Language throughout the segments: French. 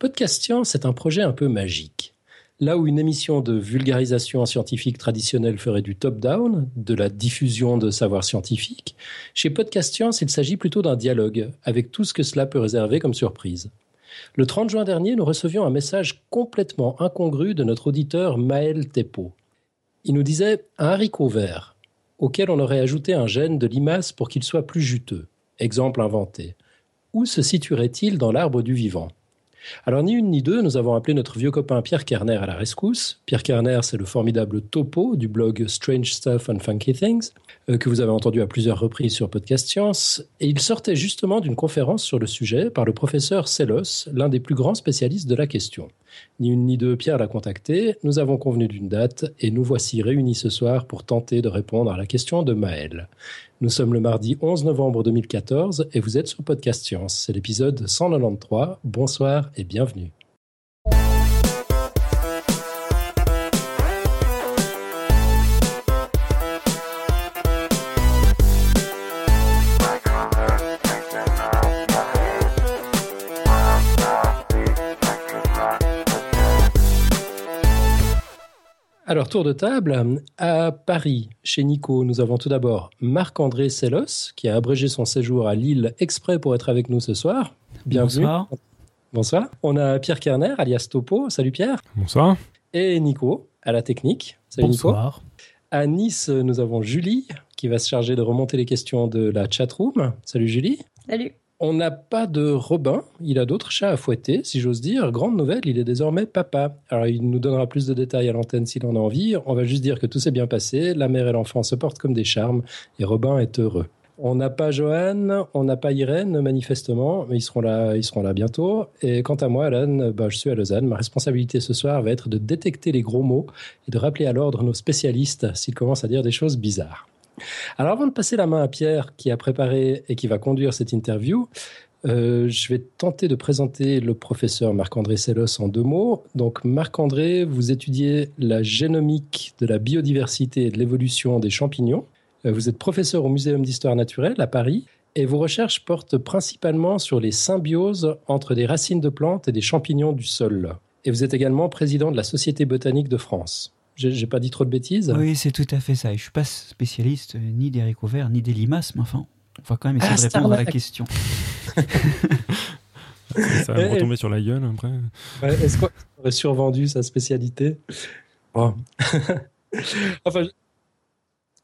Podcast Science est un projet un peu magique. Là où une émission de vulgarisation scientifique traditionnelle ferait du top-down, de la diffusion de savoir scientifique, chez Podcast Science, il s'agit plutôt d'un dialogue, avec tout ce que cela peut réserver comme surprise. Le 30 juin dernier, nous recevions un message complètement incongru de notre auditeur Maël Tepo. Il nous disait un haricot vert, auquel on aurait ajouté un gène de limace pour qu'il soit plus juteux. Exemple inventé. Où se situerait-il dans l'arbre du vivant? Alors ni une ni deux, nous avons appelé notre vieux copain Pierre Kerner à la rescousse. Pierre Kerner, c'est le formidable topo du blog Strange Stuff and Funky Things, euh, que vous avez entendu à plusieurs reprises sur Podcast Science. Et il sortait justement d'une conférence sur le sujet par le professeur Sellos, l'un des plus grands spécialistes de la question. Ni une ni deux, Pierre l'a contacté, nous avons convenu d'une date et nous voici réunis ce soir pour tenter de répondre à la question de Maël. Nous sommes le mardi 11 novembre 2014 et vous êtes sur Podcast Science. C'est l'épisode 193. Bonsoir et bienvenue. Alors, tour de table. À Paris, chez Nico, nous avons tout d'abord Marc-André Sellos, qui a abrégé son séjour à Lille exprès pour être avec nous ce soir. Bienvenue. Bonsoir. Bonsoir. On a Pierre Kerner, alias Topo. Salut Pierre. Bonsoir. Et Nico, à la technique. Salut Bonsoir. Nico. À Nice, nous avons Julie, qui va se charger de remonter les questions de la chatroom. Salut Julie. Salut. On n'a pas de Robin, il a d'autres chats à fouetter, si j'ose dire. Grande nouvelle, il est désormais papa. Alors il nous donnera plus de détails à l'antenne s'il en a envie. On va juste dire que tout s'est bien passé, la mère et l'enfant se portent comme des charmes, et Robin est heureux. On n'a pas Johan, on n'a pas Irène, manifestement, mais ils seront là, ils seront là bientôt. Et quant à moi, Alan, bah, je suis à Lausanne. Ma responsabilité ce soir va être de détecter les gros mots et de rappeler à l'ordre nos spécialistes s'ils commencent à dire des choses bizarres. Alors avant de passer la main à Pierre qui a préparé et qui va conduire cette interview, euh, je vais tenter de présenter le professeur Marc-André Sellos en deux mots. Donc Marc-André, vous étudiez la génomique de la biodiversité et de l'évolution des champignons. Euh, vous êtes professeur au Muséum d'histoire naturelle à Paris et vos recherches portent principalement sur les symbioses entre des racines de plantes et des champignons du sol. Et vous êtes également président de la Société botanique de France. J'ai pas dit trop de bêtises Oui, c'est tout à fait ça. Et je suis pas spécialiste euh, ni des haricots verts, ni des limaces, mais enfin, on va quand même essayer Ah, de répondre à la question. Ça va me retomber sur la gueule après. Ouais, Est-ce qu'on aurait survendu sa spécialité? Bon. Enfin, je...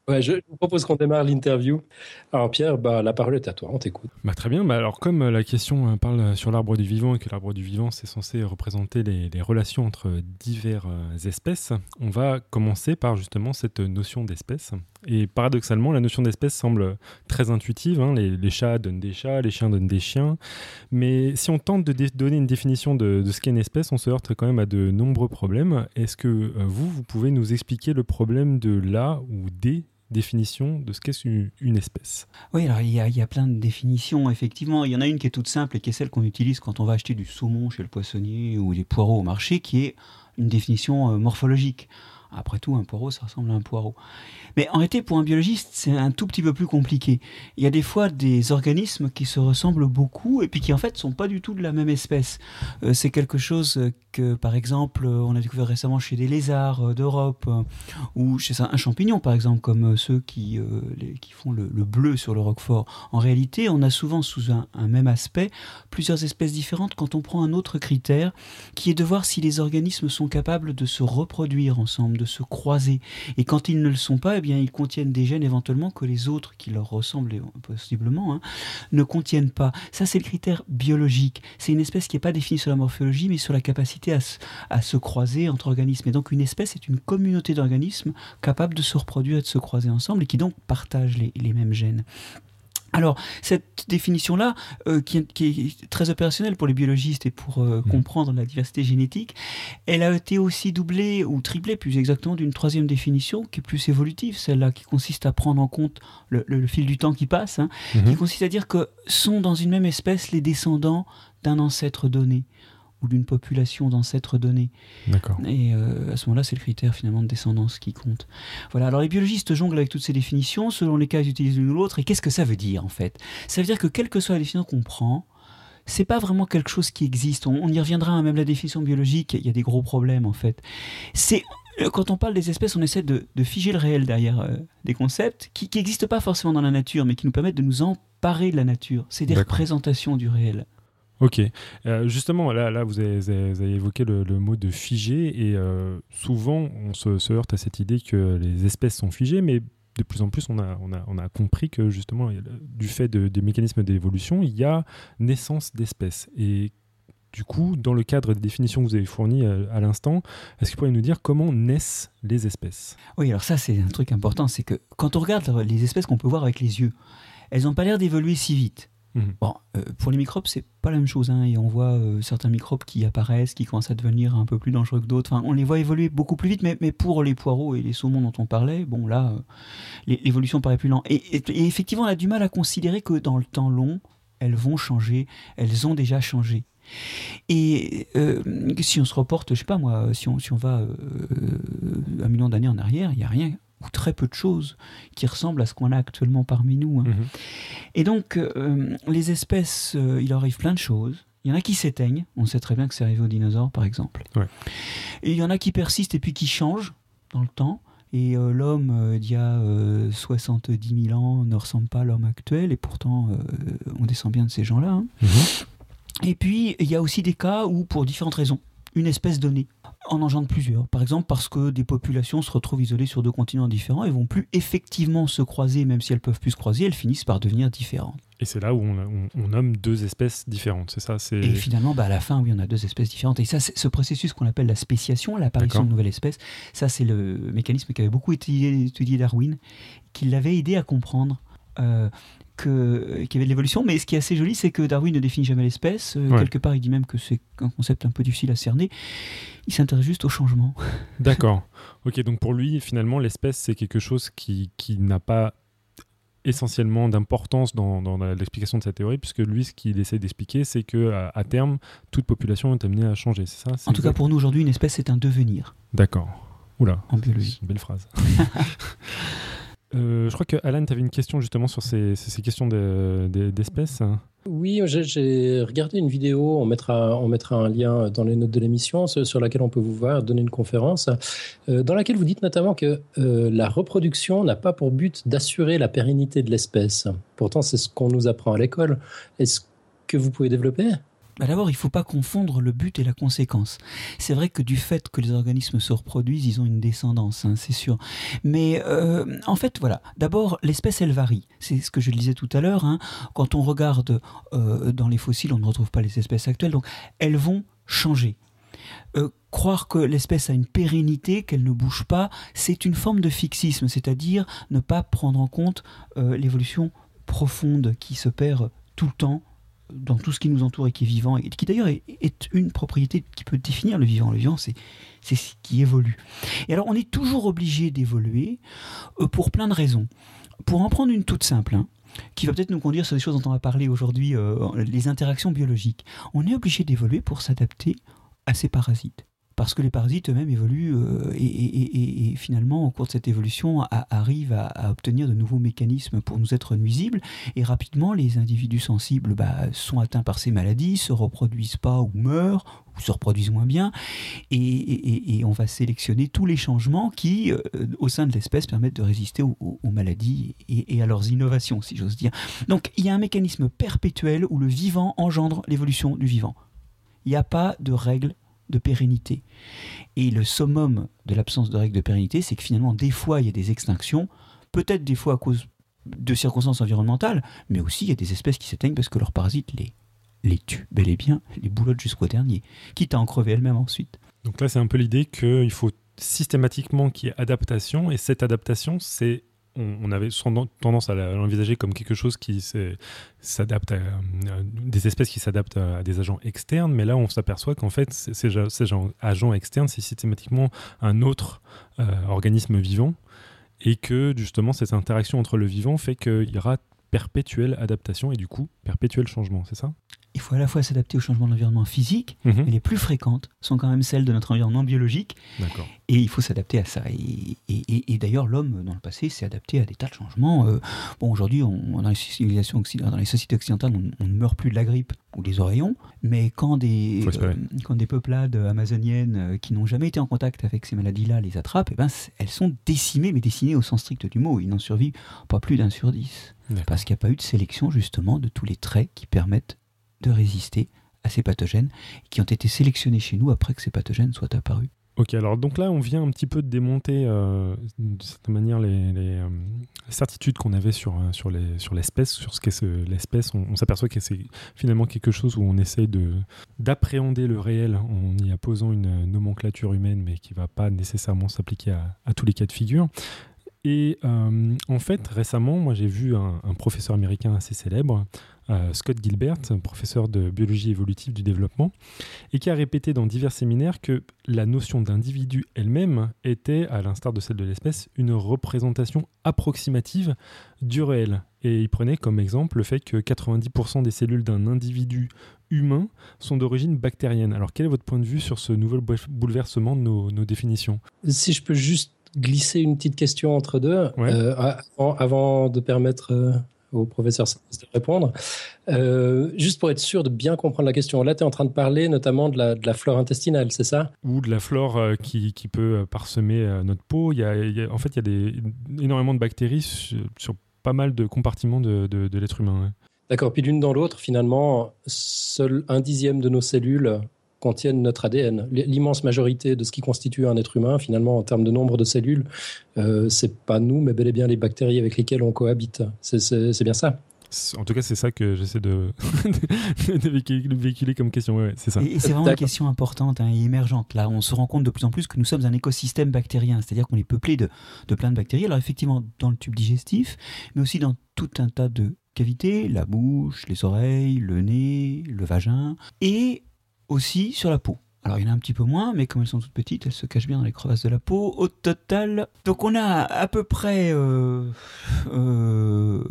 Je vous propose qu'on démarre l'interview. Alors Pierre, bah, la parole est à toi, on t'écoute. Bah, très bien. Bah, alors, comme euh, la question euh, parle sur l'arbre du vivant et que l'arbre du vivant, c'est censé représenter les, relations entre diverses euh, espèces, on va commencer par justement cette notion d'espèce. Et paradoxalement, la notion d'espèce semble très intuitive. hein. Les, chats donnent des chats, les chiens donnent des chiens. Mais si on tente de donner une définition de, ce qu'est une espèce, on se heurte quand même à de nombreux problèmes. Est-ce que euh, vous, vous pouvez nous expliquer le problème de la ou des définitions de ce qu'est une, une espèce Oui, alors il y, a, il y a plein de définitions, effectivement. Il y en a une qui est toute simple et qui est celle qu'on utilise quand on va acheter du saumon chez le poissonnier ou des poireaux au marché, qui est une définition euh, morphologique. Après tout, un poireau, ça ressemble à un poireau. Mais en réalité, pour un biologiste, c'est un tout petit peu plus compliqué. Il y a des fois des organismes qui se ressemblent beaucoup et puis qui en fait sont pas du tout de la même espèce. Euh, c'est quelque chose que, par exemple, on a découvert récemment chez des lézards euh, d'Europe euh, ou chez un champignon, par exemple, comme ceux qui, font le, le bleu sur le roquefort. En réalité, on a souvent sous un même aspect plusieurs espèces différentes quand on prend un autre critère qui est de voir si les organismes sont capables de se reproduire ensemble, de se croiser. Et quand ils ne le sont pas, eh bien, ils contiennent des gènes éventuellement que les autres qui leur ressemblent et- possiblement hein, ne contiennent pas. Ça, c'est le critère biologique. C'est une espèce qui n'est pas définie sur la morphologie, mais sur la capacité à se, à se croiser entre organismes. Et donc, une espèce est une communauté d'organismes capables de se reproduire et de se croiser ensemble et qui donc partagent les- les mêmes gènes. Alors, cette définition-là, euh, qui, est- qui est très opérationnelle pour les biologistes et pour euh, comprendre la diversité génétique, elle a été aussi doublée ou triplée, plus exactement, d'une troisième définition qui est plus évolutive, celle-là qui consiste à prendre en compte le, le- le fil du temps qui passe, hein, qui Mhm. consiste à dire que sont dans une même espèce les descendants d'un ancêtre donné ou d'une population d'ancêtres donnés. Et euh, à ce moment-là, c'est le critère finalement de descendance qui compte. Voilà. Alors les biologistes jonglent avec toutes ces définitions. Selon les cas, ils utilisent l'une ou l'autre. Et qu'est-ce que ça veut dire en fait? Ça veut dire que quelle que soit la définition qu'on prend, c'est pas vraiment quelque chose qui existe. On, y reviendra, hein, même la définition biologique, il y a des gros problèmes en fait. C'est euh, quand on parle des espèces, on essaie de, figer le réel derrière euh, des concepts qui n'existent pas forcément dans la nature, mais qui nous permettent de nous emparer de la nature. C'est des représentations du réel. Ok. Euh, justement, là, là vous, avez, évoqué le, mot de figé, et souvent on se, heurte à cette idée que les espèces sont figées, mais de plus en plus on a, on a, compris que justement, du fait des mécanismes d'évolution, il y a naissance d'espèces. Et du coup, dans le cadre des définitions que vous avez fournies euh, à, l'instant, est-ce que vous pourriez nous dire comment naissent les espèces? Oui, alors ça c'est un truc important, c'est que quand on regarde les espèces qu'on peut voir avec les yeux, elles n'ont pas l'air d'évoluer si vite. Mhm. Bon, euh, pour les microbes, c'est pas la même chose. Hein, et on voit euh, certains microbes qui apparaissent, qui commencent à devenir un peu plus dangereux que d'autres. Enfin, on les voit évoluer beaucoup plus vite, mais, mais pour les poireaux et les saumons dont on parlait, bon, là, l'évolution paraît plus lente. et, effectivement, on a du mal à considérer que dans le temps long, elles vont changer, elles ont déjà changé. Et euh, si on se reporte, je sais pas moi, si on, si on va euh, un million d'années en arrière, il n'y a rien ou très peu de choses qui ressemblent à ce qu'on a actuellement parmi nous. Hein. Mhm. Et donc, euh, les espèces, il arrive plein de choses. Il y en a qui s'éteignent, on sait très bien que c'est arrivé aux dinosaures par exemple. Et il y en a qui persistent et puis qui changent dans le temps. Et l'homme d'il y a 70 000 ans ne ressemble pas à l'homme actuel, et pourtant on descend bien de ces gens-là. Hein. Mhm. Et puis, il y a aussi des cas où, pour différentes raisons, une espèce donnée en engendre plusieurs. Par exemple, parce que des populations se retrouvent isolées sur deux continents différents et vont plus effectivement se croiser, même si elles peuvent plus se croiser, elles finissent par devenir différentes. Et c'est là où on, nomme deux espèces différentes, c'est ça Et finalement, bah, à la fin, oui, on a deux espèces différentes. Et ça, ce processus qu'on appelle la spéciation, l'apparition de nouvelles espèces, ça, c'est le mécanisme qui avait beaucoup étudié, étudié Darwin, qui l'avait aidé à comprendre euh, qu'il y avait de l'évolution, mais ce qui est assez joli, c'est que Darwin ne définit jamais l'espèce. Euh, quelque part, il dit même que c'est un concept un peu difficile à cerner. Il s'intéresse juste au changement. D'accord. Ok, donc pour lui, finalement, l'espèce, c'est quelque chose qui, qui n'a pas essentiellement d'importance dans, dans l'explication de sa théorie, puisque lui, ce qu'il essaie d'expliquer, c'est que à, terme, toute population est amenée à changer, c'est ça En tout cas, pour nous, aujourd'hui, une espèce, c'est un devenir. D'accord. Oula. En biologie. Une belle phrase. Euh, je crois que Alan, tu avais une question justement sur ces, questions d'espèces. oui, j'ai regardé une vidéo, on mettra, on mettra un lien dans les notes de l'émission sur laquelle on peut vous voir donner une conférence, euh, dans laquelle vous dites notamment que euh, la reproduction n'a pas pour but d'assurer la pérennité de l'espèce. Pourtant, c'est ce qu'on nous apprend à l'école. Est-ce que vous pouvez développer? Bah, d'abord, il ne faut pas confondre le but et la conséquence. C'est vrai que du fait que les organismes se reproduisent, ils ont une descendance, hein, c'est sûr. Mais euh, en fait, voilà. D'abord, l'espèce, elle varie. C'est ce que je disais tout à l'heure. Hein. Quand on regarde euh, dans les fossiles, on ne retrouve pas les espèces actuelles. Donc, elles vont changer. Euh, croire que l'espèce a une pérennité, qu'elle ne bouge pas, c'est une forme de fixisme, c'est-à-dire ne pas prendre en compte l'évolution profonde qui se perd tout le temps dans tout ce qui nous entoure et qui est vivant, et qui d'ailleurs est, une propriété qui peut définir le vivant. Le vivant, c'est ce qui évolue. Et alors, on est toujours obligé d'évoluer euh, pour plein de raisons. Pour en prendre une toute simple, hein, qui va peut-être nous conduire sur des choses dont on va parler aujourd'hui, euh, les interactions biologiques. On est obligé d'évoluer pour s'adapter à ces parasites parce que les parasites eux-mêmes évoluent euh, et, finalement, au cours de cette évolution, arrivent à, obtenir de nouveaux mécanismes pour nous être nuisibles. Et rapidement, les individus sensibles bah, sont atteints par ces maladies, se reproduisent pas ou meurent, ou se reproduisent moins bien. Et, on va sélectionner tous les changements qui, euh, au sein de l'espèce, permettent de résister aux, aux maladies et, à leurs innovations, si j'ose dire. Donc, il y a un mécanisme perpétuel où le vivant engendre l'évolution du vivant. Il n'y a pas de règle de pérennité. Et le summum de l'absence de règles de pérennité, c'est que finalement, des fois, il y a des extinctions, peut-être des fois à cause de circonstances environnementales, mais aussi il y a des espèces qui s'éteignent parce que leurs parasites les, les tuent bel et bien, les boulottes jusqu'au dernier, quitte à en crever elles-mêmes ensuite. Donc là, c'est un peu l'idée qu'il faut systématiquement qu'il y ait adaptation, et cette adaptation, c'est on, avait tendance à l'envisager comme quelque chose qui s'adapte à, des espèces qui s'adaptent à, des agents externes, mais là on s'aperçoit qu'en fait ces, agents externes c'est systématiquement un autre euh, organisme vivant et que justement cette interaction entre le vivant fait qu'il y aura perpétuelle adaptation et du coup perpétuel changement, c'est ça? Il faut à la fois s'adapter au changement de l'environnement physique, mhm. mais les plus fréquentes sont quand même celles de notre environnement biologique. Et il faut s'adapter à ça. Et, d'ailleurs, l'homme, dans le passé, s'est adapté à des tas de changements. Euh, bon, aujourd'hui, dans les civilisations dans les sociétés occidentales, on, ne meurt plus de la grippe. ou des oreillons, mais quand des, quand des peuplades amazoniennes qui n'ont jamais été en contact avec ces maladies-là les attrapent, eh ben, elles sont décimées, mais décimées au sens strict du mot. Ils n'en survivent pas plus d'un sur dix. Parce qu'il n'y a pas eu de sélection justement de tous les traits qui permettent de résister à ces pathogènes, qui ont été sélectionnés chez nous après que ces pathogènes soient apparus. Ok, alors donc là, on vient un petit peu de démonter euh, de cette manière les, euh, certitudes qu'on avait sur, euh, sur, les, sur l'espèce, sur ce qu'est l'espèce. On, s'aperçoit que c'est finalement quelque chose où on essaye de, d'appréhender le réel en y apposant une nomenclature humaine, mais qui ne va pas nécessairement s'appliquer à, à, tous les cas de figure. Et en fait, récemment, moi j'ai vu un, professeur américain assez célèbre Scott Gilbert, professeur de biologie évolutive du développement, et qui a répété dans divers séminaires que la notion d'individu elle-même était, à l'instar de celle de l'espèce, une représentation approximative du réel. Et il prenait comme exemple le fait que 90% des cellules d'un individu humain sont d'origine bactérienne. Alors quel est votre point de vue sur ce nouvel bouleversement de nos, définitions? Si je peux juste glisser une petite question entre deux, euh, avant, de permettre euh, au professeur de répondre. Euh, juste pour être sûr de bien comprendre la question, là tu es en train de parler notamment de la, de la flore intestinale, c'est ça? Ou de la flore qui, qui, peut parsemer notre peau. Il y, a, en fait, il y a des, énormément de bactéries sur, pas mal de compartiments de, de, l'être humain. D'accord, puis l'une dans l'autre, finalement, seul un dixième de nos cellules contiennent notre ADN. L'immense majorité de ce qui constitue un être humain, finalement, en termes de nombre de cellules, euh, c'est pas nous, mais bel et bien les bactéries avec lesquelles on cohabite. C'est bien ça. En tout cas, c'est ça que j'essaie de, de, véhiculer comme question. c'est ça. Et, c'est vraiment une question importante hein, et émergente. Là, on se rend compte de plus en plus que nous sommes un écosystème bactérien, c'est-à-dire qu'on est peuplé de, de plein de bactéries. Alors effectivement, dans le tube digestif, mais aussi dans tout un tas de cavités, la bouche, les oreilles, le nez, le vagin, et aussi sur la peau. Alors il y en a un petit peu moins, mais comme elles sont toutes petites, elles se cachent bien dans les crevasses de la peau. Au total, donc on a à peu près, euh, euh,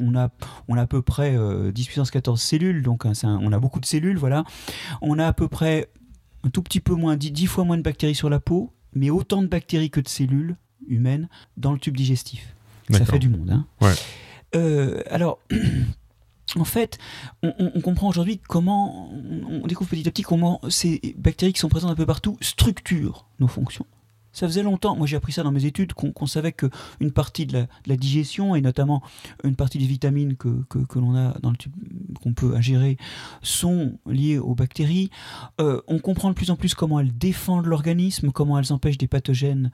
on a, on a à peu près 10 puissance 14 cellules, donc hein, on a beaucoup de cellules, voilà. On a à peu près un tout petit peu moins, 10, fois moins de bactéries sur la peau, mais autant de bactéries que de cellules humaines dans le tube digestif. Ça fait du monde. Hein. Euh, alors en fait, on, comprend aujourd'hui comment, on, découvre petit à petit comment ces bactéries qui sont présentes un peu partout structurent nos fonctions. Ça faisait longtemps, moi j'ai appris ça dans mes études, qu'on savait qu'une partie de la, digestion, et notamment une partie des vitamines que, l'on a dans le qu'on peut ingérer, sont liées aux bactéries. Euh, on comprend de plus en plus comment elles défendent l'organisme, comment elles empêchent des pathogènes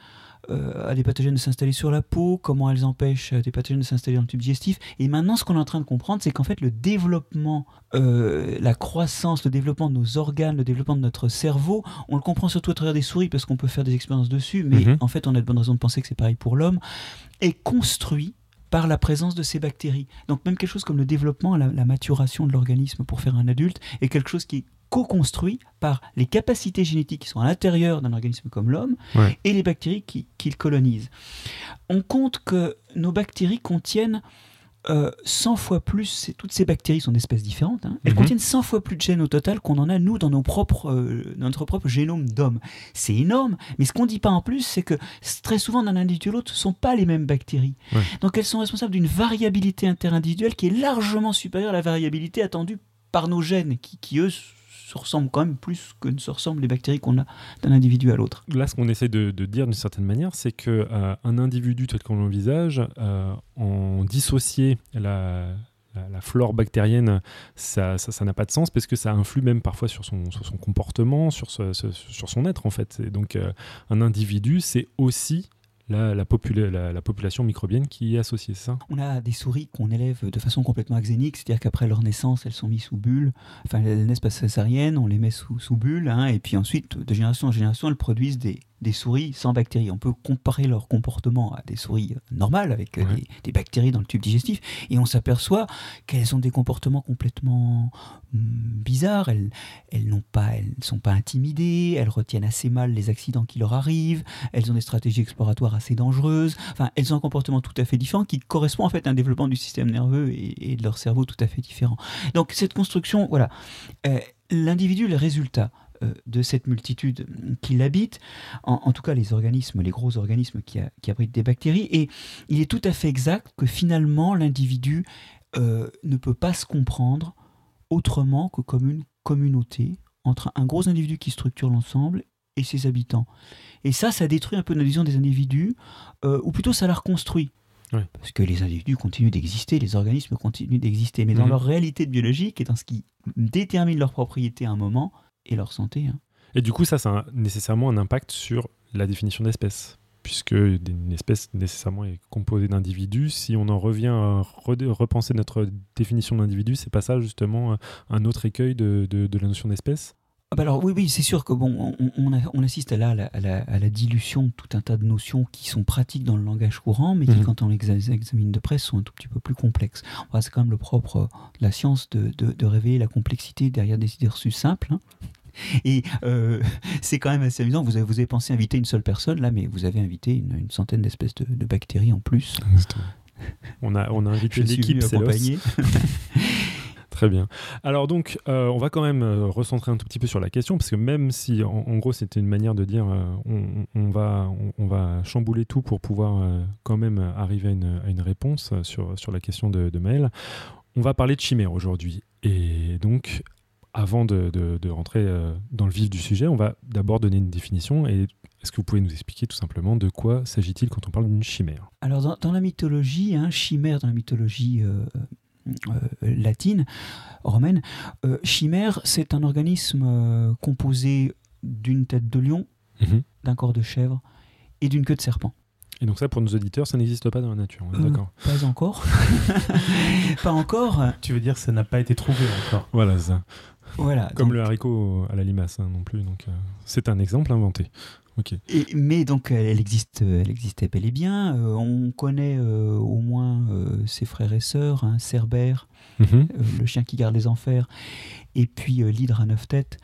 euh, à des pathogènes de s'installer sur la peau, comment elles empêchent euh, des pathogènes de s'installer dans le tube digestif. Et maintenant, ce qu'on est en train de comprendre, c'est qu'en fait, le développement, euh, la croissance, le développement de nos organes, le développement de notre cerveau, on le comprend surtout à travers des souris parce qu'on peut faire des expériences dessus, mais mhm. en fait, on a de bonnes raisons de penser que c'est pareil pour l'homme, est construit par la présence de ces bactéries. Donc même quelque chose comme le développement, la, la maturation de l'organisme pour faire un adulte est quelque chose qui co-construit par les capacités génétiques qui sont à l'intérieur d'un organisme comme l'homme et les bactéries qu'il qui colonisent. On compte que nos bactéries contiennent 100 euh, fois plus, toutes ces bactéries sont d'espèces différentes, hein. elles mhm. contiennent 100 fois plus de gènes au total qu'on en a nous dans, nos propres, euh, notre propre génome d'homme. C'est énorme, mais ce qu'on ne dit pas en plus, c'est que très souvent d'un individu à l'autre, ce ne sont pas les mêmes bactéries. Donc elles sont responsables d'une variabilité interindividuelle qui est largement supérieure à la variabilité attendue par nos gènes, qui, qui eux se ressemblent quand même plus que ne se ressemblent les bactéries qu'on a d'un individu à l'autre. Là, ce qu'on essaie de, dire d'une certaine manière, c'est qu'un euh, individu tel qu'on l'envisage, euh, en dissocier la, flore bactérienne, ça n'a pas de sens parce que ça influe même parfois sur son, comportement, sur, sur son être en fait. Et donc, euh, un individu, c'est aussi la, la, population microbienne qui est associée, ça? On a des souris qu'on élève de façon complètement axénique, c'est-à-dire qu'après leur naissance, elles sont mises sous bulle, enfin elles naissent pas on les met sous, sous bulle, hein, et puis ensuite, de génération en génération, elles produisent des, des souris sans bactéries. On peut comparer leur comportement à des souris normales avec euh, des, bactéries dans le tube digestif et on s'aperçoit qu'elles ont des comportements complètement hmm, bizarres. Elles, elles n'ont pas, elles ne sont pas intimidées, elles retiennent assez mal les accidents qui leur arrivent, elles ont des stratégies exploratoires assez dangereuses. Enfin, elles ont un comportement tout à fait différent qui correspond en fait à un développement du système nerveux et, de leur cerveau tout à fait différent. Donc cette construction, voilà, euh, l'individu, le résultat euh, de cette multitude qui l'habite, en, tout cas les organismes, les gros organismes qui, abritent des bactéries, et il est tout à fait exact que finalement l'individu euh, ne peut pas se comprendre autrement que comme une communauté entre un gros individu qui structure l'ensemble et ses habitants. Et ça, ça détruit un peu notre vision des individus, euh, ou plutôt ça la reconstruit. Parce que les individus continuent d'exister, les organismes continuent d'exister, mais dans Mhm. leur réalité biologique et dans ce qui détermine leur propriété à un moment et leur santé. hein. Et du coup, ça, ça a nécessairement un impact sur la définition d'espèce, puisque une espèce nécessairement est composée d'individus. Si on en revient à re- repenser notre définition d'individu, c'est pas ça justement un autre écueil de la notion d'espèce? Ah bah alors oui, oui, c'est sûr que bon, on, on assiste à la, à, la, à la dilution de tout un tas de notions qui sont pratiques dans le langage courant, mais qui, Mhm. quand on les exa- examine de près, sont un tout petit peu plus complexes. Enfin, c'est quand même le propre euh, de la science de, de- de révéler la complexité derrière des idées reçues simples. hein. Et euh, c'est quand même assez amusant. Vous avez, vous avez pensé inviter une seule personne là, mais vous avez invité une, une centaine d'espèces de, de bactéries en plus. On a, on a invité l'équipe accompagner. Très bien. Alors donc, euh, on va quand même euh, recentrer un tout petit peu sur la question, parce que même si, en, gros, c'était une manière de dire, euh, on, va, on, va chambouler tout pour pouvoir quand même arriver à une, réponse sur, sur la question de, Maël, on va parler de chimère aujourd'hui. Et donc, avant de, de- rentrer dans le vif du sujet, on va d'abord donner une définition. Et est-ce que vous pouvez nous expliquer tout simplement de quoi s'agit-il quand on parle d'une chimère? Alors, dans, dans la mythologie, hein, chimère, dans la mythologie latine, romaine, euh, chimère, c'est un organisme euh, composé d'une tête de lion, Mhm. d'un corps de chèvre et d'une queue de serpent. Et donc ça, pour nos auditeurs, ça n'existe pas dans la nature. Euh, D'accord. Pas encore. pas encore. Tu veux dire que ça n'a pas été trouvé encore Voilà, ça. Voilà. Comme donc- le haricot à la limace hein, non plus. Donc, euh, c'est un exemple inventé. Ok. et- mais donc, elle, existe, elle existait bel et bien. Euh, on connaît euh, au moins euh, ses frères et sœurs, hein, Cerbère, Mhm. le chien qui garde les enfers, et puis l'hydre à neuf têtes.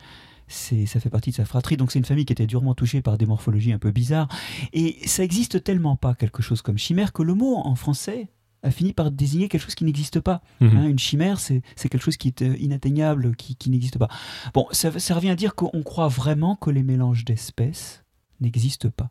C'est, ça fait partie de sa fratrie, donc c'est une famille qui était durement touchée par des morphologies un peu bizarres. Et ça existe tellement pas quelque chose comme chimère que le mot en français a fini par désigner quelque chose qui n'existe pas. Mhm. Hein, une chimère, c'est, quelque chose qui est inatteignable, qui, qui n'existe pas. Bon, ça, ça revient à dire qu'on croit vraiment que les mélanges d'espèces n'existent pas.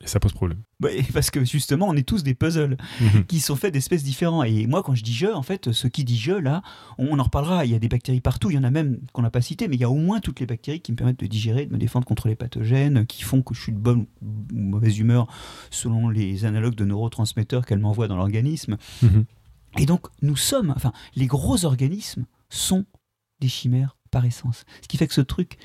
Et ça pose problème. Bah, parce que justement, on est tous des puzzles Mhm. qui sont faits d'espèces différentes. Et moi, quand je dis je, en fait, ce qui dit je, là, on, on en reparlera. Il y a des bactéries partout. Il y en a même qu'on n'a pas cité, mais il y a au moins toutes les bactéries qui me permettent de digérer, de me défendre contre les pathogènes, qui font que je suis de bonne ou mauvaise humeur selon les analogues de neurotransmetteurs qu'elles m'envoient dans l'organisme. Mhm. Et donc, nous sommes, enfin, les gros organismes sont des chimères par essence. Ce qui fait que ce truc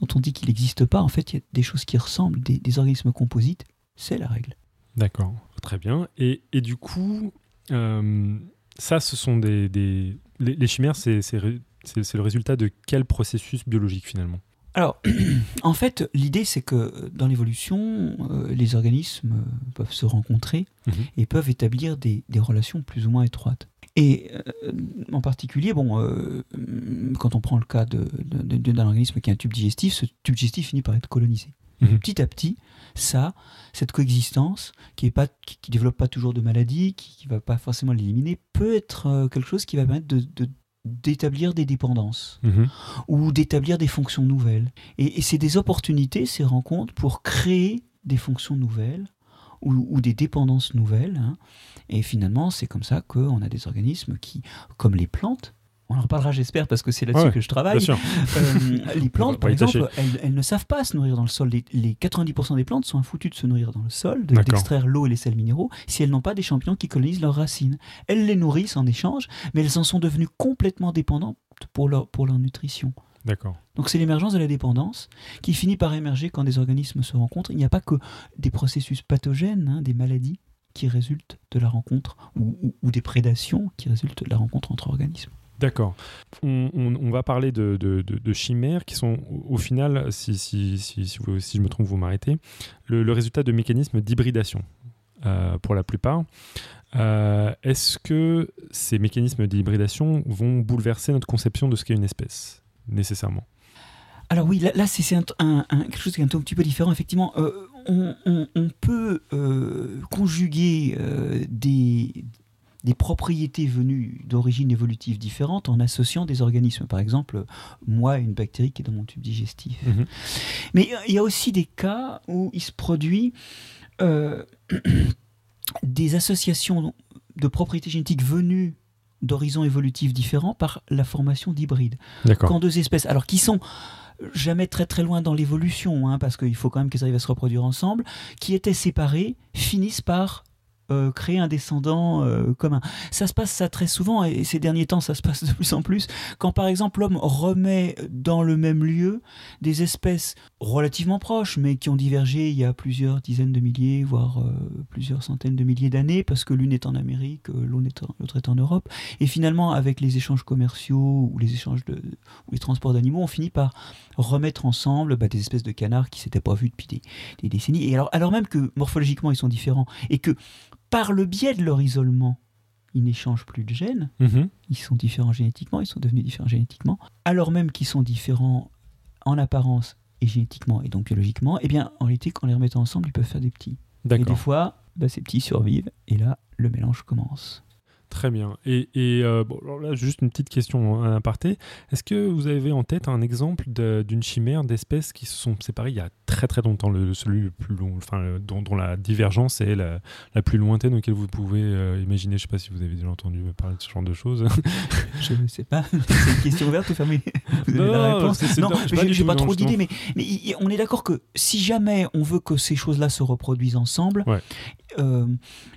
dont on dit qu'il n'existe pas, en fait, il y a des choses qui ressemblent, des, des organismes composites, c'est la règle. D'accord. Très bien. Et, et du coup, euh, ça, ce sont des. des- Les, les chimères, c'est le résultat de quel processus biologique finalement? Alors, en fait, l'idée, c'est que dans l'évolution, euh, les organismes euh, peuvent se rencontrer Mhm. et peuvent établir des, des relations plus ou moins étroites. Et euh, en particulier, bon, euh, quand on prend le cas de- de- de- d'un organisme qui a un tube digestif, ce tube digestif finit par être colonisé. Mhm. Petit à petit, ça, cette coexistence, qui pas, qui, qui développe pas toujours de maladie, qui, ne va pas forcément l'éliminer, peut être euh, quelque chose qui va permettre de- d'établir des dépendances Mhm. ou d'établir des fonctions nouvelles. Et, et c'est des opportunités, ces rencontres, pour créer des fonctions nouvelles ou, ou des dépendances nouvelles. hein. Et finalement, c'est comme ça qu'on a des organismes qui, comme les plantes, on en reparlera j'espère parce que c'est là-dessus Ouais, que je Bien travaille. sûr. Euh, les plantes, par exemple, elles, elles ne savent pas se nourrir dans le sol. Les, les 90% des plantes sont foutues de se nourrir dans le sol, de- d'extraire l'eau et les sels minéraux, si elles n'ont pas des champignons qui colonisent leurs racines. Elles les nourrissent en échange, mais elles en sont devenues complètement dépendantes pour leur, pour leur nutrition. D'accord. Donc c'est l'émergence de la dépendance qui finit par émerger quand des organismes se rencontrent. Il n'y a pas que des processus pathogènes, hein, des maladies qui résultent de la rencontre ou, ou- ou des prédations qui résultent de la rencontre entre organismes. D'accord. On, on- on va parler de, de- de- de chimères qui sont au, au final, si, si, si, si, vous- si je me trompe, vous m'arrêtez, le, le résultat de mécanismes d'hybridation euh, pour la plupart. Euh, Est-ce que ces mécanismes d'hybridation vont bouleverser notre conception de ce qu'est une espèce, nécessairement? Alors oui, là, là, c'est quelque chose qui est un tout petit peu différent. Effectivement, euh, on, on- on peut euh, conjuguer euh, des, des propriétés venues d'origines évolutives différentes en associant des organismes. Par exemple, moi, une bactérie qui est dans mon tube digestif. Mhm. Mais il y a aussi des cas où il se produit euh, des associations de propriétés génétiques venues d'horizons évolutifs différents par la formation d'hybrides. Quand deux espèces, alors qui sont jamais très très loin dans l'évolution, hein, parce qu'il faut quand même qu'elles arrivent à se reproduire ensemble, qui étaient séparées, finissent par euh, créer un descendant euh, commun. Ça se passe très souvent et ces derniers temps ça se passe de plus en plus quand par exemple l'homme remet dans le même lieu des espèces relativement proches mais qui ont divergé il y a plusieurs dizaines de milliers voire euh, plusieurs centaines de milliers d'années parce que l'une est en Amérique, l'autre est, en- l'autre est en Europe et finalement avec les échanges commerciaux ou les échanges de ou les transports d'animaux on finit par remettre ensemble bah, des espèces de canards qui s'étaient pas vus depuis des, des décennies et alors alors même que morphologiquement ils sont différents et que par le biais de leur isolement, ils n'échangent plus de gènes, Mhm. ils sont différents génétiquement, ils sont devenus différents génétiquement, alors même qu'ils sont différents en apparence et génétiquement et donc biologiquement, eh bien en réalité quand on les remet ensemble, ils peuvent faire des petits. Et des fois, bah, ces petits survivent et là, le mélange commence. Très bien. Et, euh, bon, alors là, juste une petite question en aparté. Est-ce que vous avez en tête un exemple d'une chimère d'espèces qui se sont séparées il y a très très longtemps, le, celui le plus long, enfin, euh, dont, dont la divergence est la, la plus lointaine auquel vous pouvez euh, imaginer Je ne sais pas si vous avez déjà entendu parler de ce genre de choses. Je ne sais pas, c'est une question ouverte ou fermée Vous avez Non, la réponse Non, non, j'ai pas trop d'idées, mais, mais on est d'accord que si jamais on veut que ces choses-là se reproduisent ensemble, Ouais. euh,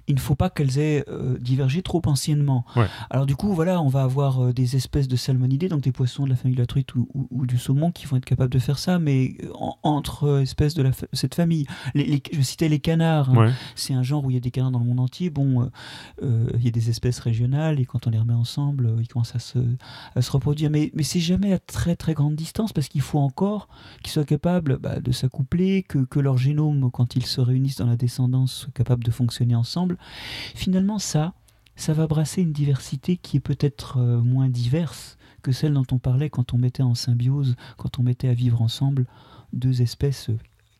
il ne faut pas qu'elles aient euh, divergé trop anciennement. Ouais. Alors du coup, voilà, on va avoir des espèces de salmonidés, donc des poissons de la famille de la truite ou, ou- ou du saumon qui vont être capables de faire ça, mais en- entre espèces de la fa- cette famille. Les, les- je citais les canards. hein. Ouais. C'est un genre où il y a des canards dans le monde entier. Bon, euh, euh, il y a des espèces régionales et quand on les remet ensemble, euh, ils commencent à se, à se reproduire. Mais, mais c'est jamais à très très grande distance parce qu'il faut encore qu'ils soient capables bah, de s'accoupler, que, que leur génome, quand ils se réunissent dans la descendance, soit capable de fonctionner ensemble. Finalement, ça, ça va brasser une diversité qui est peut-être moins diverse que celle dont on parlait quand on mettait en symbiose, quand on mettait à vivre ensemble deux espèces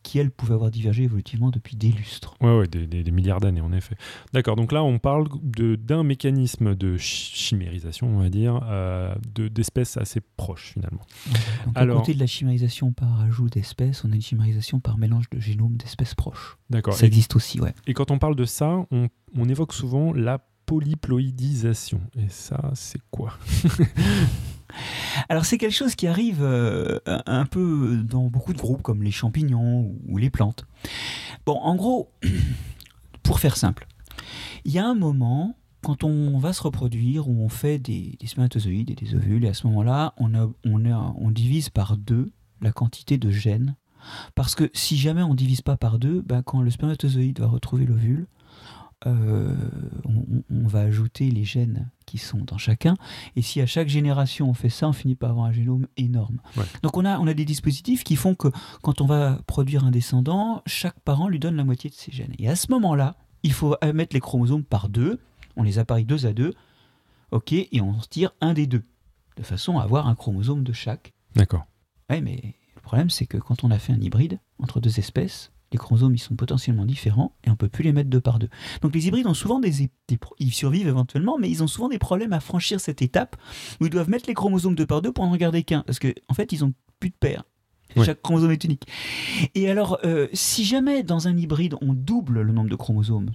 qui, elles, pouvaient avoir divergé évolutivement depuis des lustres. Ouais, ouais, des, des- des milliards d'années, en effet. D'accord, donc là, on parle d'un mécanisme de chi- chimérisation, on va dire, euh, de- d'espèces assez proches, finalement. Donc, Alors- à côté de la chimérisation par ajout d'espèces, on a une chimérisation par mélange de génomes d'espèces proches. D'accord. Ça Et, existe aussi, ouais. et quand on parle de ça, on, on évoque souvent la polyploïdisation. Et ça, c'est quoi? Alors c'est quelque chose qui arrive euh, un peu dans beaucoup de groupes comme les champignons ou les plantes. Bon, en gros, pour faire simple, il y a un moment quand on va se reproduire où on fait des, des spermatozoïdes et des ovules et à ce moment-là, on, divise par deux la quantité de gènes. Parce que si jamais on divise pas par deux, ben, quand le spermatozoïde va retrouver l'ovule, euh, on, va ajouter les gènes qui sont dans chacun. Et si à chaque génération on fait ça, on finit par avoir un génome énorme. Ouais. Donc on a, on a des dispositifs qui font que quand on va produire un descendant, chaque parent lui donne la moitié de ses gènes. Et à ce moment-là, il faut mettre les chromosomes par deux. On les appareille deux à deux. OK, et on tire un des deux. De façon à avoir un chromosome de chaque. D'accord. Ouais, mais le problème, c'est que quand on a fait un hybride entre deux espèces, les chromosomes ils sont potentiellement différents et on peut plus les mettre deux par deux. Donc les hybrides ont souvent des, ils survivent éventuellement, mais ils ont souvent des problèmes à franchir cette étape où ils doivent mettre les chromosomes deux par deux pour en regarder qu'un, parce que en fait ils ont plus de paires. Ouais. Chaque chromosome est unique. Et alors, euh, si jamais dans un hybride on double le nombre de chromosomes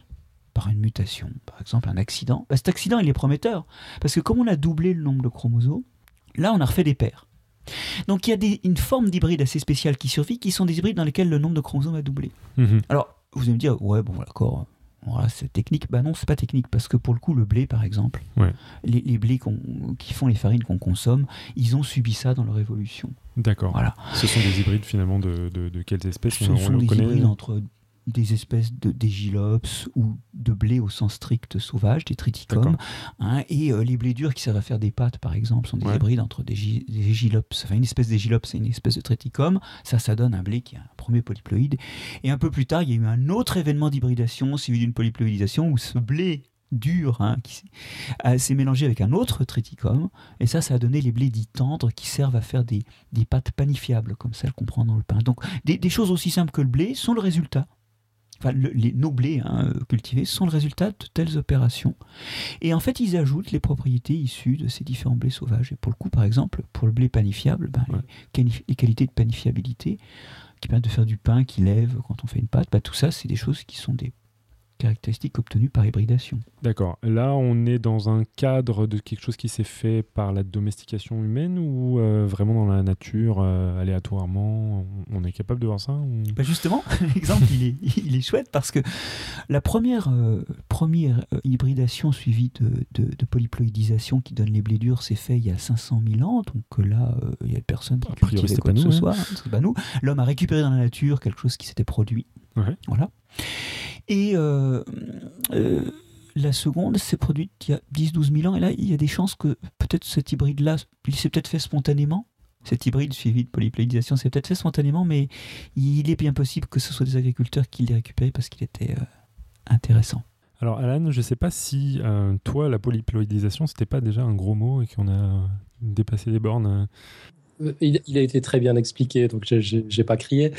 par une mutation, par exemple un accident, bah, cet accident il est prometteur, parce que comme on a doublé le nombre de chromosomes, là on a refait des paires. Donc il y a des- une forme d'hybride assez spéciale qui survit, qui sont des hybrides dans lesquels le nombre de chromosomes a doublé. Mhm. Alors, vous allez me dire, ouais, bon, d'accord, voilà, c'est technique. Bah non, c'est pas technique, parce que pour le coup, le blé, par exemple, Ouais. les, les blés qui font les farines qu'on consomme, ils ont subi ça dans leur évolution. D'accord. Voilà. Ce sont des hybrides, finalement, de, de, de quelles espèces? Ce on, sont on des connaît? hybrides entre des espèces de d'égilops ou de blé au sens strict sauvage, des triticums, hein, et euh, les blés durs qui servent à faire des pâtes, par exemple, sont des Ouais. hybrides entre des, des égilops, enfin une espèce d'égilops et une espèce de triticum. Ça, ça donne un blé qui a un premier polyploïde. Et un peu plus tard, il y a eu un autre événement d'hybridation suivi d'une polyploïdisation où ce blé dur hein, qui s'est mélangé avec un autre triticum et ça ça a donné les blés dits tendres qui servent à faire des, des pâtes panifiables comme celles qu'on prend dans le pain donc des, des choses aussi simples que le blé sont le résultat enfin le- les, nos blés hein, euh, cultivés sont le résultat de telles opérations et en fait ils ajoutent les propriétés issues de ces différents blés sauvages et pour le coup par exemple pour le blé panifiable ben, Ouais. les, quali- les qualités de panifiabilité qui permettent de faire du pain qui lève quand on fait une pâte bah, tout ça c'est des choses qui sont des caractéristiques obtenues par hybridation. D'accord. Là, on est dans un cadre de quelque chose qui s'est fait par la domestication humaine ou euh, vraiment dans la nature, euh, aléatoirement? On est capable de voir ça bah, Justement, l'exemple, il est, il est chouette parce que la première, euh, première hybridation suivie de, de, polyploïdisation qui donne les blés durs s'est fait il y a 500 000 ans. Donc là, il y a personne qui cultivait quoi que ce soit. Hein, nous. L'homme a récupéré dans la nature quelque chose qui s'était produit. Voilà. Et euh, euh, la seconde s'est produite il y a 10-12 000 ans. Et là, il y a des chances que peut-être cet hybride-là, il s'est peut-être fait spontanément. Cet hybride suivi de polyploïdisation s'est peut-être fait spontanément, mais il est bien possible que ce soit des agriculteurs qui l'aient récupéré parce qu'il était euh, intéressant. Alors Alan, je ne sais pas si toi, la polyploïdisation, c'était pas déjà un gros mot et qu'on a dépassé les bornes il, a été très bien expliqué, donc j'ai pas crié.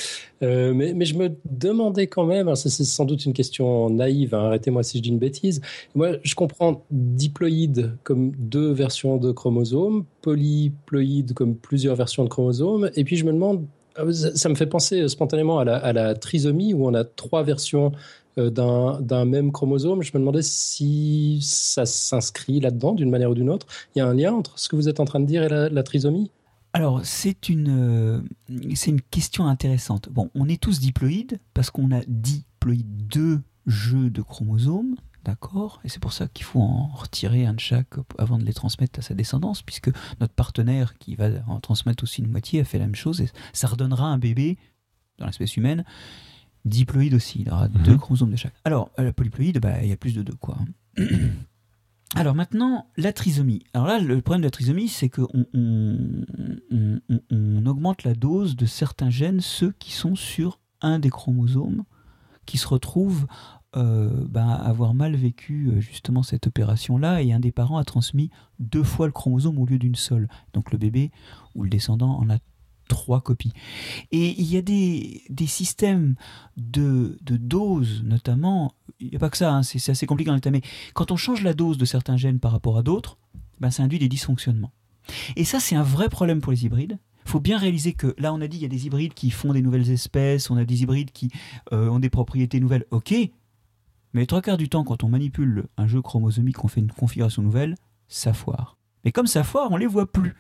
Euh, mais, je me demandais quand même, c'est sans doute une question naïve, hein, arrêtez-moi si je dis une bêtise. Moi, je comprends diploïde comme deux versions de chromosomes, polyploïde comme plusieurs versions de chromosomes, et puis je me demande, euh, ça me fait penser spontanément à la, trisomie où on a trois versions euh, d'un même chromosome. Je me demandais si ça s'inscrit là-dedans d'une manière ou d'une autre. Il y a un lien entre ce que vous êtes en train de dire et la trisomie? Alors, c'est une, euh, c'est une question intéressante. Bon, on est tous diploïdes parce qu'on a diploïdes deux jeux de chromosomes, d'accord? Et c'est pour ça qu'il faut en retirer un de chaque avant de les transmettre à sa descendance, puisque notre partenaire qui va en transmettre aussi une moitié a fait la même chose, et ça redonnera un bébé dans l'espèce humaine diploïde aussi. Il aura mhm. deux chromosomes de chaque. Alors, la polyploïde, bah, il y a plus de deux, quoi. Alors maintenant, la trisomie. Alors là, le problème de la trisomie, c'est qu'on on, augmente la dose de certains gènes, ceux qui sont sur un des chromosomes, qui se retrouvent euh, ben, avoir mal vécu euh, justement cette opération-là, et un des parents a transmis deux fois le chromosome au lieu d'une seule. Donc le bébé ou le descendant en a trois copies. Et il y a des, systèmes de, de doses, notamment, il n'y a pas que ça, hein, c'est assez compliqué en état, mais quand on change la dose de certains gènes par rapport à d'autres, ben, ça induit des dysfonctionnements. Et ça, c'est un vrai problème pour les hybrides. Il faut bien réaliser que là, on a dit il y a des hybrides qui font des nouvelles espèces, on a des hybrides qui euh, ont des propriétés nouvelles, ok, mais trois quarts du temps, quand on manipule un jeu chromosomique, on fait une configuration nouvelle, ça foire. Mais comme ça foire, on les voit plus.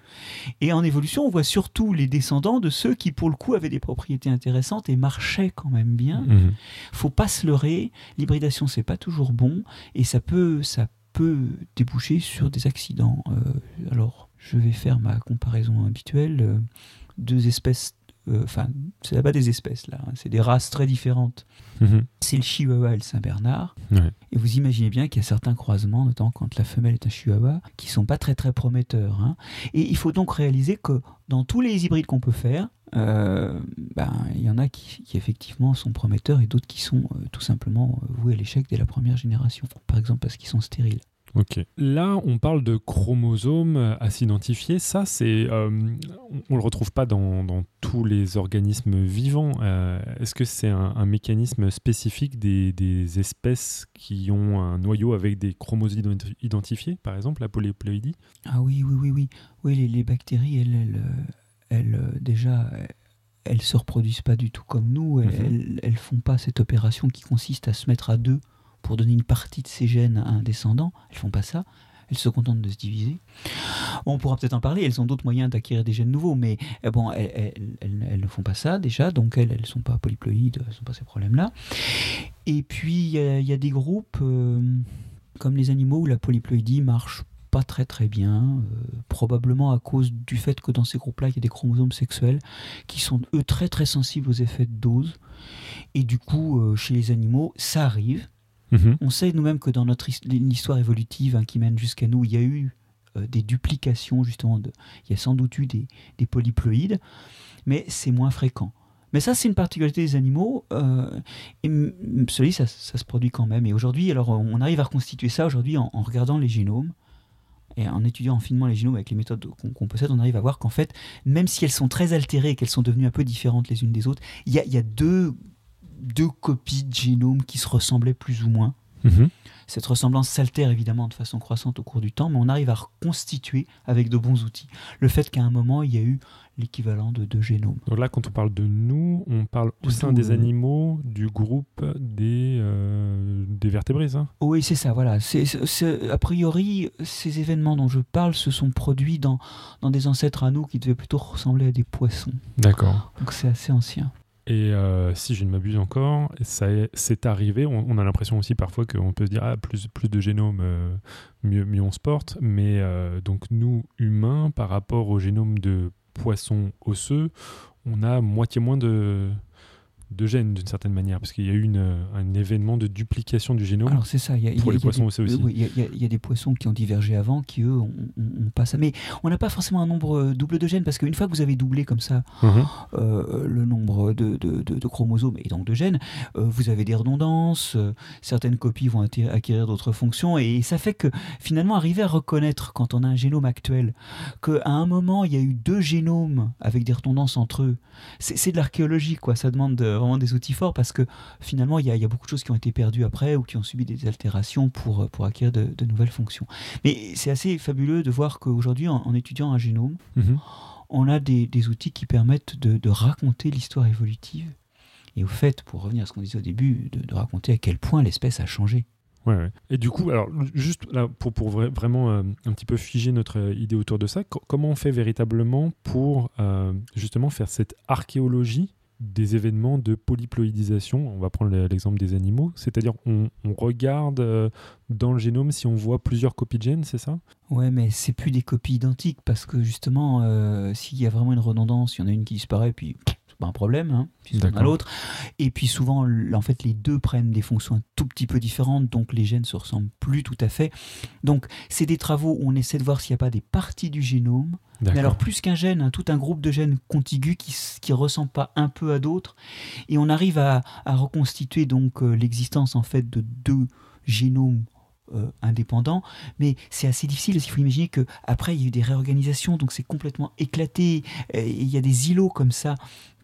Et en évolution, on voit surtout les descendants de ceux qui, pour le coup, avaient des propriétés intéressantes et marchaient quand même bien. Mhm. Faut pas se leurrer. L'hybridation, c'est pas toujours bon et ça peut, ça peut déboucher sur des accidents. Euh, alors, je vais faire ma comparaison habituelle. Euh, deux espèces enfin, c'est pas des espèces là, hein. c'est des races très différentes. Mhm. C'est le Chihuahua et le Saint-Bernard. Et vous imaginez bien qu'il y a certains croisements, notamment quand la femelle est un Chihuahua, qui sont pas très très prometteurs. Hein. Et il faut donc réaliser que dans tous les hybrides qu'on peut faire, euh, ben, il y en a qui, effectivement sont prometteurs et d'autres qui sont euh, tout simplement voués à l'échec dès la première génération. Par exemple parce qu'ils sont stériles. Ok. Là, on parle de chromosomes à s'identifier. Ça, c'est, euh, on, ne le retrouve pas dans, tous les organismes vivants. Euh, est-ce que c'est un, mécanisme spécifique des, espèces qui ont un noyau avec des chromosomes identifiés, par exemple la polyploïdie Ah oui, oui, oui, oui. Oui, les, bactéries, elles, elles, euh, déjà, elles se reproduisent pas du tout comme nous. Elles, ne mhm. font pas cette opération qui consiste à se mettre à deux pour donner une partie de ces gènes à un descendant. Elles font pas ça. Elles se contentent de se diviser. on pourra peut-être en parler. Elles ont d'autres moyens d'acquérir des gènes nouveaux, mais euh, bon, elles, ne font pas ça déjà. Donc elles, elles sont pas polyploïdes. Elles sont pas ces problèmes-là. Et puis il y, a des groupes euh, comme les animaux où la polyploïdie marche pas très très bien, euh, probablement à cause du fait que dans ces groupes-là, il y a des chromosomes sexuels qui sont eux très très sensibles aux effets de dose. Et du coup, chez les animaux, ça arrive. Mhm. On sait nous-mêmes que dans notre histoire évolutive hein, qui mène jusqu'à nous, il y a eu euh, des duplications, justement, il y a sans doute eu des, polyploïdes, mais c'est moins fréquent. Mais ça, c'est une particularité des animaux. Euh, et ça, se produit quand même. Et aujourd'hui, alors, on arrive à reconstituer ça aujourd'hui en, regardant les génomes. Et en étudiant finement les génomes avec les méthodes qu'on possède, on arrive à voir qu'en fait, même si elles sont très altérées et qu'elles sont devenues un peu différentes les unes des autres, il y a deux deux copies de génome qui se ressemblaient plus ou moins. Mhm. Cette ressemblance s'altère évidemment de façon croissante au cours du temps, mais on arrive à reconstituer avec de bons outils le fait qu'à un moment, il y a eu l'équivalent de deux génomes. Donc là, quand on parle de nous, on parle au sein des animaux du groupe des, euh, des vertébrés. ça Oui, c'est ça, voilà. A priori, ces événements dont je parle se sont produits dans, dans des ancêtres à nous qui devaient plutôt ressembler à des poissons. D'accord. Donc c'est assez ancien. Et euh, si je ne m'abuse encore, ça est- c'est arrivé. On, a l'impression aussi parfois qu'on peut se dire ah, plus, plus de génomes, euh, mieux, mieux on se porte. Mais euh, donc nous, humains, par rapport au génome de poissons osseux, on a moitié moins de, de gènes d'une certaine manière, parce qu'il y a eu une, un événement de duplication du génome. Alors c'est ça, il y a, il y a- Pour les il y a poissons des- aussi, oui, il y a- il y, a- il y a des poissons qui ont divergé avant, qui eux ont, ont- ont pas ça. Mais on n'a pas forcément un nombre euh, double de gènes, parce qu'une fois que vous avez doublé comme ça Mhm. euh, le nombre de, de- de- de chromosomes et donc de gènes, euh, vous avez des redondances, euh, certaines copies vont acquérir d'autres fonctions, et ça fait que finalement arriver à reconnaître quand on a un génome actuel qu'à un moment il y a eu deux génomes avec des redondances entre eux, c'est de l'archéologie, quoi. Ça demande euh, vraiment des outils forts parce que finalement il y, a, il y a beaucoup de choses qui ont été perdues après ou qui ont subi des altérations pour, pour acquérir de, de nouvelles fonctions. Mais c'est assez fabuleux de voir qu'aujourd'hui, en- en étudiant un génome, Mhm. on a des, des outils qui permettent de, de raconter l'histoire évolutive. Et au fait, pour revenir à ce qu'on disait au début, de, de raconter à quel point l'espèce a changé. Ouais, ouais. Et du coup, alors juste là, pour, pour vra- vraiment euh, un petit peu figer notre euh, idée autour de ça, co- comment on fait véritablement pour euh, justement faire cette archéologie des événements de polyploïdisation. On va prendre le- l'exemple des animaux, c'est-à-dire on, regarde euh, dans le génome si on voit plusieurs copies de gènes, c'est ça? Ouais, mais c'est plus des copies identiques parce que justement, euh, s'il y a vraiment une redondance, il y en a une qui disparaît, puis pas un problème, hein, a D'accord. l'autre. Et puis souvent, en fait, les deux prennent des fonctions un tout petit peu différentes, donc les gènes se ressemblent plus tout à fait. Donc, c'est des travaux où on essaie de voir s'il n'y a pas des parties du génome Mais alors plus qu'un gène, hein, tout un groupe de gènes contigus qui qui ressemblent pas un peu à d'autres, et on arrive à, à reconstituer donc euh, l'existence en fait de deux génomes euh, indépendants, mais c'est assez difficile parce qu'il faut imaginer que après il y a eu des réorganisations, donc c'est complètement éclaté, et il y a des îlots comme ça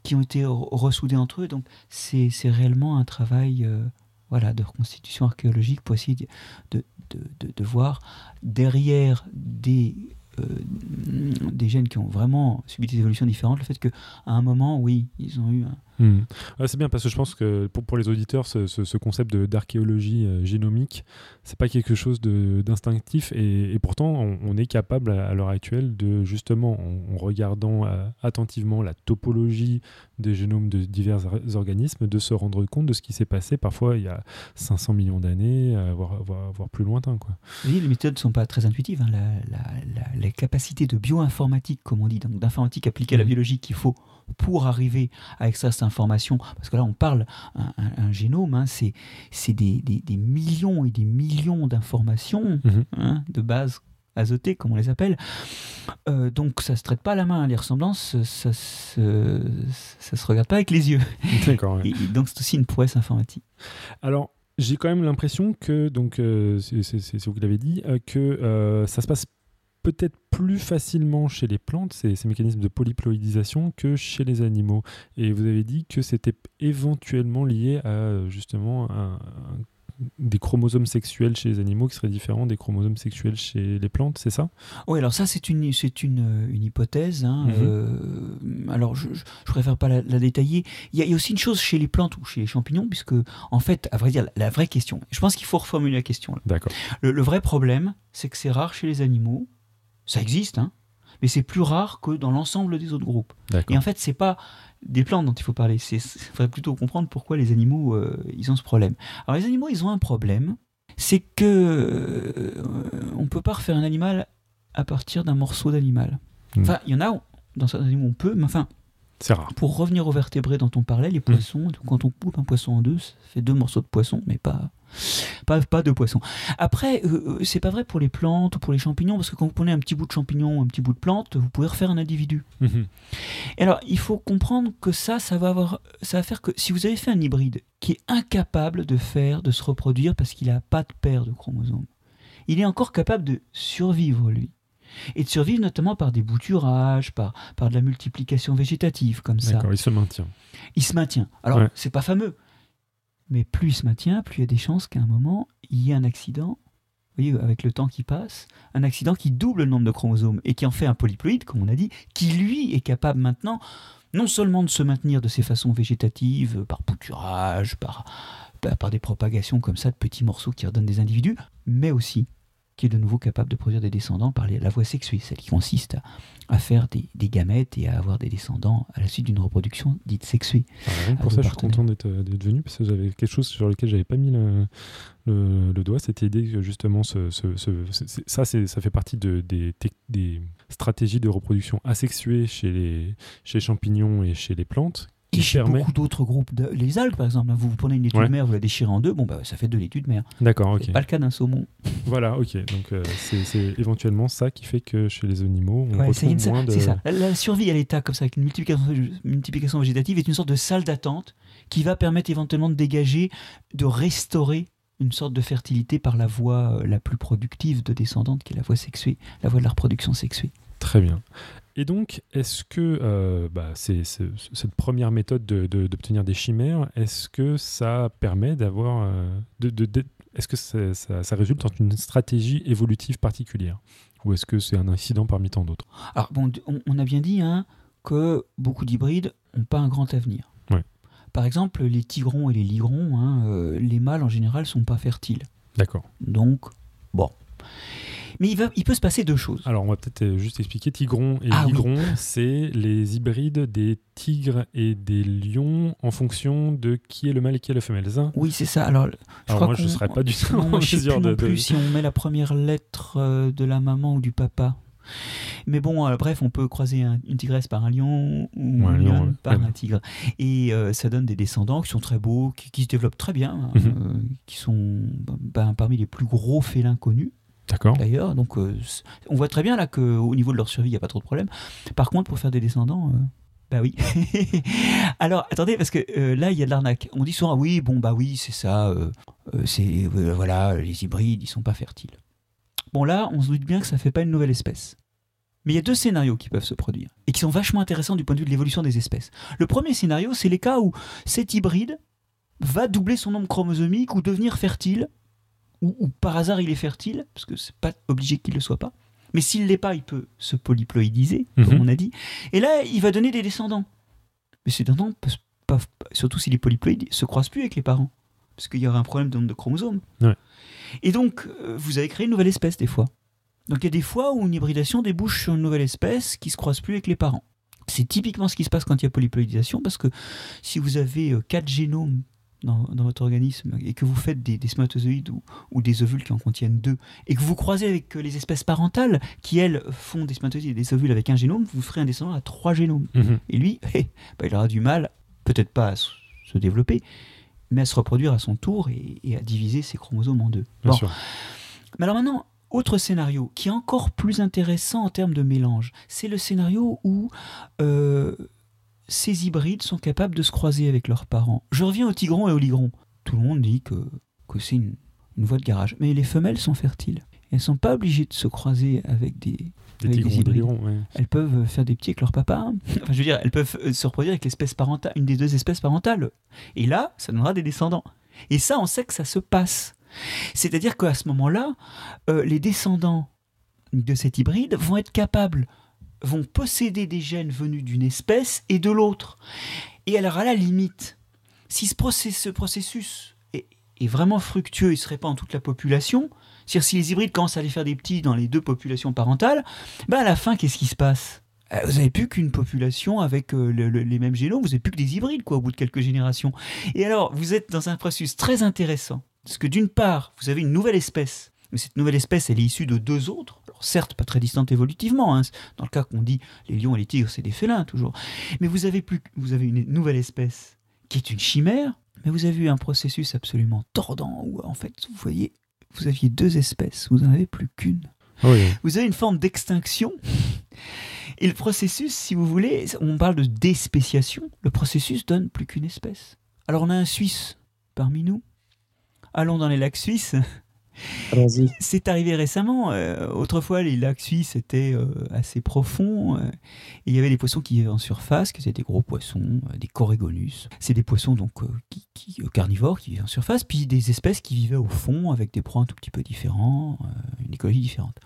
qui ont été re- ressoudés entre eux, donc c'est réellement un travail euh, voilà de reconstitution archéologique pour essayer de- de voir derrière des euh, des gènes qui ont vraiment subi des évolutions différentes, le fait qu'à un moment, oui, ils ont eu un... Hmm. C'est bien parce que je pense que pour, pour les auditeurs, ce, ce- ce concept d'archéologie euh, génomique, c'est pas quelque chose d'instinctif et, et pourtant on, on est capable à, à l'heure actuelle de justement en, en regardant euh, attentivement la topologie des génomes de divers or- organismes, de se rendre compte de ce qui s'est passé parfois il y a 500 millions d'années, euh, voire, voire- voire plus lointain. Quoi. Voyez, les méthodes ne sont pas très intuitives. hein. La, la- capacités de bioinformatique, comme on dit, donc d'informatique appliquée à la Mhm. biologie qu'il faut pour arriver à extraire cette information, parce que là on parle un, un- un génome, hein, c'est des, des- des millions et des millions d'informations Mhm. hein, de bases azotées, comme on les appelle. Euh, donc ça se traite pas à la main, les ressemblances, ça se, ça se regarde pas avec les yeux. D'accord. ouais. Donc c'est aussi une prouesse informatique. Alors, j'ai quand même l'impression que, donc, euh, c'est vous qui l'avez dit, euh, que euh, ça se passe peut-être plus facilement chez les plantes, ces, ces mécanismes de polyploïdisation, que chez les animaux. Et vous avez dit que c'était éventuellement lié à euh, justement un- un- des chromosomes sexuels chez les animaux qui seraient différents des chromosomes sexuels chez les plantes, c'est ça? Oui, alors ça, c'est une, c'est une, une hypothèse. hein, Mhm. euh, alors, je, je préfère pas la, la détailler. Il y, a, il y a aussi une chose chez les plantes ou chez les champignons, puisque, en fait, à vrai dire, la, la vraie question, je pense qu'il faut reformuler la question. D'accord. Le, le vrai problème, c'est que c'est rare chez les animaux. Ça existe, hein, mais c'est plus rare que dans l'ensemble des autres groupes. Et en fait, c'est pas des plantes dont il faut parler. Il faudrait plutôt comprendre pourquoi les animaux, euh, ils ont ce problème. Alors, les animaux, ils ont un problème. C'est que euh, on peut pas refaire un animal à partir d'un morceau d'animal. Hmm. Enfin, il y en a, dans certains animaux, on peut, mais enfin, C'est rare. pour revenir aux vertébrés dont on parlait, les poissons, quand on coupe un poisson en deux, ça fait deux morceaux de poisson, mais pas, pas, pas deux poissons. Après, euh, euh, c'est pas vrai pour les plantes ou pour les champignons, parce que quand vous prenez un petit bout de champignon, un petit bout de plante, vous pouvez refaire un individu. Mhm. Et alors, il faut comprendre que ça, ça va, avoir, ça va faire que si vous avez fait un hybride qui est incapable de faire, de se reproduire parce qu'il n'a pas de paire de chromosomes, il est encore capable de survivre, lui. Et de survivre notamment par des bouturages, par, par de la multiplication végétative, comme ça. D'accord, il se maintient. Il se maintient. Alors, Ouais. c'est pas fameux. Mais plus il se maintient, plus il y a des chances qu'à un moment, il y ait un accident, vous voyez, avec le temps qui passe, un accident qui double le nombre de chromosomes et qui en fait un polyploïde, comme on a dit, qui lui est capable maintenant non seulement de se maintenir de ces façons végétatives, par bouturage, par, par, par des propagations comme ça de petits morceaux qui redonnent des individus, mais aussi qui est de nouveau capable de produire des descendants par la voie sexuée, celle qui consiste à, à faire des, des gamètes et à avoir des descendants à la suite d'une reproduction dite sexuée. Alors, à pour ça, je suis content d'être euh, d'être venu parce que j'avais quelque chose sur lequel j'avais pas mis le, le, le doigt. Cette idée que justement, ce, ce- ce- c'est- c'est- ça, ça fait partie de, des, stratégies de reproduction chez les, chez les champignons et chez les plantes. Et chez permet. beaucoup d'autres groupes, de- les algues par exemple, vous, vous prenez une laitue Ouais. de mer, vous la déchirez en deux, bon bah ça fait deux laitues de mer. D'accord, ok. Pas le cas d'un saumon. Voilà, ok. Donc euh, c'est éventuellement ça qui fait que chez les animaux, on Ouais, retrouve moins de. c'est ça. La, la survie à l'état comme ça, avec une multiplication, multiplication végétative, est une sorte de salle d'attente qui va permettre éventuellement de dégager, de restaurer une sorte de fertilité par la voie euh, la plus productive de descendante, qui est la voie sexuée, la voie de la reproduction sexuée. Très bien. Et donc, est-ce que euh, bah, cette première méthode de- de- d'obtenir des chimères, est-ce que ça permet d'avoir... euh, de, de- de- est-ce que ça, ça- ça résulte en une stratégie évolutive particulière? Ou est-ce que c'est un incident parmi tant d'autres? Alors bon, on, on a bien dit hein, que beaucoup d'hybrides n'ont pas un grand avenir. Ouais. Par exemple, les tigrons et les ligrons, hein, euh, les mâles en général sont pas fertiles. D'accord. Donc, bon. Mais il, va, il peut se passer deux choses. Alors, on va peut-être euh, juste expliquer. Tigron et Ah oui. ligron, c'est les hybrides des tigres et des lions en fonction de qui est le mâle et qui est la femelle. Oui, c'est ça. Alors, je Alors crois moi, je ne serais pas du tout en moi, je sais mesure plus de... plus si on met la première lettre euh, de la maman ou du papa. Mais bon, euh, bref, on peut croiser un- une tigresse par un lion ou Ouais, un lion, ouais. par Ouais. un tigre. Et euh, ça donne des descendants qui sont très beaux, qui, qui se développent très bien, hein, Mhm. euh, qui sont ben, parmi les plus gros félins connus. D'ailleurs. Donc euh, on voit très bien là qu'au niveau de leur survie, il n'y a pas trop de problème. Par contre, pour faire des descendants... euh, bah oui. Alors, attendez, parce que euh, là, il y a de l'arnaque. On dit souvent, oui, bon, bah oui, c'est ça. c'est voilà, les hybrides, ils sont pas fertiles. Bon, là, on se doute bien que ça fait pas une nouvelle espèce. Mais il y a deux scénarios qui peuvent se produire et qui sont vachement intéressants du point de vue de l'évolution des espèces. Le premier scénario, c'est les cas où cet hybride va doubler son nombre chromosomique ou devenir fertile, ou, ou par hasard il est fertile, parce que c'est pas obligé qu'il le soit pas. Mais s'il l'est pas, il peut se polyploïdiser, comme Mhm. on a dit. Et là, il va donner des descendants. Mais ces descendants, pas- surtout s'il est polyploïde, se croisent plus avec les parents. Parce qu'il y aura un problème de nombre de chromosomes. Ouais. Et donc, euh, vous avez créé une nouvelle espèce des fois. Donc il y a des fois où une hybridation débouche sur une nouvelle espèce qui se croise plus avec les parents. C'est typiquement ce qui se passe quand il y a polyploïdisation, parce que si vous avez euh, quatre génomes dans, dans votre organisme et que vous faites des, des spermatozoïdes ou, ou des ovules qui en contiennent deux, et que vous croisez avec euh, les espèces parentales qui, elles, font des spermatozoïdes et des ovules avec un génome, vous ferez un descendant à trois génomes. Mhm. Et lui, eh, bah, il aura du mal, peut-être pas à se se développer, mais à se reproduire à son tour et, et à diviser ses chromosomes en deux. Bien Bon. sûr. Mais alors maintenant, autre scénario qui est encore plus intéressant en termes de mélange, c'est le scénario où euh, ces hybrides sont capables de se croiser avec leurs parents. Je reviens au tigron et au ligron. Tout le monde dit que, que c'est une, une voie de garage. Mais les femelles sont fertiles. Elles ne sont pas obligées de se croiser avec des, Des avec hybrides. ligrons, ouais. elles peuvent faire des petits avec leur papa. hein. Enfin, je veux dire, elles peuvent euh, se reproduire avec l'espèce parentale, une des deux espèces parentales. Et là, ça donnera des descendants. Et ça, on sait que ça se passe. C'est-à-dire qu'à ce moment-là, euh, les descendants de cet hybride vont être capables, vont posséder des gènes venus d'une espèce et de l'autre. Et alors, à la limite, si ce, process- ce processus est, vraiment fructueux et se répand en toute la population, c'est-à-dire si les hybrides commencent à aller faire des petits dans les deux populations parentales, ben à la fin, qu'est-ce qui se passe? Euh, Vous n'avez plus qu'une population avec euh, le- le- les mêmes génomes, vous n'avez plus que des hybrides quoi, au bout de quelques générations. Et alors, vous êtes dans un processus très intéressant. Parce que d'une part, vous avez une nouvelle espèce. Mais cette nouvelle espèce, elle est issue de deux autres. Alors certes, pas très distantes évolutivement. hein. Dans le cas qu'on dit les lions et les tigres, c'est des félins toujours. Mais vous avez, plus, vous avez une nouvelle espèce qui est une chimère. Mais vous avez eu un processus absolument tordant où, en fait, vous voyez, vous aviez deux espèces, vous n'en avez plus qu'une oui, vous avez une forme d'extinction. Et le processus, si vous voulez, on parle de déspéciation, le processus donne plus qu'une espèce. Alors on a un Suisse parmi nous. Allons dans les lacs suisses. C'est arrivé récemment. euh, autrefois, les lacs suisses étaient euh, assez profonds. euh, il y avait des poissons qui vivaient en surface, qui étaient des gros poissons, des corégonus. C'est des poissons donc qui, carnivores qui vivaient en surface, puis des espèces qui vivaient au fond avec des proies un tout petit peu différents, euh, une écologie différente.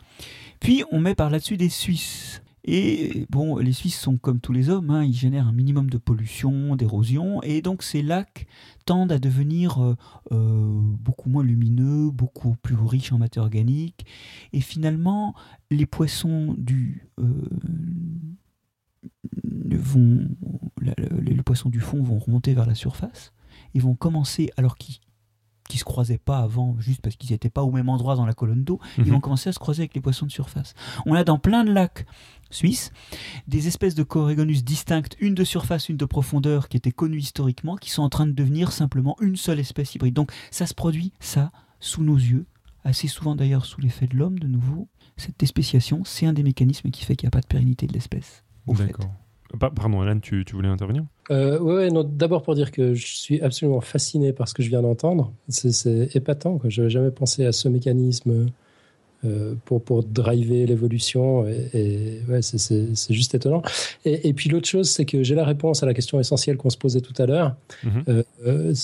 Puis on met par là-dessus des Suisses. Et bon, les Suisses sont comme tous les hommes, hein, ils génèrent un minimum de pollution, d'érosion, et donc ces lacs tendent à devenir euh, euh, beaucoup moins lumineux, beaucoup plus riches en matière organique, et finalement, les poissons du euh, vont, la- la- les, les poissons du fond vont remonter vers la surface. Ils vont commencer, alors qu'ils qui se croisaient pas avant, juste parce qu'ils n'étaient pas au même endroit dans la colonne d'eau, ils Mhm. vont commencer à se croiser avec les poissons de surface. On a dans plein de lacs suisses des espèces de corégonus distinctes, une de surface, une de profondeur, qui étaient connues historiquement, qui sont en train de devenir simplement une seule espèce hybride. Donc ça se produit, ça, sous nos yeux, assez souvent d'ailleurs sous l'effet de l'homme de nouveau. Cette déspéciation, c'est un des mécanismes qui fait qu'il n'y a pas de pérennité de l'espèce. D'accord. Pa- Pardon, Alan, tu, tu voulais intervenir? Euh, ouais, non, d'abord pour dire que je suis absolument fasciné par ce que je viens d'entendre. C'est, c'est épatant. Je n'avais jamais pensé à ce mécanisme euh, pour, pour driver l'évolution. Et, et ouais, c'est, juste étonnant. Et, et puis l'autre chose, c'est que j'ai la réponse à la question essentielle qu'on se posait tout à l'heure. Mhm. Euh, euh,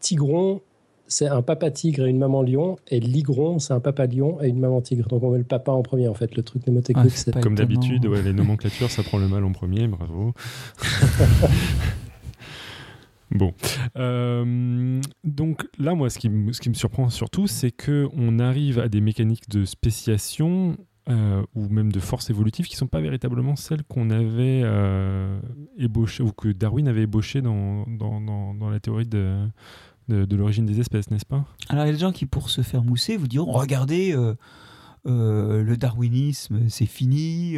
tigron, c'est un papa tigre et une maman lion. Et ligron, c'est un papa lion et une maman tigre. Donc on met le papa en premier, en fait. Le truc mnémotechnique, Ah, c'est... pas Comme d'habitude, ouais, les nomenclatures, ça prend le mal en premier, bravo. bon. Euh, donc là, moi, ce qui, me- surprend surtout, c'est qu'on arrive à des mécaniques de spéciation euh, ou même de force évolutive qui sont pas véritablement celles qu'on avait euh, ébauchées ou que Darwin avait ébauchées dans, la théorie de, l'origine des espèces, n'est-ce pas? Alors il y a des gens qui, pour se faire mousser, vous diront regardez, le darwinisme, c'est fini,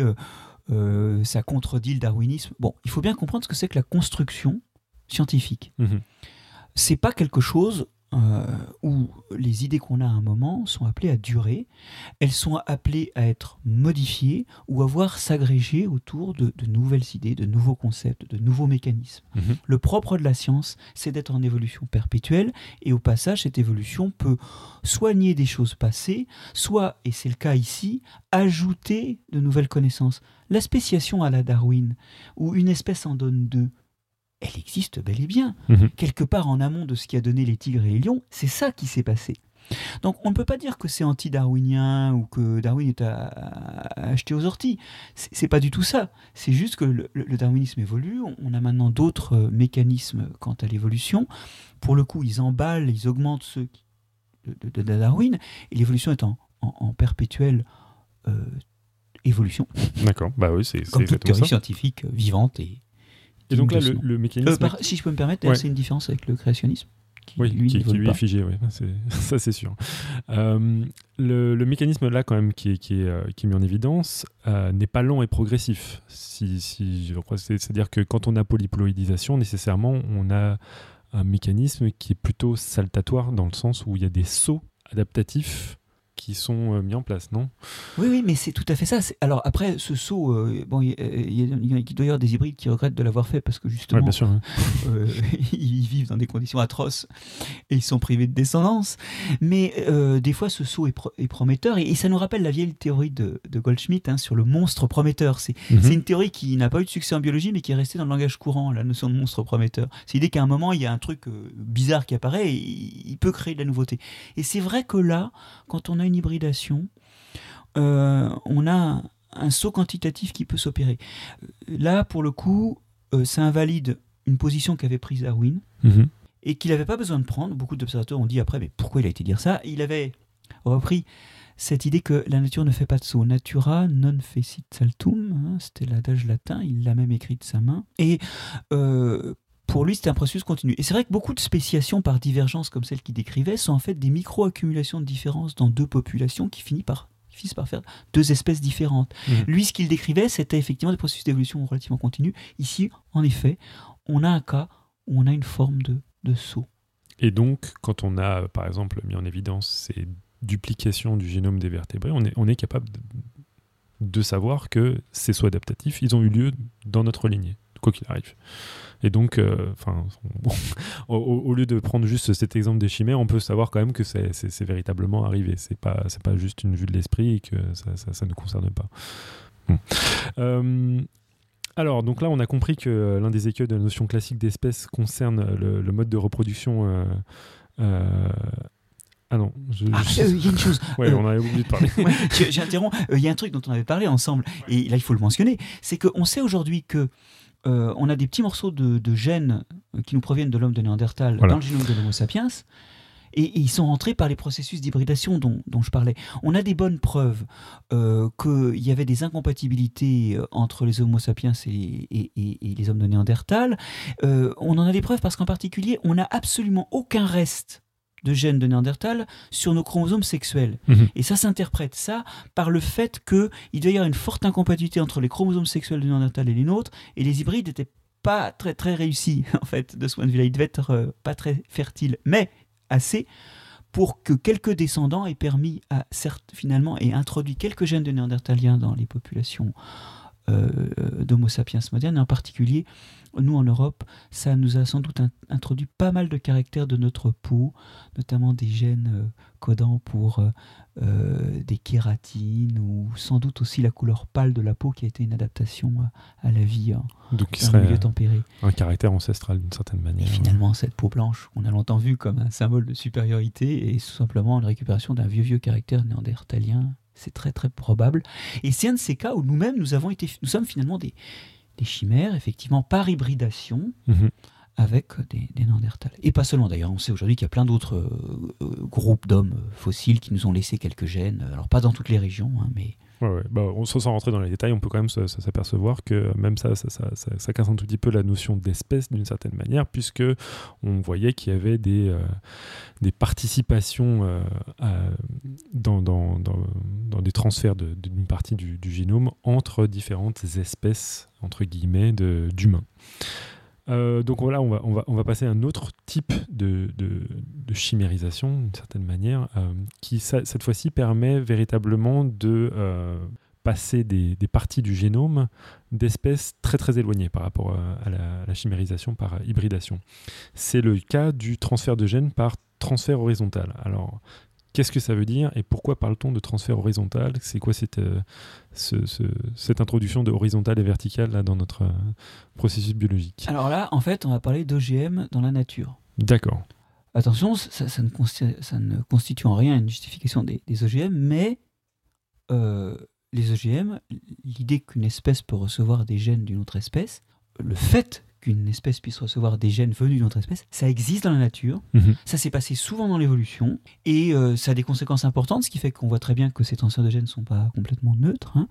ça contredit le darwinisme. Bon, il faut bien comprendre ce que c'est que la construction scientifique. Mhm. C'est pas quelque chose euh, où les idées qu'on a à un moment sont appelées à durer, elles sont appelées à être modifiées ou à voir s'agréger autour de, de nouvelles idées, de nouveaux concepts, de nouveaux mécanismes. Mhm. Le propre de la science, c'est d'être en évolution perpétuelle et au passage, cette évolution peut soigner des choses passées, soit, et c'est le cas ici, ajouter de nouvelles connaissances. La spéciation à la Darwin, où une espèce en donne deux, elle existe bel et bien. Mhm. Quelque part en amont de ce qui a donné les tigres et les lions, c'est ça qui s'est passé. Donc on ne peut pas dire que c'est anti-darwinien ou que Darwin est à, à acheter aux orties. C'est pas du tout ça. C'est juste que le, darwinisme évolue. On, a maintenant d'autres euh, mécanismes quant à l'évolution. Pour le coup, ils emballent, ils augmentent ceux qui- de, de- de Darwin. Et l'évolution est en, en- en perpétuelle euh, évolution, D'accord, bah oui, c'est comme toute théorie ça. scientifique vivante et Et donc là, le, Euh, par- si je peux me permettre, Ouais. c'est une différence avec le créationnisme. Qui, Oui, lui, qui, lui est figé, oui, ça c'est sûr. Euh, le, le mécanisme là quand même qui est, qui est, euh, qui est mis en évidence euh, n'est pas lent et progressif. Si, si c'est-à-dire que quand on a polyploïdisation, nécessairement on a un mécanisme qui est plutôt saltatoire dans le sens où il y a des sauts adaptatifs qui sont euh, mis en place, non? Oui, oui, mais c'est tout à fait ça. Alors après, ce saut, euh, bon, il doit y avoir des hybrides qui regrettent de l'avoir fait parce que justement, bien sûr. hein. euh, ils vivent dans des conditions atroces et ils sont privés de descendance. Mais euh, des fois, ce saut est, pro- est prometteur et, et ça nous rappelle la vieille théorie de, de Goldschmidt hein, sur le monstre prometteur. C'est Mhm. c'est une théorie qui n'a pas eu de succès en biologie, mais qui est restée dans le langage courant, la notion de monstre prometteur. C'est l'idée qu'à un moment, il y a un truc bizarre qui apparaît et il il peut créer de la nouveauté. Et c'est vrai que là, quand on a une hybridation, euh, on a un, saut quantitatif qui peut s'opérer. Là, pour le coup, euh, ça invalide une position qu'avait prise Darwin Mhm. et qu'il n'avait pas besoin de prendre. Beaucoup d'observateurs ont dit après, mais pourquoi il a été dire ça? Il avait repris cette idée que la nature ne fait pas de saut. Natura non fecit saltum, hein, c'était l'adage latin, il l'a même écrit de sa main. Et euh, pour lui, c'était un processus continu. Et c'est vrai que beaucoup de spéciations par divergence, comme celle qu'il décrivait, sont en fait des micro-accumulations de différences dans deux populations qui finissent par, qui finissent par faire deux espèces différentes. Mhm. Lui, ce qu'il décrivait, c'était effectivement des processus d'évolution relativement continus. Ici, en effet, on a un cas où on a une forme de, de saut. Et donc, quand on a, par exemple, mis en évidence ces duplications du génome des vertébrés, on est, on est capable de, de savoir que ces sauts adaptatifs, ils ont eu lieu dans notre lignée, quoi qu'il arrive. Et donc, euh, enfin, au, au- au lieu de prendre juste cet exemple des chimères, on peut savoir quand même que c'est- véritablement arrivé. C'est pas, c'est pas juste une vue de l'esprit et que ça, ça, ça ne concerne pas. Bon. Euh, alors, donc là, on a compris que l'un des écueils de la notion classique d'espèce concerne le, le mode de reproduction. euh, euh, Ah non, je- Ah, je- euh, il y a une chose. ouais, euh, on avait oublié de parler. Ouais, J'interromps. Euh, Il y a un truc dont on avait parlé ensemble, et là il faut le mentionner, c'est qu'on sait aujourd'hui que euh, on a des petits morceaux de, de gènes euh, qui nous proviennent de l'homme de Néandertal Voilà. dans le génome de l'Homo sapiens, et, et ils sont rentrés par les processus d'hybridation dont, dont je parlais. On a des bonnes preuves euh, qu'il y avait des incompatibilités entre les Homo sapiens et, et- et- et les hommes de Néandertal. Euh, on en a des preuves parce qu'en particulier, on n'a absolument aucun reste de gènes de Néandertal sur nos chromosomes sexuels. Mhm. Et ça s'interprète ça par le fait qu'il doit y avoir une forte incompatibilité entre les chromosomes sexuels de Néandertal et les nôtres, et les hybrides n'étaient pas très très réussis en fait de ce point de vue-là. Ils devaient être euh, pas très fertiles, mais assez pour que quelques descendants aient permis à certes finalement et introduit quelques gènes de néandertaliens dans les populations euh, d'Homo sapiens modernes, et en particulier nous en Europe, ça nous a sans doute in- introduit pas mal de caractères de notre peau, notamment des gènes euh, codants pour euh, euh, des kératines ou sans doute aussi la couleur pâle de la peau qui a été une adaptation à, à la vie hein, Donc, qui dans un serait milieu tempéré. un caractère ancestral d'une certaine Et manière. finalement, cette peau blanche, on a longtemps vue comme un symbole de supériorité, est tout simplement une récupération d'un vieux vieux caractère néandertalien. C'est très très probable. Et c'est un de ces cas où nous-mêmes, nous avons été, nous sommes finalement des, des chimères, effectivement, par hybridation Mhm. avec des, des Néandertals. Et pas seulement d'ailleurs, on sait aujourd'hui qu'il y a plein d'autres euh, groupes d'hommes fossiles qui nous ont laissé quelques gènes. Alors pas dans toutes les régions, hein, mais Ouais. Bah, on, sans rentrer dans les détails, on peut quand même s'apercevoir que même ça, ça, ça, ça- casse un tout petit peu la notion d'espèce d'une certaine manière, puisque on voyait qu'il y avait des, euh, des participations euh, dans, dans, dans, des transferts d'une partie du, du génome entre différentes espèces, entre guillemets, d'humains. Euh, donc voilà, on va, passer à un autre type de, chimérisation, d'une certaine manière, euh, qui cette fois-ci permet véritablement de euh, passer des, parties du génome d'espèces très très éloignées par rapport à la, à la chimérisation par hybridation. C'est le cas du transfert de gènes par transfert horizontal. Alors, qu'est-ce que ça veut dire et pourquoi parle-t-on de transfert horizontal? C'est quoi cette, euh, ce- ce- cette introduction de horizontal et vertical là, dans notre euh, processus biologique? Alors là, en fait, on va parler d'OGM dans la nature. D'accord. Attention, ça, ça ne constitue, ça ne constitue en rien une justification des, des OGM, mais euh, les OGM, l'idée qu'une espèce peut recevoir des gènes d'une autre espèce, le fait qu'une espèce puisse recevoir des gènes venus d'une autre espèce, ça existe dans la nature, Mhm. ça s'est passé souvent dans l'évolution, et euh, ça a des conséquences importantes, ce qui fait qu'on voit très bien que ces transferts de gènes ne sont pas complètement neutres, hein.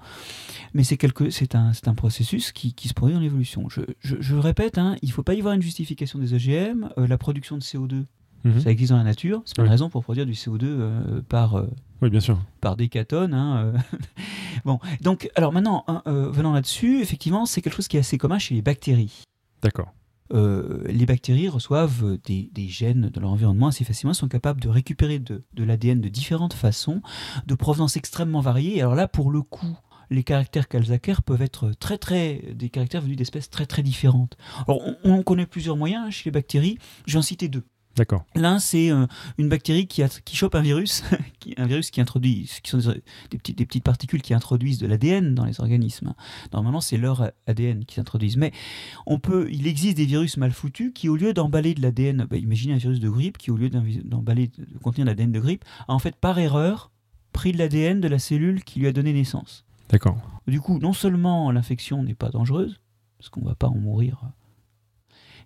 mais c'est quelque- c'est un, c'est un processus qui, qui se produit dans l'évolution. Je, je- je le répète, hein, il ne faut pas y voir une justification des OGM, euh, la production de CO2 Mhm. ça existe dans la nature, c'est pas Oui. une raison pour produire du CO2 euh, par, euh, Oui, bien sûr. par décatonne. hein, euh. bon, donc, alors maintenant, hein, venant là-dessus, effectivement, c'est quelque chose qui est assez commun chez les bactéries. D'accord. Euh, les bactéries reçoivent des, gènes de leur environnement assez facilement, sont capables de récupérer de, l'ADN de différentes façons, de provenance extrêmement variée. Et alors là, pour le coup, les caractères qu'elles acquièrent peuvent être très très des caractères venus d'espèces très très différentes. Alors on, on connaît plusieurs moyens chez les bactéries. Je vais en citer deux. D'accord. L'un, c'est euh, une bactérie qui, a- qui chope un virus, qui, un virus qui introduit, qui sont des, des petites, des petites particules qui introduisent de l'ADN dans les organismes. Normalement, c'est leur ADN qui s'introduisent. Mais on peut, il existe des virus mal foutus qui, au lieu d'emballer de l'ADN, bah, imaginez un virus de grippe qui, au lieu d'emballer, de contenir de l'ADN de grippe, a en fait par erreur pris de l'ADN de la cellule qui lui a donné naissance. D'accord. Du coup, non seulement l'infection n'est pas dangereuse, parce qu'on ne va pas en mourir,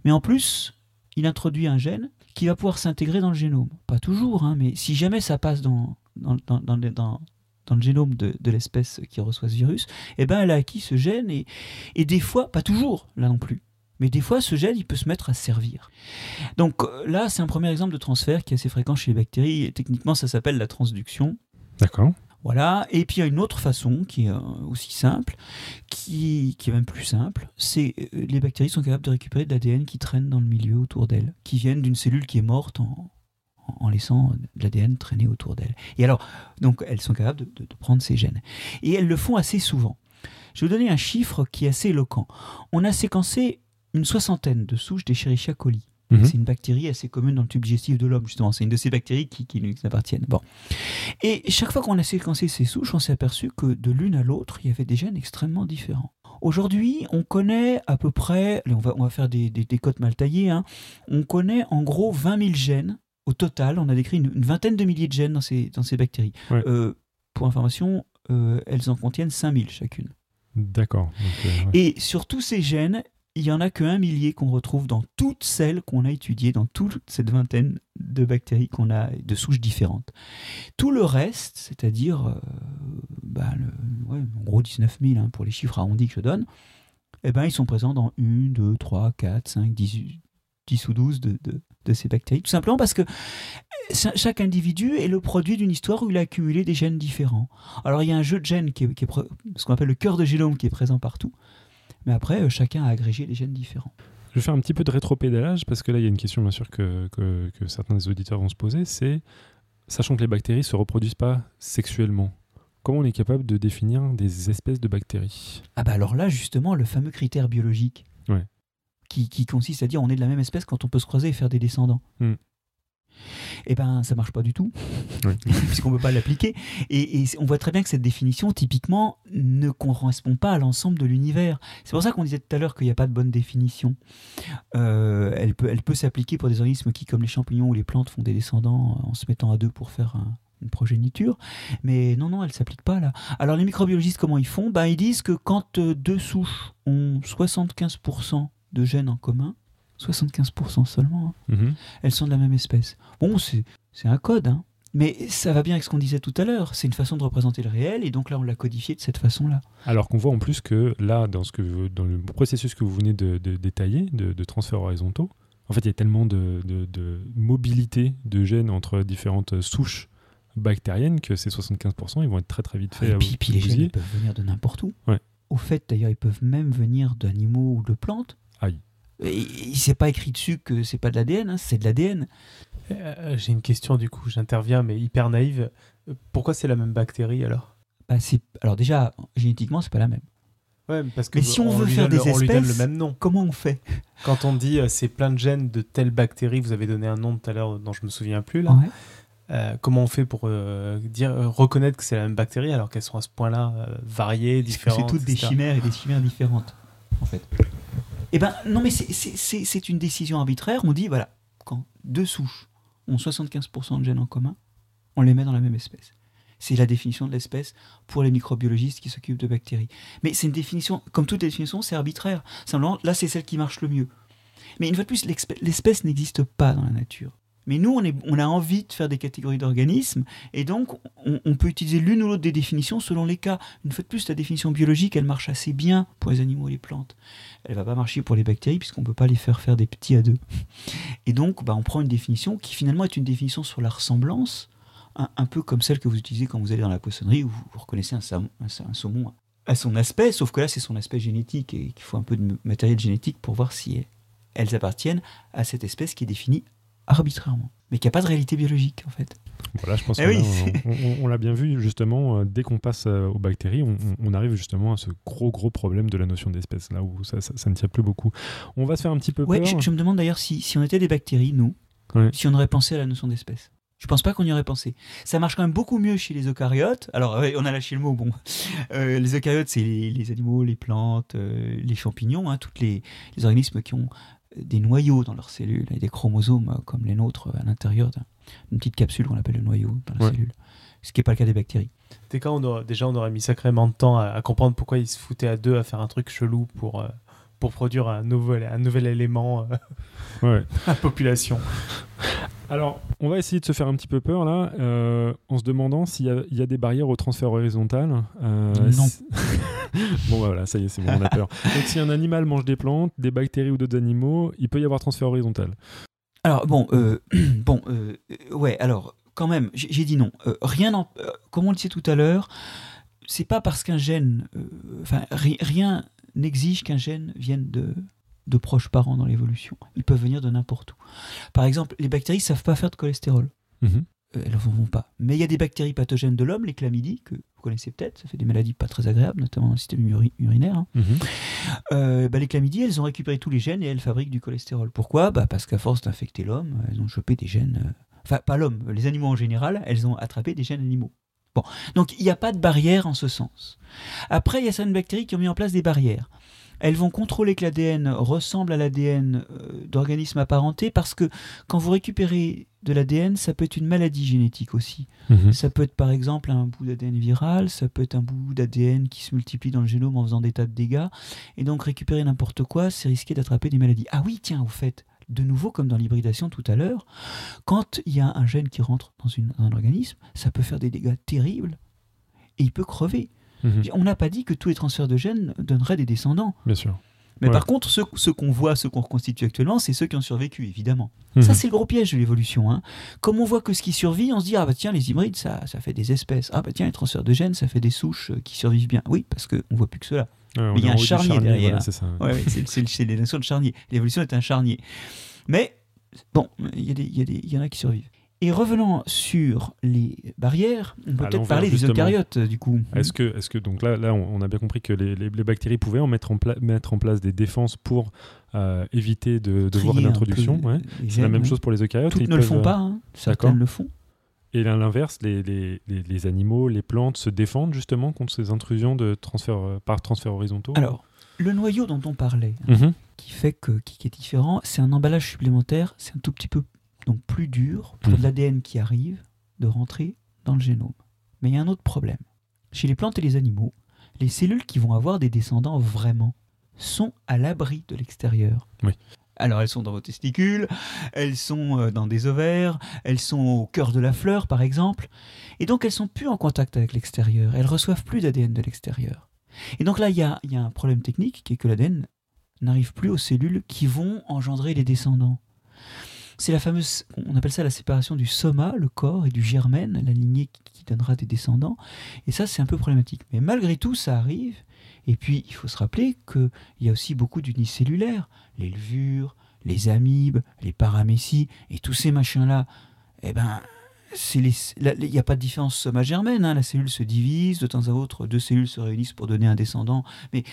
mais en plus, il introduit un gène qui va pouvoir s'intégrer dans le génome. Pas toujours, hein, mais si jamais ça passe dans, dans, le- génome de, de l'espèce qui reçoit ce virus, eh ben, elle a acquis ce gène et, et des fois, pas toujours, là non plus. Mais des fois, ce gène, il peut se mettre à servir. Donc euh, là, c'est un premier exemple de transfert qui est assez fréquent chez les bactéries. Et techniquement, ça s'appelle la transduction. D'accord. Voilà. Et puis il y a une autre façon qui est euh, aussi simple, qui, est même plus simple, c'est euh, les bactéries sont capables de récupérer de l'ADN qui traîne dans le milieu autour d'elles, qui viennent d'une cellule qui est morte en, en laissant de l'ADN traîner autour d'elles. Et alors, donc elles sont capables de prendre ces gènes. Et elles le font assez souvent. Je vais vous donner un chiffre qui est assez éloquent. On a séquencé une soixantaine de souches d'Escherichia coli. Mhm. C'est une bactérie assez commune dans le tube digestif de l'homme, justement. C'est une de ces bactéries qui, qui nous appartiennent. Bon. Et chaque fois qu'on a séquencé ces souches, on s'est aperçu que de l'une à l'autre, il y avait des gènes extrêmement différents. Aujourd'hui, on connaît à peu près, allez, on va, on va faire des, des, des cotes mal taillées, hein. on connaît en gros 20 000 gènes. Au total, on a décrit une, une vingtaine de milliers de gènes dans ces, dans ces bactéries. Ouais. Euh, pour information, euh, elles en contiennent 5 000 chacune. D'accord. Euh, ouais. Et sur tous ces gènes, il y en a que un millier qu'on retrouve dans toutes celles qu'on a étudiées, dans toute cette vingtaine de bactéries qu'on a, de souches différentes. Tout le reste, c'est-à-dire, euh, ouais, en gros 19 000 hein, pour les chiffres arrondis que je donne, eh ben, ils sont présents dans 1, 2, 3, 4, 5, 10, 10 ou 12 de, ces bactéries. Tout simplement parce que cha- chaque individu est le produit d'une histoire où il a accumulé des gènes différents. Alors il y a un jeu de gènes qui est, ce qu'on appelle le cœur de génome qui est présent partout. Mais après, euh, chacun a agrégé des gènes différents. Je vais faire un petit peu de rétropédalage parce que là, il y a une question, bien sûr, que, que, que certains des auditeurs vont se poser. C'est, sachant que les bactéries se reproduisent pas sexuellement, comment on est capable de définir des espèces de bactéries? Ah bah alors là, justement, le fameux critère biologique. Ouais. Qui, qui consiste à dire on est de la même espèce quand on peut se croiser et faire des descendants. Hmm. Eh ben, ça marche pas du tout, puisqu'on ne peut pas l'appliquer. Et, et on voit très bien que cette définition, typiquement, ne correspond pas à l'ensemble de l'univers. C'est pour ça qu'on disait tout à l'heure qu'il n'y a pas de bonne définition. Euh, elle peut, elle peut s'appliquer pour des organismes qui, comme les champignons ou les plantes, font des descendants en se mettant à deux pour faire un- une progéniture. Mais non, non, elle ne s'applique pas là. Alors les microbiologistes, comment ils font? Ben, Ils disent que quand euh, deux souches ont 75% de gènes en commun, 75% seulement, hein, Mhm. elles sont de la même espèce. Bon, c'est un code, hein. mais ça va bien avec ce qu'on disait tout à l'heure. C'est une façon de représenter le réel, et donc là, on l'a codifié de cette façon-là. Alors qu'on voit en plus que là, dans, ce que, vous- dans le processus que vous venez de, de détailler, de, de transferts horizontaux, en fait, il y a tellement de, mobilité de gènes entre différentes souches bactériennes que ces 75%, ils vont être très très vite faits. et puis, les gènes ils peuvent venir de n'importe où. Ouais. Au fait, d'ailleurs, ils peuvent même venir d'animaux ou de plantes. Il s'est pas écrit dessus que c'est pas de l'ADN, hein, c'est de l'ADN. Euh, J'ai une question du coup, j'interviens, mais hyper naïve. Euh, Pourquoi c'est la même bactérie alors? Bah, alors déjà, génétiquement, c'est pas la même. Ouais, parce que Mais si on veut faire des le- on lui donne le espèces- même nom. Comment on fait? Quand on dit euh, c'est plein de gènes de telle bactérie, vous avez donné un nom tout à l'heure dont je me souviens plus là. Ouais. Euh, comment on fait pour euh, dire euh, reconnaître que c'est la même bactérie alors qu'elles sont à ce point-là euh, variées, que c'est différentes toutes des chimères et des chimères différentes, en fait. Eh ben, non, mais c'est- une décision arbitraire. On dit, voilà, quand deux souches ont 75% de gènes en commun, on les met dans la même espèce. C'est la définition de l'espèce pour les microbiologistes qui s'occupent de bactéries. Mais c'est une définition, comme toute définition, c'est arbitraire. Simplement, là, c'est celle qui marche le mieux. Mais une fois de plus, l'espèce n'existe pas dans la nature. Mais nous, on, a envie de faire des catégories d'organismes, et donc on, peut utiliser l'une ou l'autre des définitions selon les cas. Une fois de plus, la définition biologique, elle marche assez bien pour les animaux et les plantes. Elle va pas marcher pour les bactéries, puisqu'on peut pas les faire faire des petits à deux. Et donc, bah, on prend une définition qui finalement est une définition sur la ressemblance, un, peu comme celle que vous utilisez quand vous allez dans la poissonnerie, où vous reconnaissez un- un saumon à son aspect, sauf que là, c'est son aspect génétique, et qu'il faut un peu de matériel génétique pour voir si elles appartiennent à cette espèce qui est définie arbitrairement, mais qui n'a pas de réalité biologique en fait. Voilà, je pense Eh qu'on oui, a- on, on- on l'a bien vu justement, euh, dès qu'on passe euh, aux bactéries, on, on- on arrive justement à ce gros gros problème de la notion d'espèce, là où ça, ça- ça ne tient plus beaucoup. On va se faire un petit peu Ouais, peur. je, je me demande d'ailleurs si, si on était des bactéries, nous, Ouais. si on aurait pensé à la notion d'espèce. Je pense pas qu'on y aurait pensé. Ça marche quand même beaucoup mieux chez les eucaryotes. Alors, ouais, on a lâché le mot, bon. Euh, les eucaryotes, c'est les, les animaux, les plantes, euh, les champignons, hein, tous les, les organismes qui ont des noyaux dans leurs cellules et des chromosomes euh, comme les nôtres euh, à l'intérieur d'un- d'une petite capsule qu'on appelle le noyau dans la Ouais. cellule. Ce qui n'est pas le cas des bactéries. On déjà on aurait mis sacrément de temps à, à comprendre pourquoi ils se foutaient à deux à faire un truc chelou pour, euh, pour produire un nouvel, un nouvel élément euh, Ouais. à la population. Alors, on va essayer de se faire un petit peu peur là, euh, en se demandant s'il y, y a des barrières au transfert horizontal. Euh, Non. bon, bah, voilà, ça y est, c'est bon, on a peur. Donc, si un animal mange des plantes, des bactéries ou d'autres animaux, il peut y avoir transfert horizontal. Alors bon, euh, bon, ouais. Alors quand même, j'ai dit non. Rien, euh, comme on le disait tout à l'heure, c'est pas parce qu'un gène, enfin ri- rien n'exige qu'un gène vienne de de proches parents dans l'évolution. Ils peuvent venir de n'importe où. Par exemple, les bactéries savent pas faire de cholestérol. Mhm. euh, elles n'en vont pas. Mais il y a des bactéries pathogènes de l'homme, les chlamydies, que vous connaissez peut-être, ça fait des maladies pas très agréables, notamment dans le système uri- urinaire. hein. Mhm. Euh, bah, les chlamydies, elles ont récupéré tous les gènes et elles fabriquent du cholestérol. Pourquoi? Bah, Parce qu'à force d'infecter l'homme, elles ont chopé des gènes. euh, Enfin, pas l'homme, les animaux en général, elles ont attrapé des gènes animaux. Bon, donc il n'y a pas de barrière en ce sens. Après, il y a certaines bactéries qui ont mis en place des barrières. Elles vont contrôler que l'ADN ressemble à l'ADN euh, d'organismes apparentés parce que quand vous récupérez de l'ADN, ça peut être une maladie génétique aussi. Mhm. Ça peut être par exemple un bout d'ADN viral, ça peut être un bout d'ADN qui se multiplie dans le génome en faisant des tas de dégâts. Et donc récupérer n'importe quoi, c'est risquer d'attraper des maladies. Ah oui, tiens, au fait, de nouveau, comme dans l'hybridation tout à l'heure, quand il y a un gène qui rentre dans, une- dans un organisme, ça peut faire des dégâts terribles et il peut crever. Mhm. On n'a pas dit que tous les transferts de gènes donneraient des descendants. Bien sûr. Mais Ouais. par contre, ceux, ceux qu'on voit, ceux qu'on reconstitue actuellement, c'est ceux qui ont survécu, évidemment. Mhm. Ça, c'est le gros piège de l'évolution. Hein. Comme on voit que ce qui survit, on se dit ah bah tiens les hybrides ça, ça fait des espèces. Ah bah tiens les transferts de gènes ça fait des souches euh, qui survivent bien. Oui parce qu'on voit plus que cela. Ouais, Mais il y a un du charnier derrière. voilà, c'est ça. Ouais, les notions de charnier. L'évolution est un charnier. Mais bon, il y, y en a qui survivent. Et revenant sur les barrières, on peut peut-être parler des eucaryotes euh, du coup. Est-ce que, est-ce que donc là, là, on a bien compris que les, les- les bactéries pouvaient en mettre en, mettre en place des défenses pour euh, éviter de, de voir une un introduction. ouais. C'est la même chose pour les eucaryotes. Toutes ils ne le font euh, pas, hein. certaines le font. Et à l'inverse, les, les, les, les animaux, les plantes se défendent justement contre ces intrusions de transfert, euh, par transfert horizontaux? Alors, le noyau dont on parlait, Mhm. qui fait que qui, qui est différent, c'est un emballage supplémentaire, c'est un tout petit peu donc plus dur pour Mhm. de l'ADN qui arrive de rentrer dans le génome. Mais il y a un autre problème. Chez les plantes et les animaux, les cellules qui vont avoir des descendants vraiment sont à l'abri de l'extérieur. Oui. Alors elles sont dans vos testicules, elles sont euh, dans des ovaires, elles sont au cœur de la fleur par exemple, et donc elles sont plus en contact avec l'extérieur, elles reçoivent plus d'ADN de l'extérieur. Et donc là il y a, il y a un problème technique qui est que l'ADN n'arrive plus aux cellules qui vont engendrer les descendants. C'est la fameuse, on appelle ça la séparation du soma, le corps, et du germen, la lignée qui, donnera des descendants. Et ça, c'est un peu problématique. Mais malgré tout, ça arrive. Et puis, il faut se rappeler qu'il y a aussi beaucoup d'unicellulaires. Les levures, les amibes, les paramécies, et tous ces machins-là, eh ben, il n'y a pas de différence soma-germaine. hein. La cellule se divise, de temps à autre, deux cellules se réunissent pour donner un descendant. Mais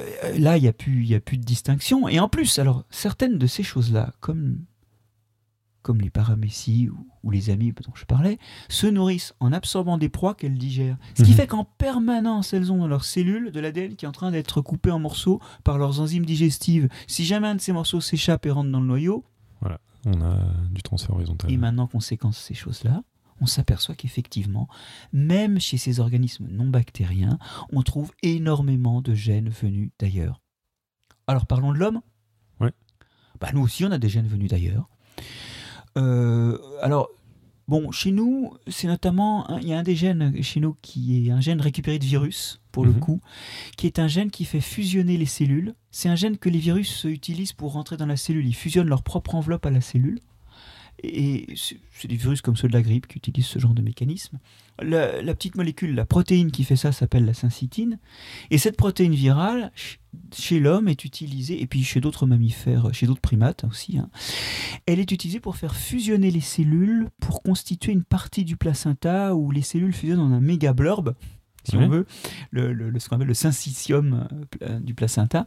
euh, là, il n'y a, plus- a plus de distinction. Et en plus, alors, certaines de ces choses-là, comme, comme les paramécies ou, ou les amibes dont je parlais, se nourrissent en absorbant des proies qu'elles digèrent. Ce qui Mhm. fait qu'en permanence, elles ont dans leurs cellules de l'ADN qui est en train d'être coupé en morceaux par leurs enzymes digestives. Si jamais un de ces morceaux s'échappe et rentre dans le noyau, On a du transfert horizontal. et maintenant qu'on séquence ces choses-là, on s'aperçoit qu'effectivement, même chez ces organismes non bactériens, on trouve énormément de gènes venus d'ailleurs. Alors parlons de l'homme. Ouais. Bah, nous aussi, on a des gènes venus d'ailleurs. Euh, alors, bon, chez nous, c'est notamment, il y a un des gènes chez nous qui est un gène récupéré de virus, pour le Mhm. coup, qui est un gène qui fait fusionner les cellules. C'est un gène que les virus utilisent pour rentrer dans la cellule. Ils fusionnent leur propre enveloppe à la cellule. Et c'est des virus comme ceux de la grippe qui utilisent ce genre de mécanisme. La, petite molécule, la protéine qui fait ça s'appelle la syncytine. Et cette protéine virale, ch- chez l'homme, est utilisée, et puis chez d'autres mammifères, chez d'autres primates aussi, hein, elle est utilisée pour faire fusionner les cellules, pour constituer une partie du placenta où les cellules fusionnent en un méga blurb, si on veut, le, le- le- ce qu'on appelle le syncytium euh, du placenta.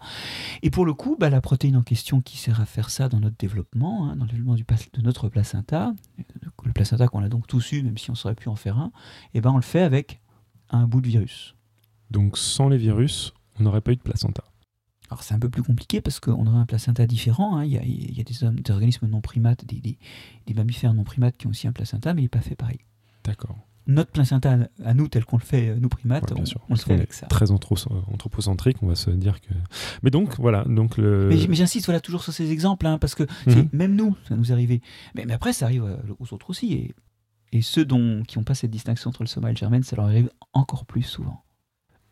Et pour le coup, bah, la protéine en question qui sert à faire ça dans notre développement, hein, dans le développement du, de notre placenta, le placenta qu'on a donc tous eu, même si on saurait pu en faire un, et ben on le fait avec un bout de virus. Donc sans les virus, on n'aurait pas eu de placenta. Alors c'est un peu plus compliqué parce qu'on aurait un placenta différent. hein. Il, y a, il y a des organismes non primates, des, des- des mammifères non primates qui ont aussi un placenta, mais il n'est pas fait pareil. D'accord. Notre placenta à- à nous, tel qu'on le fait, euh, nous primates, Ouais, on, sûr. on le fait avec ça. Très anthro- anthropocentrique, on va se dire que. Mais donc voilà, donc le. Mais, j'insiste voilà, toujours sur ces exemples, hein, parce que Mhm. même nous, ça nous est arrivé. Mais, mais après, ça arrive euh, aux autres aussi. Et, et ceux dont, qui n'ont pas cette distinction entre le soma et le germaine, ça leur arrive encore plus souvent.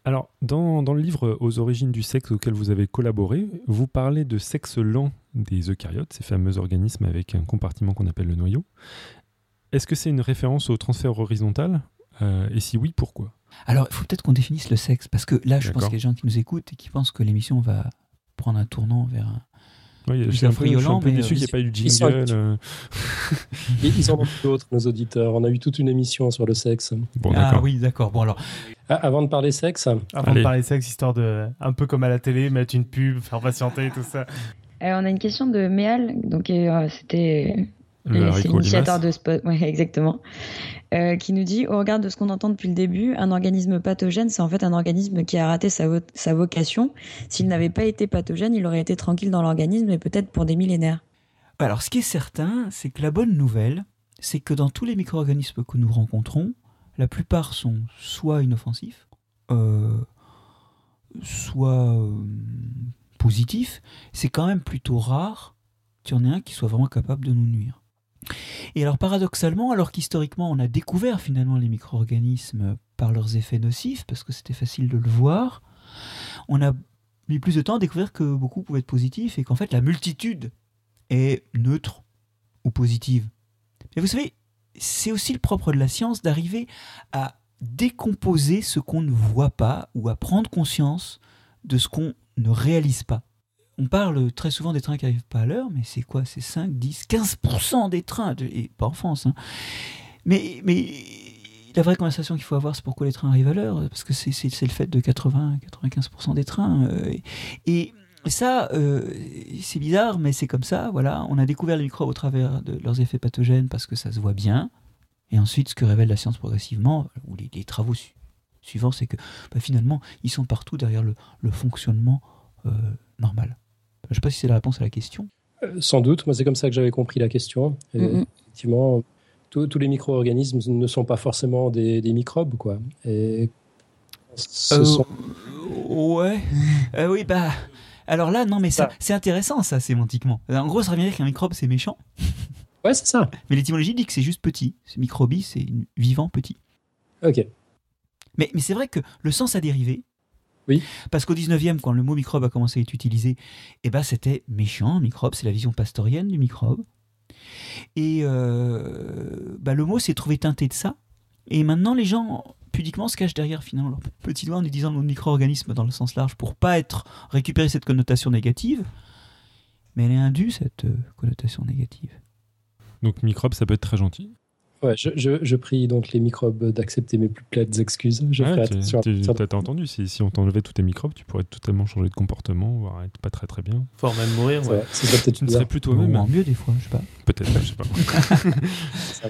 Alors, dans, dans le livre Aux origines du sexe auquel vous avez collaboré, vous parlez de sexe lent des eucaryotes, ces fameux organismes avec un compartiment qu'on appelle le noyau. Est-ce que c'est une référence au transfert horizontal? Euh, Et si oui, pourquoi? Alors, il faut peut-être qu'on définisse le sexe, parce que là, je pense qu'il y a des gens qui nous écoutent et qui pensent que l'émission va prendre un tournant vers un, Oui, Plus je suis un peu, je suis un peu mais, déçu euh, qu'il n'y ait pas eu de ils sont jingle. euh. Ils ils en ont d'autres, nos auditeurs. On a eu toute une émission sur le sexe. Bon, ah oui, d'accord. Bon alors, Ah, avant de parler sexe, Avant Allez. de parler sexe, histoire de, un peu comme à la télé, mettre une pub, faire patienter, tout ça. Euh, on a une question de Méal, donc euh, c'était Le l'initiateur de spot, ouais, exactement, Euh, qui nous dit au regard de ce qu'on entend depuis le début, un organisme pathogène, c'est en fait un organisme qui a raté sa, vo- sa vocation. S'il n'avait pas été pathogène, il aurait été tranquille dans l'organisme et peut-être pour des millénaires. alors ce qui est certain, c'est que la bonne nouvelle, c'est que dans tous les micro-organismes que nous rencontrons, la plupart sont soit inoffensifs, euh, soit euh, positifs. C'est quand même plutôt rare qu'il y en ait un qui soit vraiment capable de nous nuire. Et alors paradoxalement, alors qu'historiquement on a découvert finalement les micro-organismes par leurs effets nocifs, parce que c'était facile de le voir, on a mis plus de temps à découvrir que beaucoup pouvaient être positifs et qu'en fait la multitude est neutre ou positive. Mais vous savez, c'est aussi le propre de la science d'arriver à décomposer ce qu'on ne voit pas ou à prendre conscience de ce qu'on ne réalise pas. On parle très souvent des trains qui n'arrivent pas à l'heure, mais c'est quoi? C'est 5, 10, 15% des trains, et pas en France. hein. Mais, mais la vraie conversation qu'il faut avoir, c'est pourquoi les trains arrivent à l'heure, parce que c'est le fait de 80-95% des trains. euh, et ça, euh, c'est bizarre, mais c'est comme ça. Voilà, on a découvert les microbes au travers de leurs effets pathogènes parce que ça se voit bien. Et ensuite, ce que révèle la science progressivement, ou les, travaux su- suivants, c'est que bah, finalement, ils sont partout derrière le, le fonctionnement euh, normal. Je ne sais pas si c'est la réponse à la question. euh, sans doute, moi c'est comme ça que j'avais compris la question. Et. Effectivement, tous tous les micro-organismes ne sont pas forcément des, des microbes, quoi. Et ce Euh, sont Ouais. Euh, oui, bah. Alors là, non, mais ça, c'est intéressant, ça, sémantiquement. En gros, ça revient à dire qu'un microbe, c'est méchant. Ouais, c'est ça. Mais l'étymologie dit que c'est juste petit. C'est microbie, c'est vivant petit. Ok. Mais, mais c'est vrai que le sens a dérivé. Oui. Parce qu'au 19e, quand le mot microbe a commencé à être utilisé, eh ben, c'était méchant, microbe, c'est la vision pastorienne du microbe. Et euh, bah, le mot s'est trouvé teinté de ça. Et maintenant, les gens, pudiquement, se cachent derrière finalement leur petit doigt en utilisant le mot micro-organisme dans le sens large pour pas être récupérer cette connotation négative. Mais elle est indue, cette euh, connotation négative. Donc microbe, ça peut être très gentil. Ouais, je, je, je prie donc les microbes d'accepter mes plus plates excuses. Je Ouais, attention. t'as t'as entendu, si, si on t'enlevait tous tes microbes, tu pourrais totalement changer de comportement, voire être pas très très bien. Faut même mourir. C'est ouais. vrai, ce serait peut-être Tu ne serais plus Ou toi-même. en mieux, des fois, je sais pas. Peut-être, je sais pas.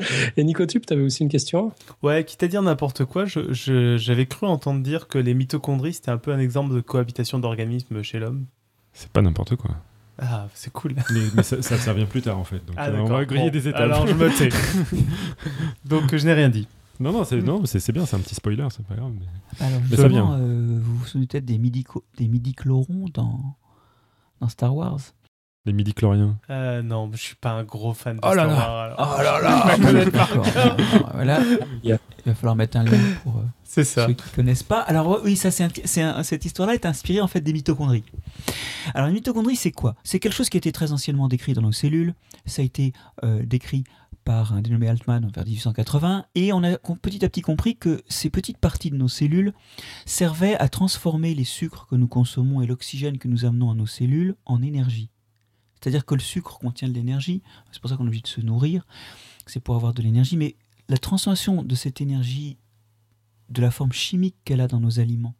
Et Nicotube, tu avais aussi une question? Ouais, quitte à dire n'importe quoi, j'avais cru entendre dire que les mitochondries, c'était un peu un exemple de cohabitation d'organismes chez l'homme. C'est pas n'importe quoi. Ah, c'est cool. Mais, mais ça, ça, ça vient plus tard en fait. Donc Ah, euh, on va griller Bon, des étapes. Alors, je me tais. Donc, je n'ai rien dit. non, non, c'est non, c'est- c'est bien, c'est un petit spoiler, c'est pas grave. mais- Alors, Mais ça justement, vient. euh, vous vous souvenez peut-être des midi-chlorons des midi dans, dans Star Wars? Les midi-chloriens? Euh, non, je suis pas un gros fan de Oh là Star là. Wars. Oh là là Voilà. Il va falloir mettre un lien pour euh, C'est ça. ceux qui connaissent pas. Alors oui, ça c'est un- c'est un- cette histoire-là est inspirée en fait des mitochondries. Alors les mitochondries, c'est quoi? C'est quelque chose qui a été très anciennement décrit dans nos cellules. Ça a été euh, décrit par un dénommé Altman vers 1880 et on a petit à petit compris que ces petites parties de nos cellules servaient à transformer les sucres que nous consommons et l'oxygène que nous amenons à nos cellules en énergie. C'est-à-dire que le sucre contient de l'énergie, c'est pour ça qu'on est obligé de se nourrir, c'est pour avoir de l'énergie, mais la transformation de cette énergie de la forme chimique qu'elle a dans nos aliments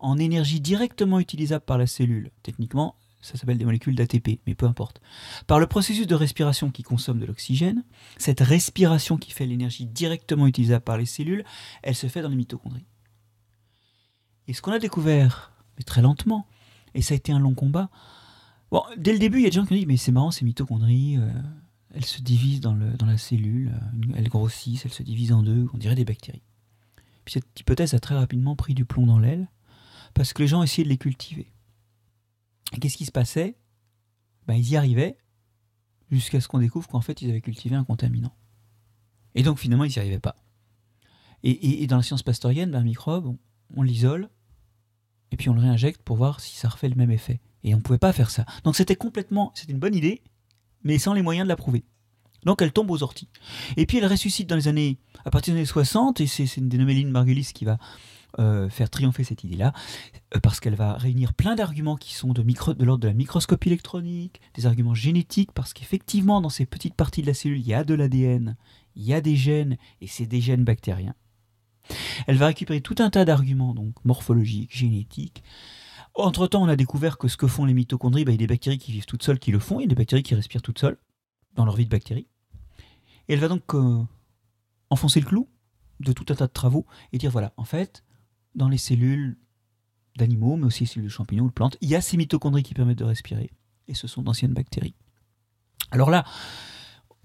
en énergie directement utilisable par la cellule. Techniquement, ça s'appelle des molécules d'ATP, mais peu importe. Par le processus de respiration qui consomme de l'oxygène, cette respiration qui fait l'énergie directement utilisable par les cellules, elle se fait dans les mitochondries. Et ce qu'on a découvert, mais très lentement, et ça a été un long combat, dès le début, il y a des gens qui ont dit, mais c'est marrant, ces mitochondries, euh, elles se divisent dans, la cellule, euh, elles grossissent, elles se divisent en deux, on dirait des bactéries. Puis cette hypothèse a très rapidement pris du plomb dans l'aile, parce que les gens essayaient de les cultiver. Et qu'est-ce qui se passait? Ben, Ils y arrivaient, jusqu'à ce qu'on découvre qu'en fait, ils avaient cultivé un contaminant. Et donc finalement, ils n'y arrivaient pas. Et, dans la science pastorienne, un microbe, on l'isole, et puis on le réinjecte pour voir si ça refait le même effet. Et on ne pouvait pas faire ça. Donc c'était complètement, c'était une bonne idée, mais sans les moyens de la prouver. Donc elle tombe aux orties. Et puis elle ressuscite dans les années, à partir des années 60, et c'est une dénommée Lynn Margulis qui va euh, faire triompher cette idée-là, euh, parce qu'elle va réunir plein d'arguments qui sont de l'ordre de la microscopie électronique, des arguments génétiques, parce qu'effectivement, dans ces petites parties de la cellule, il y a de l'ADN, il y a des gènes, et c'est des gènes bactériens. Elle va récupérer tout un tas d'arguments, donc morphologiques, génétiques. Entre-temps, on a découvert que ce que font les mitochondries, bah, il y a des bactéries qui vivent toutes seules qui le font, il y a des bactéries qui respirent toutes seules, dans leur vie de bactéries. Et elle va donc euh, enfoncer le clou de tout un tas de travaux et dire voilà, en fait, dans les cellules d'animaux, mais aussi les cellules de champignons ou de plantes, il y a ces mitochondries qui permettent de respirer, et ce sont d'anciennes bactéries. Alors là,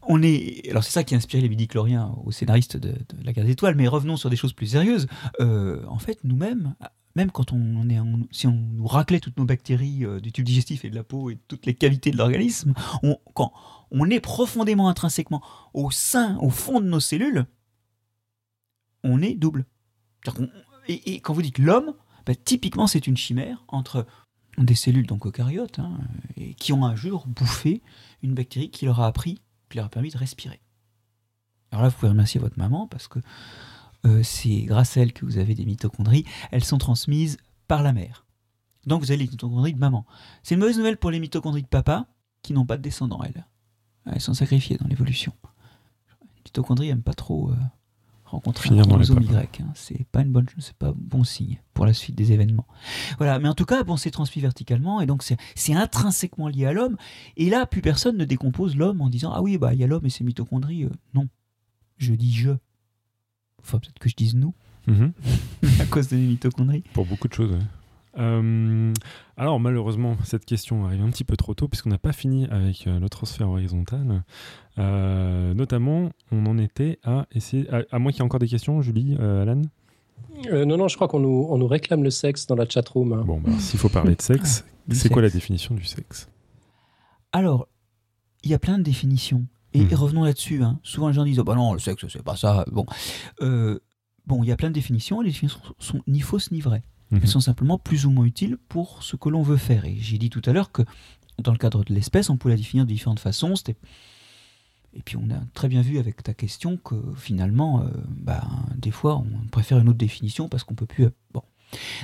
on est. Alors c'est ça qui a inspiré les midichloriens aux scénaristes de, de La Guerre des Étoiles, mais revenons sur des choses plus sérieuses. Euh, en fait, nous-mêmes, même quand on est, si on nous raclait toutes nos bactéries euh, du tube digestif et de la peau et toutes les cavités de l'organisme, on- quand on est profondément intrinsèquement au sein, au fond de nos cellules, on est double. Et quand vous dites l'homme, bah, typiquement c'est une chimère entre des cellules donc eucaryotes hein, et qui ont un jour bouffé une bactérie qui leur a appris, leur a permis de respirer. Alors là, vous pouvez remercier votre maman parce que euh, c'est grâce à elle que vous avez des mitochondries. Elles sont transmises par la mère. Donc vous avez les mitochondries de maman. C'est une mauvaise nouvelle pour les mitochondries de papa qui n'ont pas de descendants, elles. Elles sont sacrifiées dans l'évolution. Les mitochondries n'aiment pas trop euh, rencontrer Finir un chromosome. Y. hein. C'est pas une bonne, c'est pas bon signe pour la suite des événements. Voilà, mais en tout cas, bon, c'est transmis verticalement et donc c'est c'est intrinsèquement lié à l'homme. Et là, plus personne ne décompose l'homme en disant ah oui, bah il y a l'homme et ses mitochondries. Euh, non, je dis je. Enfin, peut-être que je dise nous Mhm. à cause de mes mitochondries. Pour beaucoup de choses. ouais. Euh, alors malheureusement, cette question arrive un petit peu trop tôt puisqu'on n'a pas fini avec euh, le transfert horizontal. Euh, notamment, on en était à essayer. À, à moins qu'il y ait encore des questions, Julie, euh, Alan? Euh, non, non, je crois qu'on nous, on nous réclame le sexe dans la chatroom. hein. Bon, bah, s'il faut parler de sexe, c'est quoi la définition du sexe? Alors, il y a plein de définitions. Et Mhm. revenons là-dessus. hein. Souvent, les gens disent oh, bah non, le sexe, c'est pas ça. Bon, Euh, bon, il y a plein de définitions. Et les définitions sont ni fausses ni vraies. Mhm. Elles sont simplement plus ou moins utiles pour ce que l'on veut faire. Et j'ai dit tout à l'heure que dans le cadre de l'espèce, on peut la définir de différentes façons. Et puis on a très bien vu avec ta question que finalement, euh, bah, des fois, on préfère une autre définition parce qu'on peut plus. Bon.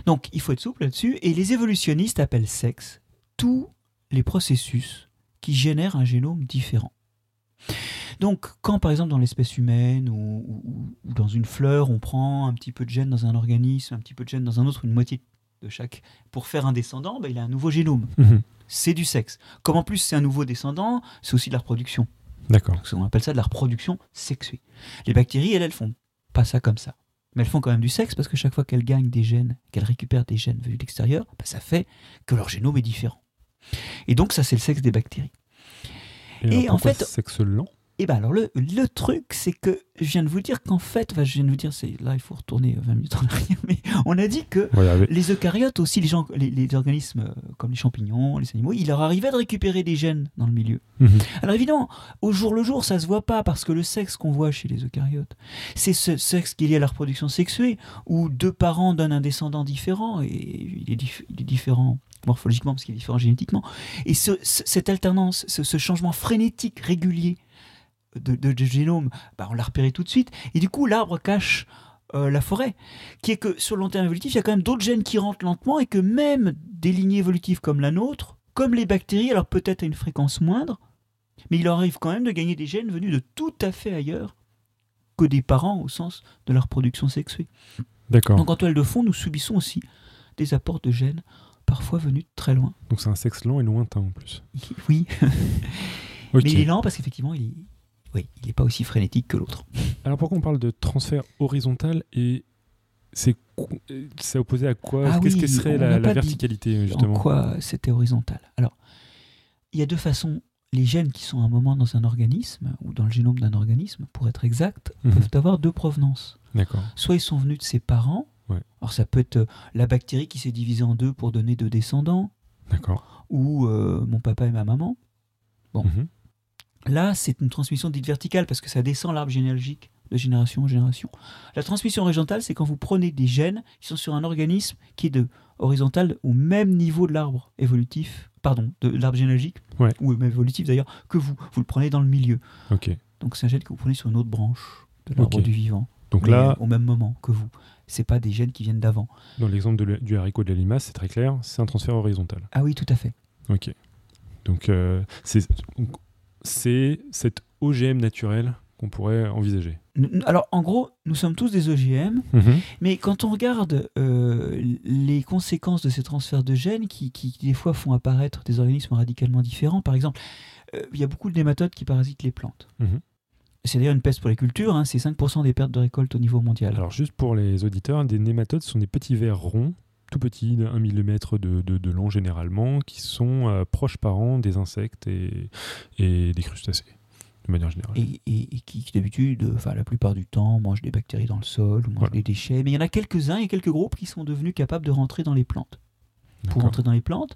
Donc il faut être souple là-dessus. Et les évolutionnistes appellent sexe tous les processus qui génèrent un génome différent. Donc, quand par exemple dans l'espèce humaine ou, ou- ou dans une fleur, on prend un petit peu de gène dans un organisme, un petit peu de gène dans un autre, une moitié de chaque, pour faire un descendant, ben, il a un nouveau génome. Mhm. C'est du sexe. Comme en plus c'est un nouveau descendant, c'est aussi de la reproduction. D'accord. On appelle ça de la reproduction sexuée. Les bactéries, elles, elles font pas ça comme ça. Mais elles font quand même du sexe parce que chaque fois qu'elles gagnent des gènes, qu'elles récupèrent des gènes venus de l'extérieur, ben, ça fait que leur génome est différent. Et donc ça, c'est le sexe des bactéries. Et, en fait- sexe lent? Et ben alors le, le truc, c'est que je viens de vous dire qu'en fait, enfin, je viens de vous dire, c'est là il faut retourner 20 minutes en arrière, mais on a dit que les eucaryotes aussi, les, gens, les, les organismes euh, comme les champignons, les animaux, il leur arrivait de récupérer des gènes dans le milieu. Mhm. Alors évidemment, au jour le jour, ça se voit pas parce que le sexe qu'on voit chez les eucaryotes, c'est ce sexe qui est lié à la reproduction sexuée, où deux parents donnent un descendant différent et il est, dif- il est différent morphologiquement parce qu'il est différent génétiquement. Et ce- ce- cette alternance, ce, ce changement frénétique régulier de, de- de génome, bah, on l'a repéré tout de suite. Et du coup, l'arbre cache euh, la forêt, qui est que sur le long terme évolutif, il y a quand même d'autres gènes qui rentrent lentement et que même des lignées évolutives comme la nôtre, comme les bactéries, alors peut-être à une fréquence moindre, mais il leur arrive quand même de gagner des gènes venus de tout à fait ailleurs que des parents au sens de leur production sexuée. D'accord. Donc en toile de fond, nous subissons aussi des apports de gènes, parfois venus de très loin. Donc c'est un sexe lent et lointain en plus. Oui, mais il est lent parce qu'effectivement, il. Oui, il n'est pas aussi frénétique que l'autre. Alors pourquoi on parle de transfert horizontal et c'est opposé à quoi? Ah Qu'est-ce oui, que serait la, verticalité justement? En quoi c'était horizontal Alors, il y a deux façons. Les gènes qui sont à un moment dans un organisme, ou dans le génome d'un organisme, pour être exact, Mhm. peuvent avoir deux provenances. D'accord. Soit ils sont venus de ses parents, Ouais. alors ça peut être euh, la bactérie qui s'est divisée en deux pour donner deux descendants, D'accord. ou euh, mon papa et ma maman. Bon. Mhm. Là, c'est une transmission dite verticale parce que ça descend l'arbre généalogique de génération en génération. La transmission horizontale, c'est quand vous prenez des gènes qui sont sur un organisme qui est de horizontal au même niveau de l'arbre évolutif, pardon, de l'arbre généalogique, Ouais. ou même évolutif d'ailleurs, que vous. Vous le prenez dans le milieu. Donc c'est un gène que vous prenez sur une autre branche de l'arbre du vivant, Donc là, au même moment que vous. C'est pas des gènes qui viennent d'avant. Dans l'exemple le- du haricot de la limace, c'est très clair, c'est un transfert horizontal. Ah oui, tout à fait. Ok. Donc, euh, c'est c'est cet OGM naturel qu'on pourrait envisager. Alors, en gros, nous sommes tous des OGM, mais quand on regarde euh, les conséquences de ces transferts de gènes qui, qui, des fois font apparaître des organismes radicalement différents, par exemple, euh, il y a beaucoup de nématodes qui parasitent les plantes. Mhm. C'est d'ailleurs une peste pour les cultures, hein, c'est 5% des pertes de récolte au niveau mondial. Alors, juste pour les auditeurs, des nématodes sont des petits vers ronds, tout petits, d'un millimètre de, de, de long généralement, qui sont euh, proches parents des insectes et, et des crustacés, de manière générale. et, et- et qui, d'habitude, enfin la plupart du temps, mangent des bactéries dans le sol ou mangent Voilà. des déchets. Mais il y en a quelques-uns et quelques groupes qui sont devenus capables de rentrer dans les plantes. Pour rentrer dans les plantes,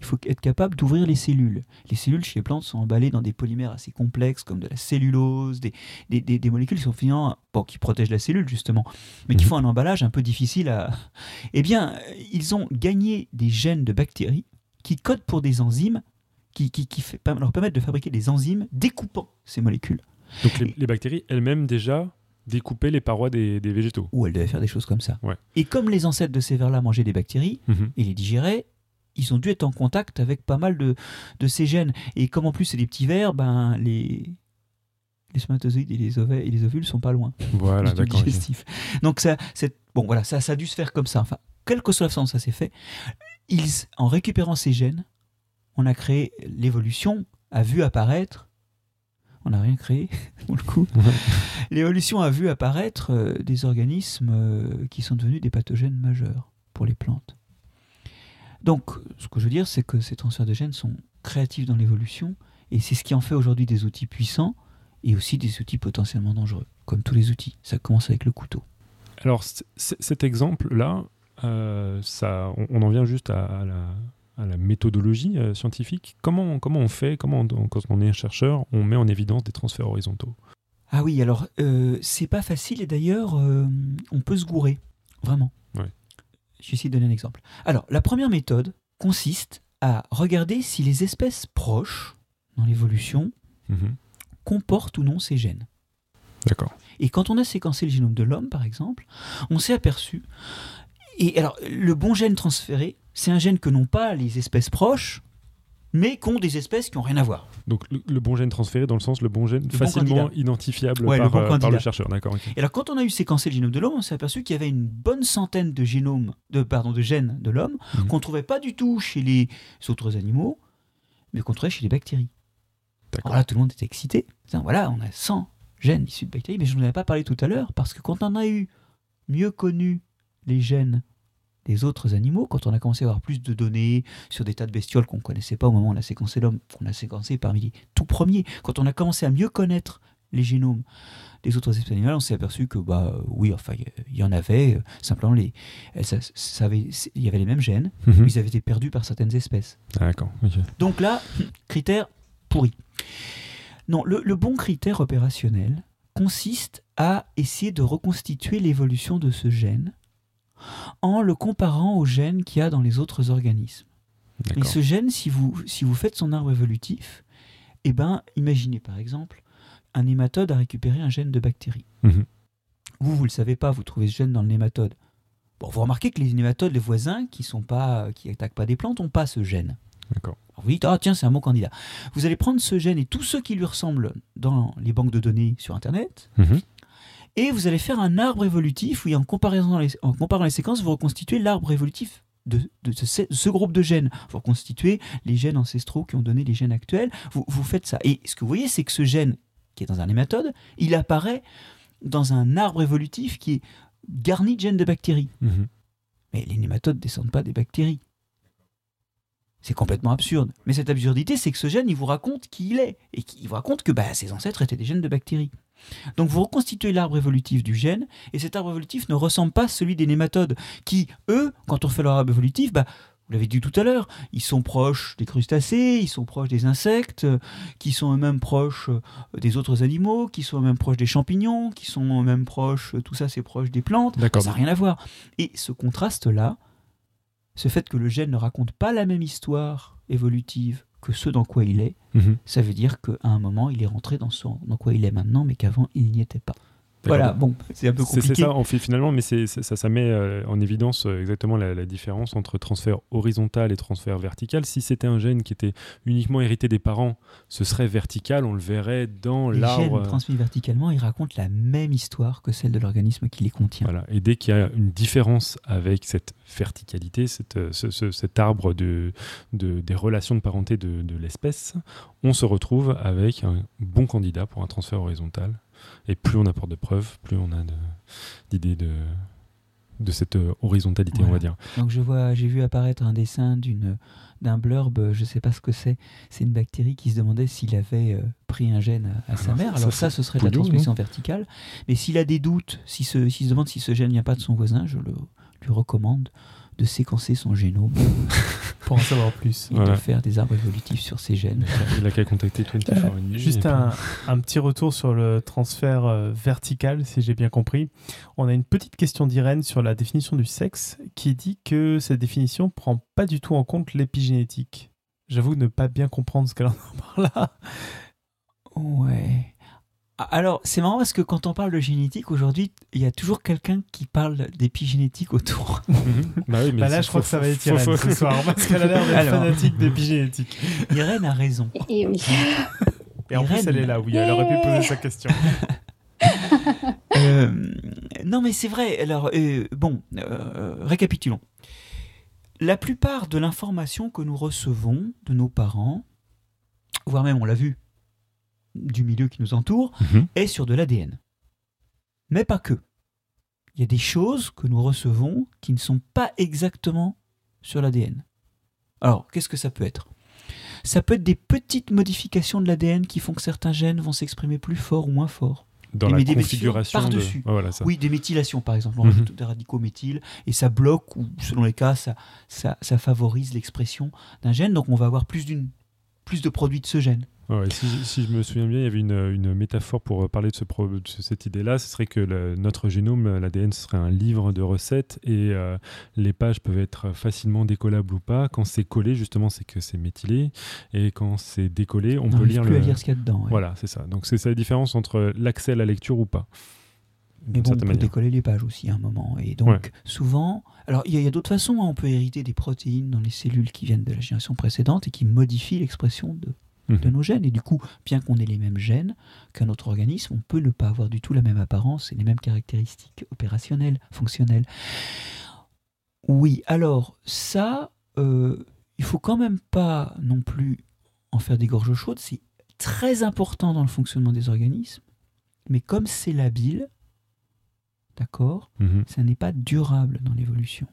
il faut être capable d'ouvrir les cellules. Les cellules chez les plantes sont emballées dans des polymères assez complexes comme de la cellulose, des, des, des- des molécules qui sont finalement, bon, qui protègent la cellule justement, mais qui Mhm. font un emballage un peu difficile à. Eh bien, ils ont gagné des gènes de bactéries qui codent pour des enzymes qui, qui, qui fait- leur permettent de fabriquer des enzymes découpant ces molécules. Donc, les, les bactéries elles-mêmes déjà découpaient les parois des, des végétaux. Ou elles devaient faire des choses comme ça. Ouais. Et comme les ancêtres de ces vers-là mangeaient des bactéries Mhm. et les digéraient, ils ont dû être en contact avec pas mal de, de ces gènes. Et comme en plus c'est des petits vers, ben les, les spermatozoïdes et les, ovaires, et les ovules sont pas loin Voilà, d'accord. Donc ça, bon, voilà, ça, ça a dû se faire comme ça. Enfin, quelle que soit la façon dont ça s'est fait, ils, en récupérant ces gènes, on a créé l'évolution, a vu apparaître. On n'a rien créé, pour le coup. L'évolution a vu apparaître euh, des organismes euh, qui sont devenus des pathogènes majeurs pour les plantes. Donc, ce que je veux dire, c'est que ces transferts de gènes sont créatifs dans l'évolution, et c'est ce qui en fait aujourd'hui des outils puissants et aussi des outils potentiellement dangereux, comme tous les outils. Ça commence avec le couteau. Alors, cet exemple-là, euh, ça, on, on en vient juste à, à la, à la méthodologie euh, scientifique. Comment, comment on fait, comment, on- quand on est un chercheur, on met en évidence des transferts horizontaux? Ah oui, alors euh, c'est pas facile et d'ailleurs euh, on peut se gourer, vraiment. Ouais. Je vais essayer de donner un exemple. Alors la première méthode consiste à regarder si les espèces proches dans l'évolution Mhm. comportent ou non ces gènes. D'accord. Et quand on a séquencé le génome de l'homme, par exemple, on s'est aperçu. Et alors, le bon gène transféré, c'est un gène que n'ont pas les espèces proches, mais qu'ont des espèces qui n'ont rien à voir. Donc, le, le bon gène transféré dans le sens le bon gène facilement identifiable Ouais, le par, bon euh, par le chercheur. D'accord. Et alors, quand on a eu séquencé le génome de l'homme, on s'est aperçu qu'il y avait une bonne centaine de génomes, de, pardon, de gènes de l'homme Mhm. qu'on ne trouvait pas du tout chez les autres animaux, mais qu'on trouvait chez les bactéries. Alors là, tout le monde était excité. Voilà, on a 100 gènes issus de bactéries, mais je n'en avais pas parlé tout à l'heure, parce que quand on a eu mieux connu les gènes des autres animaux, quand on a commencé à avoir plus de données sur des tas de bestioles qu'on ne connaissait pas au moment où on a séquencé l'homme, qu'on a séquencé parmi les tout premiers, quand on a commencé à mieux connaître les génomes des autres espèces animales, on s'est aperçu que bah oui, enfin il y- en avait, euh, simplement les, sa- savaient- il y avait les mêmes gènes, Mhm. mais ils avaient été perdus par certaines espèces. D'accord. ok. Donc là, critère pourri. Non, le, le bon critère opérationnel consiste à essayer de reconstituer l'évolution de ce gène en le comparant au gène qu'il y a dans les autres organismes. Et ce gène, si vous, si vous faites son arbre évolutif, eh ben, imaginez par exemple, un nématode a récupéré un gène de bactérie. Mhm. Vous, vous le savez pas, vous trouvez ce gène dans le nématode. Bon, vous remarquez que les nématodes, les voisins, qui sont pas, qui attaquent pas des plantes, n'ont pas ce gène. D'accord. Vous dites, ah tiens, c'est un bon candidat. Vous allez prendre ce gène et tous ceux qui lui ressemblent dans les banques de données sur Internet, Mhm. Et vous allez faire un arbre évolutif où, en, comparaison les- en comparant les séquences, vous reconstituez l'arbre évolutif de, de ce, de ce groupe de gènes. Vous reconstituez les gènes ancestraux qui ont donné les gènes actuels. Vous, vous faites ça. Et ce que vous voyez, c'est que ce gène, qui est dans un nématode, il apparaît dans un arbre évolutif qui est garni de gènes de bactéries. Mhm. Mais les nématodes ne descendent pas des bactéries. C'est complètement absurde. Mais cette absurdité, c'est que ce gène, il vous raconte qui il est. Et il vous raconte que bah, ses ancêtres étaient des gènes de bactéries. Donc vous reconstituez l'arbre évolutif du gène, et cet arbre évolutif ne ressemble pas à celui des nématodes, qui, eux, quand on fait leur arbre évolutif, bah, vous l'avez dit tout à l'heure, ils sont proches des crustacés, ils sont proches des insectes, qui sont eux-mêmes proches euh, des autres animaux, qui sont eux-mêmes proches des champignons, qui sont eux-mêmes proches, euh, tout ça c'est proche des plantes. Ça n'a rien à voir. Et ce contraste-là, ce fait que le gène ne raconte pas la même histoire évolutive que ce dans quoi il est, Mhm. ça veut dire qu'à un moment, il est rentré dans ce dans quoi il est maintenant, mais qu'avant, il n'y était pas. Voilà, bon, c'est un peu compliqué. C'est ça, fait finalement, mais c'est ça, ça met euh, en évidence euh, exactement la, la, différence entre transfert horizontal et transfert vertical. Si c'était un gène qui était uniquement hérité des parents, ce serait vertical, on le verrait dans l'arbre. Les gènes transmis verticalement, ils racontent la même histoire que celle de l'organisme qui les contient. Voilà, et dès qu'il y a une différence avec cette verticalité, cette, ce, cet arbre de, de, des relations de parenté de, de l'espèce, on se retrouve avec un bon candidat pour un transfert horizontal. Et plus on apporte de preuves, plus on a d'idées de, de, cette euh, horizontalité, on va dire. Donc je vois, j'ai vu apparaître un dessin d'une d'un blurb, je ne sais pas ce que c'est. C'est une bactérie qui se demandait s'il avait euh, pris un gène à, sa mère. Alors ça, ce serait de la transmission verticale. Mais s'il a des doutes, s'il se, se demande si ce gène vient pas de son voisin, je le, lui recommande de séquencer son génome pour en savoir plus et de faire des arbres évolutifs sur ces gènes. Il a qu'à contacter 24 euh, Juste un, un, petit retour sur le transfert euh, vertical, si j'ai bien compris. On a une petite question d'Irène sur la définition du sexe qui dit que cette définition prend pas du tout en compte l'épigénétique. J'avoue ne pas bien comprendre ce qu'elle en parle là. Ouais. Alors, c'est marrant parce que quand on parle de génétique, aujourd'hui, il y a toujours quelqu'un qui parle d'épigénétique autour. bah, oui, mais bah là, je crois que ça va être Irène ce soir, parce qu'elle a l'air d'être fanatique d'épigénétique. Irène a raison. Et oui. Et en plus, elle est là, oui, elle aurait pu poser sa question. euh, non, mais c'est vrai. Alors, euh, bon, euh, récapitulons. La plupart de l'information que nous recevons de nos parents, voire même on l'a vu du milieu qui nous entoure mhm. est sur de l'ADN. Mais pas que. Il y a des choses que nous recevons qui ne sont pas exactement sur l'ADN. Alors, qu'est-ce que ça peut être? Ça peut être des petites modifications de l'ADN qui font que certains gènes vont s'exprimer plus fort ou moins fort. Dans la configuration par-dessus. Oui, des méthylations par exemple. On mhm. des radicaux méthyles et ça bloque ou selon les cas, ça, ça, ça favorise l'expression d'un gène. Donc on va avoir plus de produits de ce gène si, je me souviens bien, il y avait une, métaphore pour parler de, ce cette idée-là. Ce serait que notre génome, l'ADN, serait un livre de recettes et euh, les pages peuvent être facilement décollables ou pas. Quand c'est collé, justement, c'est que c'est méthylé. Et quand c'est décollé, on, peut lire plus le. à lire ce qu'il y a dedans. Voilà, c'est ça. Donc c'est ça la différence entre l'accès à la lecture ou pas. Mais bon, on peut décoller les pages aussi à un moment. Et donc, souvent, alors il y a, d'autres façons. Hein. On peut hériter des protéines dans les cellules qui viennent de la génération précédente et qui modifient l'expression de de mhm. nos gènes. Et du coup, bien qu'on ait les mêmes gènes qu'un autre organisme, on peut ne pas avoir du tout la même apparence et les mêmes caractéristiques opérationnelles, fonctionnelles. Oui, alors ça, euh, il faut quand même pas non plus en faire des gorges chaudes. C'est très important dans le fonctionnement des organismes, mais comme c'est labile, d'accord, mhm. ça n'est pas durable dans l'évolution.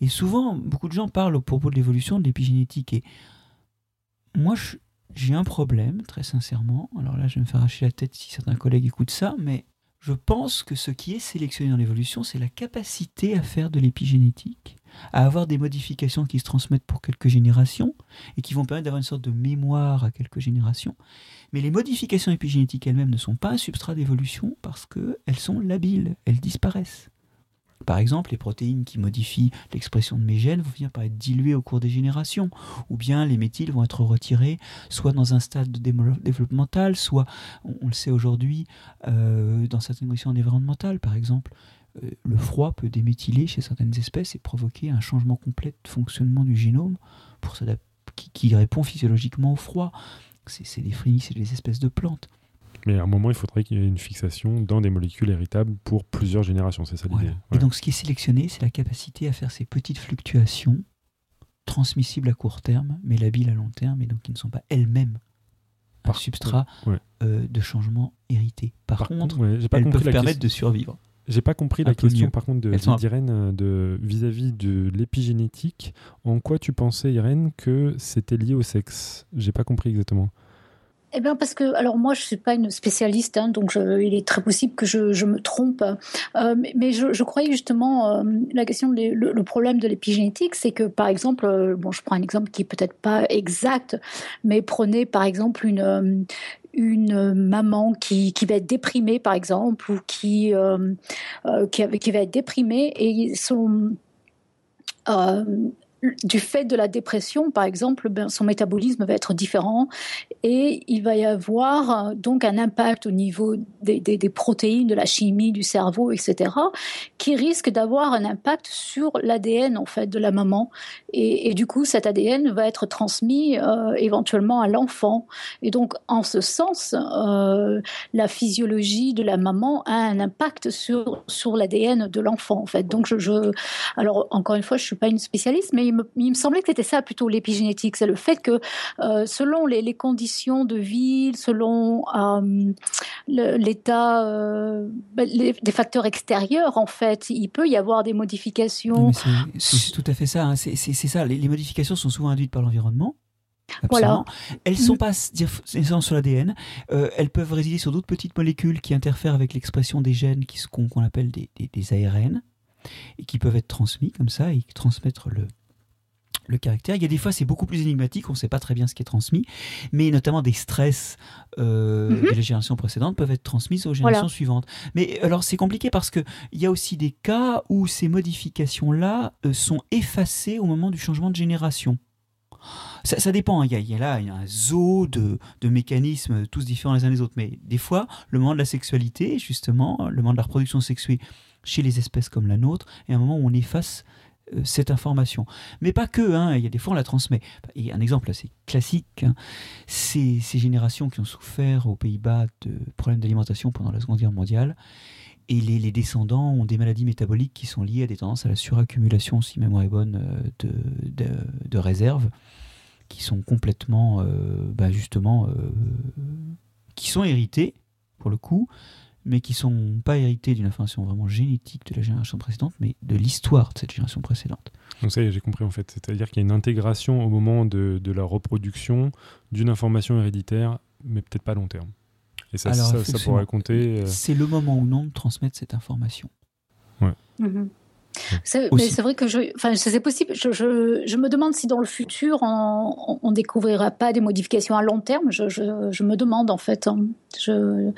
Et souvent, beaucoup de gens parlent au propos de l'évolution de l'épigénétique. Et moi, je, j'ai un problème, très sincèrement. Alors là, je vais me faire arracher la tête si certains collègues écoutent ça, mais je pense que ce qui est sélectionné dans l'évolution, c'est la capacité à faire de l'épigénétique, à avoir des modifications qui se transmettent pour quelques générations et qui vont permettre d'avoir une sorte de mémoire à quelques générations. Mais les modifications épigénétiques elles-mêmes ne sont pas un substrat d'évolution parce qu'elles sont labiles, elles disparaissent. Par exemple, les protéines qui modifient l'expression de mes gènes vont finir par être diluées au cours des générations, ou bien les méthyles vont être retirés, soit dans un stade développemental, soit, on, le sait aujourd'hui, euh, dans certaines conditions environnementales, par exemple. Euh, le froid peut déméthyler chez certaines espèces et provoquer un changement complet de fonctionnement du génome qui, répond physiologiquement au froid. C'est des frinis, c'est des espèces de plantes. Mais à un moment, il faudrait qu'il y ait une fixation dans des molécules héritables pour plusieurs générations. C'est ça l'idée. Et donc, ce qui est sélectionné, c'est la capacité à faire ces petites fluctuations transmissibles à court terme, mais labiles à long terme, et donc qui ne sont pas elles-mêmes un substrat euh, de changement hérité. Par, contre, elles peuvent permettre de survivre. J'ai pas compris la question, par contre, d'Irène euh, de, vis-à-vis de l'épigénétique. En quoi tu pensais, Irène, que c'était lié au sexe? J'ai pas compris exactement. Eh bien, parce que, alors moi, je suis pas une spécialiste, hein, donc il est très possible que je, me trompe. Euh, mais, je, croyais justement euh, la question, le, problème de l'épigénétique, c'est que, par exemple, euh, bon, je prends un exemple qui est peut-être pas exact, mais prenez par exemple une euh, une maman qui, qui va être déprimée, par exemple, ou qui qui, qui va être déprimée et son du fait de la dépression, par exemple, ben, son métabolisme va être différent et il va y avoir euh, donc un impact au niveau des, protéines, de la chimie du cerveau, etc., qui risque d'avoir un impact sur l'ADN en fait de la maman. Et, du coup, cet ADN va être transmis euh, éventuellement à l'enfant. Et donc, en ce sens, euh, la physiologie de la maman a un impact sur sur l'ADN de l'enfant en fait. Donc, je, je, alors encore une fois, je suis pas une spécialiste, mais il me, semblait que c'était ça plutôt l'épigénétique, c'est le fait que euh, selon les, conditions de vie, selon euh, l'état, euh, ben, des facteurs extérieurs, en fait, il peut y avoir des modifications. C'est tout à fait ça. Hein. C'est ça. Les, modifications sont souvent induites par l'environnement. Voilà. Elles ne sont pas sur l'ADN. elles peuvent résider sur d'autres petites molécules qui interfèrent avec l'expression des gènes qu'on appelle des, des, ARN et qui peuvent être transmis comme ça et transmettre le, le caractère. Il y a des fois, c'est beaucoup plus énigmatique, on ne sait pas très bien ce qui est transmis, mais notamment des stress euh, mhm. de la génération précédente peuvent être transmis aux générations suivantes. Mais alors, c'est compliqué parce qu'il y a aussi des cas où ces modifications-là euh, sont effacées au moment du changement de génération. Ça, dépend, hein. il y, a, là il y a un zoo de, de, mécanismes tous différents les uns des autres, mais des fois, le moment de la sexualité, justement, le moment de la reproduction sexuée chez les espèces comme la nôtre, est un moment où on efface euh, cette information. Mais pas que, hein, il y a des fois on la transmet. Et un exemple assez classique, hein, c'est ces générations qui ont souffert aux Pays-Bas de problèmes d'alimentation pendant la Seconde Guerre mondiale. Et les, descendants ont des maladies métaboliques qui sont liées à des tendances à la suraccumulation, si mémoire est bonne, euh, de, réserves, qui sont complètement, euh, bah, justement, qui sont héritées, pour le coup, mais qui sont pas hérités d'une information vraiment génétique de la génération précédente, mais de l'histoire de cette génération précédente. Donc ça y est, j'ai compris en fait. C'est-à-dire qu'il y a une intégration au moment de, de la reproduction d'une information héréditaire, mais peut-être pas à long terme. Et ça, ça, pourrait compter. Euh, c'est le moment ou non de transmettre cette information. Ouais. Mais c'est vrai que je, enfin, c'est possible. Je, je, je, me demande si dans le futur on, on, découvrira pas des modifications à long terme. Je, je me demande en fait. Hein. Je,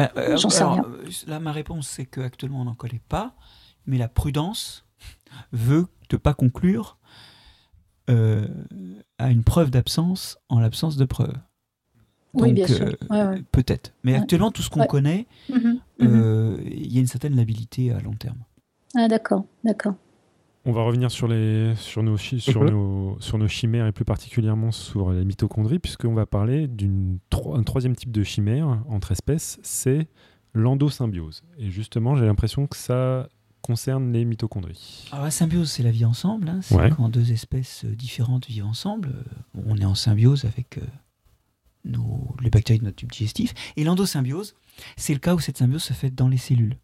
euh, euh, J'en sais rien. Là, ma réponse, c'est qu'actuellement, on n'en connaît pas, mais la prudence veut ne pas conclure euh, à une preuve d'absence en l'absence de preuve. oui, bien sûr. Peut-être. Mais actuellement, tout ce qu'on connaît, mhm, mhm. il y a une certaine labilité à long terme. Ah, d'accord, d'accord. On va revenir sur, les, sur, nos, sur, mhm. nos, sur nos chimères et plus particulièrement sur les mitochondries, puisqu'on va parler d'un troisième type de chimère entre espèces, c'est l'endosymbiose. Et justement, j'ai l'impression que ça concerne les mitochondries. Alors la symbiose, c'est la vie ensemble. Hein. C'est quand deux espèces euh, différentes vivent ensemble. Euh, on est en symbiose avec euh, nos, les bactéries de notre tube digestif. Et l'endosymbiose, c'est le cas où cette symbiose se fait dans les cellules.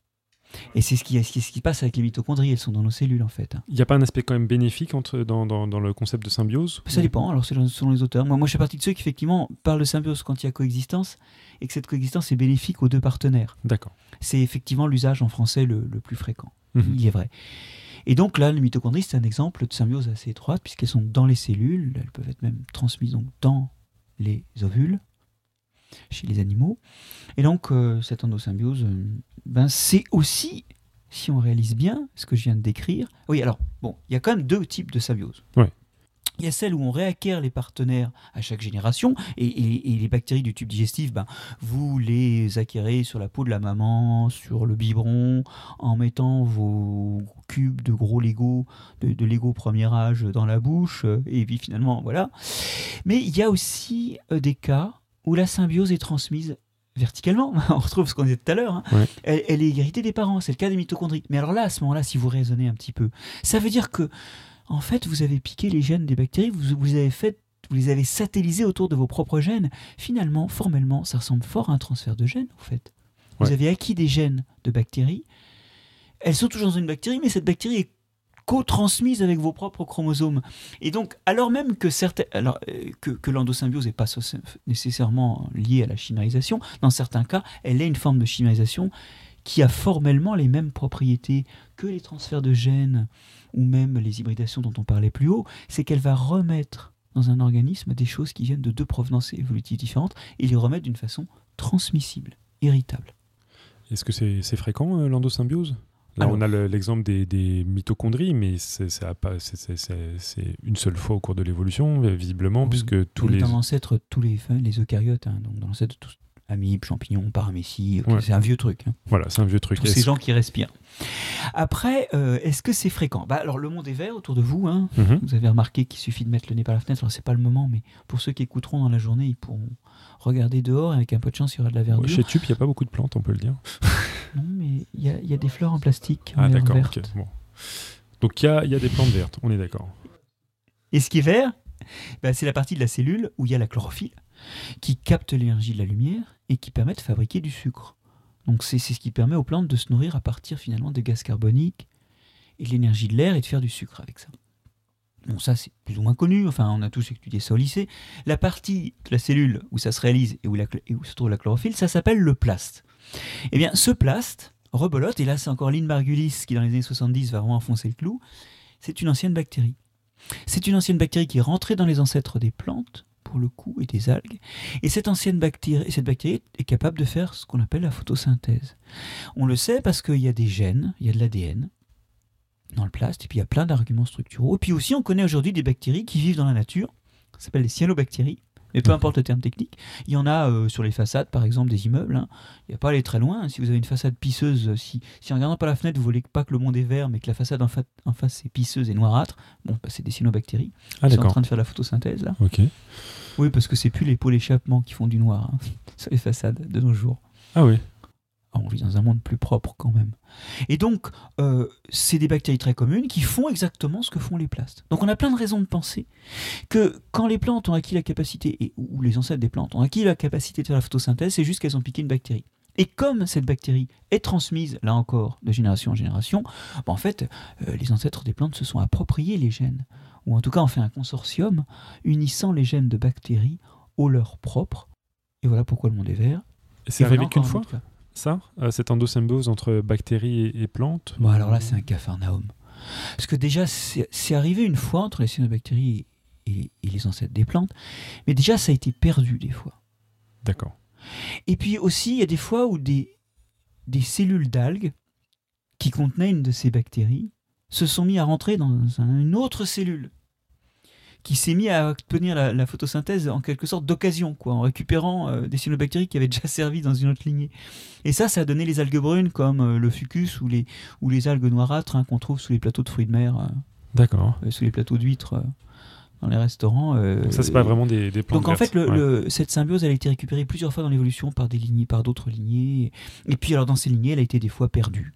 Et c'est ce qui, ce, qui, ce qui passe avec les mitochondries, elles sont dans nos cellules en fait. Il n'y a pas un aspect quand même bénéfique entre, dans, dans, dans le concept de symbiose Ça dépend, alors c'est selon les auteurs. Moi, moi je fais partie de ceux qui effectivement parlent de symbiose quand il y a coexistence et que cette coexistence est bénéfique aux deux partenaires. D'accord. C'est effectivement l'usage en français le, le plus fréquent. Mhm. Il est vrai. Et donc là, les mitochondries, c'est un exemple de symbiose assez étroite puisqu'elles sont dans les cellules, elles peuvent être même transmises donc, dans les ovules chez les animaux. Et donc, euh, cette endosymbiose, euh, ben, c'est aussi, si on réalise bien ce que je viens de décrire. Oui, alors, bon, il y a quand même deux types de symbiose. Il y a celle où on réacquiert les partenaires à chaque génération, et, les bactéries du tube digestif, ben, vous les acquérez sur la peau de la maman, sur le biberon, en mettant vos cubes de gros Lego, de, de Lego premier âge dans la bouche, et puis finalement, voilà. Mais il y a aussi euh, des cas où la symbiose est transmise verticalement. On retrouve ce qu'on disait tout à l'heure. Hein. Elle, est héritée des parents. C'est le cas des mitochondries. Mais alors là, à ce moment-là, si vous raisonnez un petit peu, ça veut dire que, en fait, vous avez piqué les gènes des bactéries, vous, vous avez fait vous les avez satellisés autour de vos propres gènes. Finalement, formellement, ça ressemble fort à un transfert de gènes, en fait. Vous avez acquis des gènes de bactéries. Elles sont toujours dans une bactérie, mais cette bactérie est co-transmise avec vos propres chromosomes. Et donc, alors même que, alors, euh, que l'endosymbiose n'est pas nécessairement liée à la chimérisation, dans certains cas, elle est une forme de chimérisation qui a formellement les mêmes propriétés que les transferts de gènes ou même les hybridations dont on parlait plus haut, c'est qu'elle va remettre dans un organisme des choses qui viennent de deux provenances évolutives différentes et les remettre d'une façon transmissible, héritable. Est-ce que c'est fréquent euh, l'endosymbiose? Là, Alors- on a le- l'exemple des, des mitochondries, mais c'est une seule fois au cours de l'évolution, euh, visiblement, Oui. puisque tous les. Dans l'ancêtre, tous les, enfin, les eucaryotes, hein, donc dans l'ancêtre de tous. Amibes, champignons, paramécies, Ouais. c'est un vieux truc. hein. Voilà, c'est un vieux truc. Tous ces gens qui respirent. Après, euh, est-ce que c'est fréquent? Bah, Alors, le monde est vert autour de vous. Hein. Mhm. Vous avez remarqué qu'il suffit de mettre le nez par la fenêtre. Alors, c'est pas le moment, mais pour ceux qui écouteront dans la journée, ils pourront regarder dehors et avec un peu de chance, il y aura de la verdure. Chez Tup, il n'y a pas beaucoup de plantes, on peut le dire. Non, mais il y, a- il y a des fleurs en plastique. Ah, d'accord. vertes. ok, bon. Donc, il y a, il y a des plantes vertes, on est d'accord. Et ce qui est vert, bah, c'est la partie de la cellule où il y a la chlorophylle qui capte l'énergie de la lumière et qui permet de fabriquer du sucre. Donc c'est ce qui permet aux plantes de se nourrir à partir finalement des gaz carboniques et de l'énergie de l'air et de faire du sucre avec ça. Bon, ça c'est plus ou moins connu, enfin on a tous étudié ça au lycée. La partie de la cellule où ça se réalise et où, se trouve la chlorophylle, ça s'appelle le plaste. Eh bien ce plaste rebolote, et là c'est encore Lynn Margulis qui dans les années 70 va vraiment enfoncer le clou, c'est une ancienne bactérie. C'est une ancienne bactérie qui est rentrée dans les ancêtres des plantes, pour le coup, et des algues. Et cette ancienne bactérie, cette bactérie est capable de faire ce qu'on appelle la photosynthèse. On le sait parce qu'il y a des gènes, il y a de l'ADN dans le plast, et puis il y a plein d'arguments structuraux. Et puis aussi, on connaît aujourd'hui des bactéries qui vivent dans la nature, ça s'appelle les cyanobactéries. Mais peu importe le terme technique, il y en a euh, sur les façades, par exemple, des immeubles. hein. Il n'y a pas à aller très loin. Si vous avez une façade pisseuse, si, si en regardant par la fenêtre, vous voulez pas que le monde est vert, mais que la façade en, fa- en face est pisseuse et noirâtre, bon, bah, c'est des cyanobactéries. Ah, Ils sont en train de faire la photosynthèse là. Ok. Oui, parce que c'est plus les pots d'échappement qui font du noir hein, sur les façades de nos jours. Ah oui. Ah, on vit dans un monde plus propre quand même. Et donc, euh, c'est des bactéries très communes qui font exactement ce que font les plastes. Donc, on a plein de raisons de penser que quand les plantes ont acquis la capacité, et, ou les ancêtres des plantes ont acquis la capacité de faire la photosynthèse, c'est juste qu'elles ont piqué une bactérie. Et comme cette bactérie est transmise, là encore, de génération en génération, bah, en fait, euh, les ancêtres des plantes se sont appropriés les gènes, ou en tout cas ont fait un consortium unissant les gènes de bactéries aux leurs propres. Et voilà pourquoi le monde est vert. C'est arrivé qu'une fois. Ça euh, Cette endosymbiose entre bactéries et, et plantes Bon, alors là, c'est un cafarnaum. Parce que déjà, c'est arrivé une fois entre les cyanobactéries et, et les ancêtres des plantes, mais déjà, ça a été perdu des fois. D'accord. Et puis aussi, il y a des fois où des, des cellules d'algues qui contenaient une de ces bactéries se sont mis à rentrer dans un- une autre cellule qui s'est mis à obtenir la, la photosynthèse en quelque sorte d'occasion, quoi, en récupérant euh, des cyanobactéries qui avaient déjà servi dans une autre lignée. Et ça, ça a donné les algues brunes comme euh, le fucus ou les, ou les algues noirâtres hein, qu'on trouve sous les plateaux de fruits de mer, euh, D'accord. sous les plateaux d'huîtres dans les restaurants. Donc ça, c'est pas vraiment des, des plantes donc en fait, vertes. le, Ouais. le- cette symbiose, elle a été récupérée plusieurs fois dans l'évolution par des lignées, par d'autres lignées. Et puis alors dans ces lignées, elle a été des fois perdue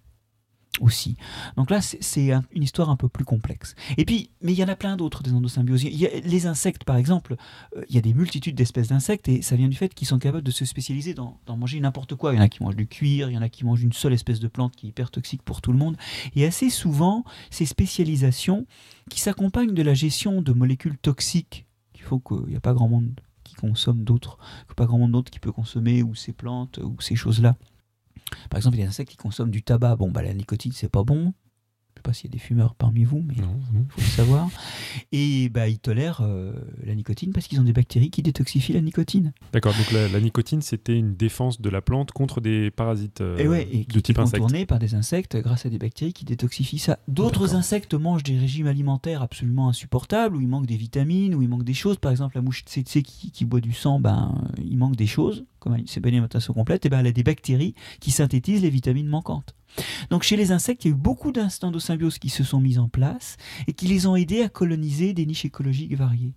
aussi. Donc là, c'est- c'est un- une histoire un peu plus complexe. Et puis, mais il y en a plein d'autres des endosymbioses. Les insectes, par exemple. euh, il y a des multitudes d'espèces d'insectes et ça vient du fait qu'ils sont capables de se spécialiser dans, dans manger n'importe quoi. Il y en a qui mangent du cuir, il y en a qui mangent une seule espèce de plante qui est hyper toxique pour tout le monde. Et assez souvent, ces spécialisations qui s'accompagnent de la gestion de molécules toxiques, qu'il faut qu'il n'y a pas grand monde qui consomme d'autres, pas grand monde d'autres qui peut consommer ou ces plantes ou ces choses-là. Par exemple, il y a des insectes qui consomment du tabac. Bon, bah la nicotine, c'est pas bon. Je sais pas s'il y a des fumeurs parmi vous, mais bon. faut le savoir. Et bah, ils tolèrent euh, la nicotine parce qu'ils ont des bactéries qui détoxifient la nicotine. D'accord, donc la, la nicotine, c'était une défense de la plante contre des parasites euh, et ouais, et de type insecte. contourné par des insectes grâce à des bactéries qui détoxifient ça. D'autres insectes mangent des régimes alimentaires absolument insupportables, où il manque des vitamines, où il manque des choses. Par exemple, la mouche tsetse qui, qui boit du sang, ben, il manque des choses, comme pas une alimentation complète, et ben, elle a des bactéries qui synthétisent les vitamines manquantes. Donc chez les insectes, il y a eu beaucoup d'instants de symbiose qui se sont mis en place et qui les ont aidés à coloniser des niches écologiques variées.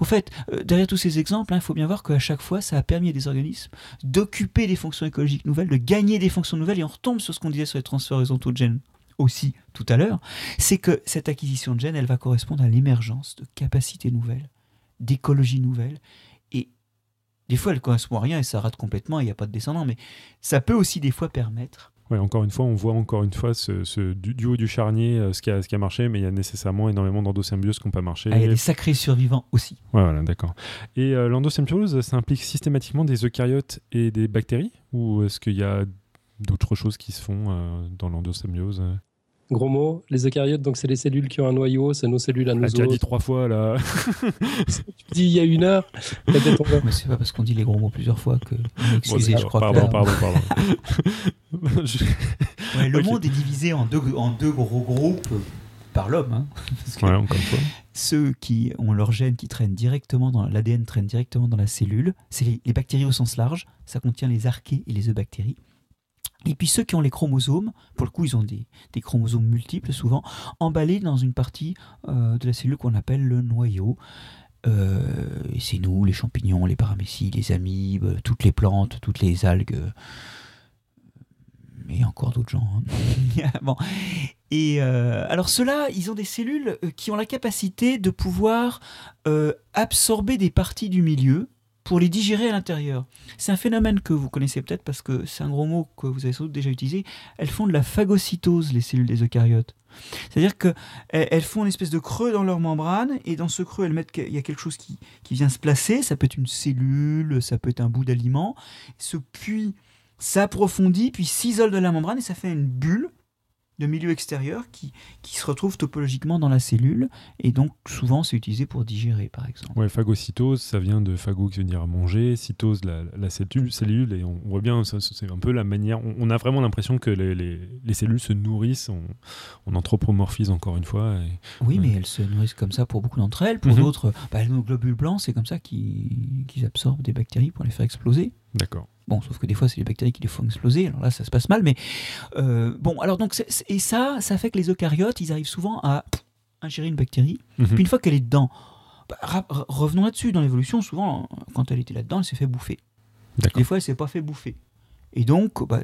Au fait, euh, derrière tous ces exemples, hein, il faut bien voir qu'à chaque fois, ça a permis à des organismes d'occuper des fonctions écologiques nouvelles, de gagner des fonctions nouvelles, et on retombe sur ce qu'on disait sur les transferts horizontaux de gènes aussi tout à l'heure, c'est que cette acquisition de gènes, elle va correspondre à l'émergence de capacités nouvelles, d'écologie nouvelle, et des fois, elle ne correspond à rien et ça rate complètement, il n'y a pas de descendant, mais ça peut aussi des fois permettre Ouais, encore une fois, on voit encore une fois ce, ce- du, du haut du charnier euh, ce, qui a, ce qui a marché, mais il y a nécessairement énormément d'endosymbioses qui n'ont pas marché. Ah, il y a des sacrés survivants aussi. Ouais, voilà, d'accord. Et euh, l'endosymbiose, ça implique systématiquement des eucaryotes et des bactéries Ou est-ce qu'il y a d'autres choses qui se font euh, dans l'endosymbiose Gros mot, les eucaryotes, donc c'est les cellules qui ont un noyau, c'est nos cellules à nous l'a déjà dit autres. trois fois là. Tu dis il y a une heure. Mais c'est pas parce qu'on dit les gros mots plusieurs fois que. Bon, Excusez, je crois pardon, que. pardon, pardon. Je- le monde est divisé en deux, en deux gros groupes par l'homme. hein. Parce que Ouais, encore une fois. Ceux qui ont leur gène qui traîne directement dans l'ADN traîne directement dans la cellule, c'est les, les bactéries au sens large, ça contient les archées et les eubactéries. Et puis ceux qui ont les chromosomes, pour le coup ils ont des, chromosomes multiples souvent, emballés dans une partie euh, de la cellule qu'on appelle le noyau. Euh, c'est nous, les champignons, les paramécies, les amibes, toutes les plantes, toutes les algues, euh, et encore d'autres gens. hein. bon. Et alors ceux-là, ils ont des cellules qui ont la capacité de pouvoir absorber des parties du milieu pour les digérer à l'intérieur. C'est un phénomène que vous connaissez peut-être parce que c'est un gros mot que vous avez sans doute déjà utilisé. Elles font de la phagocytose, les cellules des eucaryotes. C'est-à-dire qu'elles elles font une espèce de creux dans leur membrane et dans ce creux, elles mettent qu'il y a quelque chose qui, qui vient se placer. Ça peut être une cellule, ça peut être un bout d'aliment. Ce puits s'approfondit, puis s'isole de la membrane et ça fait une bulle de milieu extérieur qui, qui se retrouve topologiquement dans la cellule et donc souvent c'est utilisé pour digérer par exemple. Ouais, phagocytose, ça vient de phago qui veut dire manger, cytose, la, la cellule, cellule, et on, voit bien, c'est un peu la manière, on, on a vraiment l'impression que les, les- les cellules se nourrissent, on, on anthropomorphise encore une fois. et- Oui, Ouais. mais elles se nourrissent comme ça pour beaucoup d'entre elles. Pour Mhm. d'autres, bah, nos globules blancs, c'est comme ça qu'ils qu'ils absorbent des bactéries pour les faire exploser. D'accord. Bon, sauf que des fois, c'est les bactéries qui les font exploser. Alors là, ça se passe mal. Mais euh, bon, alors donc, et ça, ça fait que les eucaryotes, ils arrivent souvent à pff, ingérer une bactérie. Mhm. Puis une fois qu'elle est dedans, bah, revenons là-dessus. Dans l'évolution, souvent, quand elle était là-dedans, elle s'est fait bouffer. Des fois, elle s'est pas fait bouffer. Et donc, bah,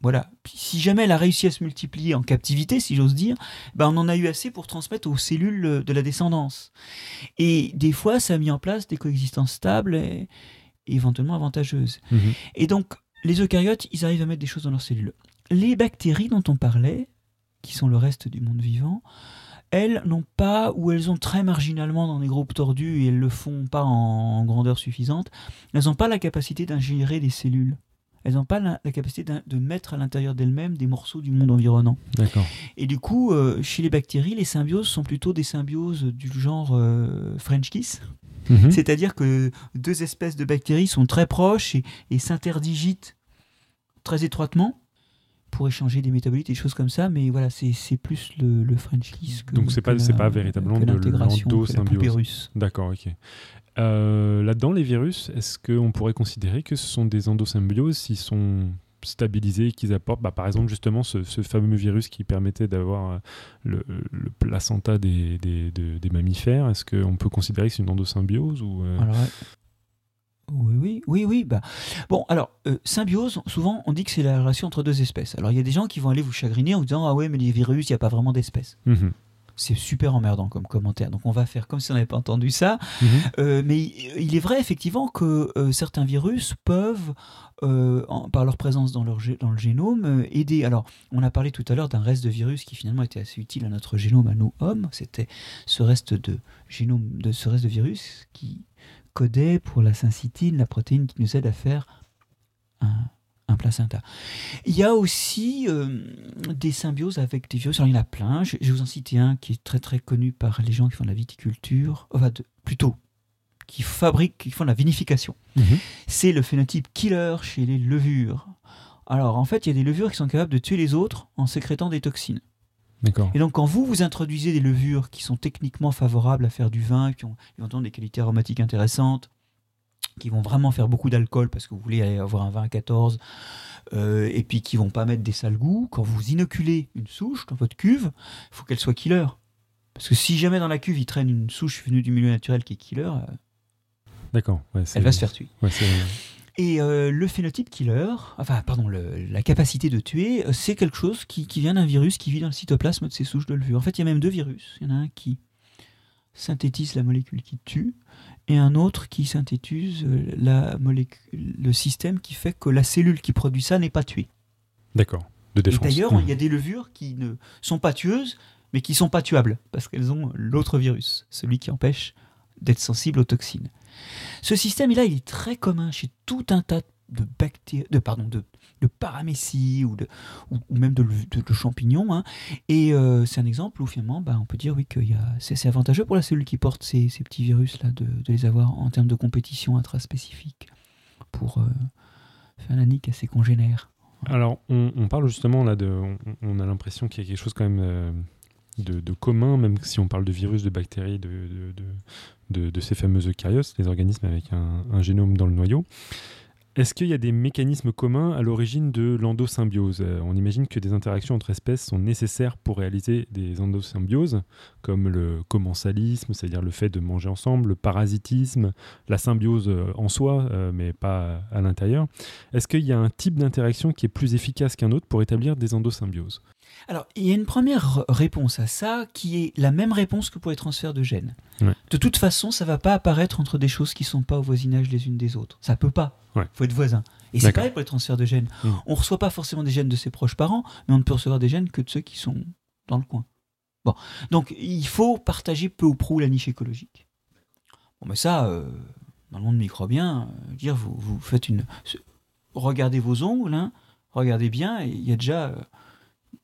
voilà. Puis si jamais elle a réussi à se multiplier en captivité, si j'ose dire, bah, on en a eu assez pour transmettre aux cellules euh, de la descendance. Et des fois, ça a mis en place des coexistences stables et éventuellement avantageuses. Mhm. Et donc, les eucaryotes, ils arrivent à mettre des choses dans leurs cellules. Les bactéries dont on parlait, qui sont le reste du monde vivant, elles n'ont pas, ou elles ont très marginalement dans des groupes tordus, et elles le font pas en grandeur suffisante, elles n'ont pas la capacité d'ingérer des cellules. Elles n'ont pas la, la capacité de mettre à l'intérieur d'elles-mêmes des morceaux du monde environnant. D'accord. Et du coup, euh, chez les bactéries, les symbioses sont plutôt des symbioses du genre euh, French kiss. Mhm. C'est-à-dire que deux espèces de bactéries sont très proches et, et s'interdigitent très étroitement pour échanger des métabolites et des choses comme ça, mais voilà, c'est plus le, le French kiss que Donc c'est pas- la- pas véritablement que de l'endosymbiose. D'accord, ok. Euh, Là-dedans, les virus, est-ce qu'on pourrait considérer que ce sont des endosymbioses s'ils sont stabilisés, qu'ils apportent, bah, par exemple, justement, ce, ce fameux virus qui permettait d'avoir euh, le, le placenta des, des, de- des mammifères, est-ce qu'on peut considérer que c'est une endosymbiose ou, euh, Alors. Oui, oui, oui, oui. Bah. Bon, alors, euh, symbiose, souvent, on dit que c'est la relation entre deux espèces. Alors, il y a des gens qui vont aller vous chagriner en vous disant Ah ouais, mais les virus, il n'y a pas vraiment d'espèces. mhm, C'est super emmerdant comme commentaire. Donc, on va faire comme si on n'avait pas entendu ça. mhm. Euh, mais il il est vrai effectivement que euh, certains virus peuvent, euh, en- par leur présence dans, leur dans le génome, euh, aider. Alors, on a parlé tout à l'heure d'un reste de virus qui finalement était assez utile à notre génome, à nous hommes. C'était ce reste de génome, de ce reste de virus qui codait pour la syncytine, la protéine qui nous aide à faire un, un placenta. Il y a aussi euh, des symbioses avec des virus. Alors, il y en a plein. Je, je vais vous en citer un qui est très très connu par les gens qui font de la viticulture. Enfin, de- plutôt, qui fabriquent, qui font de la vinification. Mhm. C'est le phénotype killer chez les levures. Alors, en fait, il y a des levures qui sont capables de tuer les autres en sécrétant des toxines. Et donc, quand vous, vous introduisez des levures qui sont techniquement favorables à faire du vin, qui ont éventuellement des qualités aromatiques intéressantes, qui vont vraiment faire beaucoup d'alcool parce que vous voulez aller avoir un vin à 14, euh, et puis qui vont pas mettre des sales goûts, quand vous inoculez une souche dans votre cuve, il faut qu'elle soit killer. Parce que si jamais dans la cuve, il traîne une souche venue du milieu naturel qui est killer, euh, D'accord. ouais, c'est- elle va se faire tuer. ouais, Et euh, le phénotype killer, enfin, pardon, le- la capacité de tuer, euh, c'est quelque chose qui, qui vient d'un virus qui vit dans le cytoplasme de ces souches de levure. En fait, il y a même deux virus. Il y en a un qui synthétise la molécule qui tue et un autre qui synthétise euh, la molécule, le système qui fait que la cellule qui produit ça n'est pas tuée. D'accord. De défense. d'ailleurs, Mhm. il y a des levures qui ne sont pas tueuses, mais qui sont pas tuables, parce qu'elles ont l'autre virus, celui qui empêche d'être sensible aux toxines. Ce système-là, il est très commun chez tout un tas de bactéries, de, pardon, de, de ou, de, ou, même de, champignons. hein. Et euh, c'est un exemple où finalement, bah, on peut dire oui que c'est avantageux pour la cellule qui porte ces, petits virus-là de, les avoir en termes de compétition intraspécifique pour euh, faire la nique à ses congénères. Alors, on, parle justement là de. On, a l'impression qu'il y a quelque chose quand même euh, de, commun, même si on parle de virus, de bactéries, de, ces fameuses eucaryotes, les organismes avec un, génome dans le noyau. Est-ce qu'il y a des mécanismes communs à l'origine de l'endosymbiose? Euh, On imagine que des interactions entre espèces sont nécessaires pour réaliser des endosymbioses, comme le commensalisme, c'est-à-dire le fait de manger ensemble, le parasitisme, la symbiose euh, en soi, euh, mais pas à l'intérieur. Est-ce qu'il y a un type d'interaction qui est plus efficace qu'un autre pour établir des endosymbioses? Alors, il y a une première réponse à ça qui est la même réponse que pour les transferts de gènes. De toute façon, ça va pas apparaître entre des choses qui sont pas au voisinage les unes des autres. Ça peut pas. Il faut être voisin. Et c'est pareil pour les transferts de gènes. On hmm. On reçoit pas forcément des gènes de ses proches parents, mais on ne peut recevoir des gènes que de ceux qui sont dans le coin. Bon, donc il faut partager peu ou prou la niche écologique. Bon, mais ça, euh, dans le monde microbien, euh, dire vous, vous faites une, regardez vos ongles, hein, regardez bien, il y a déjà euh,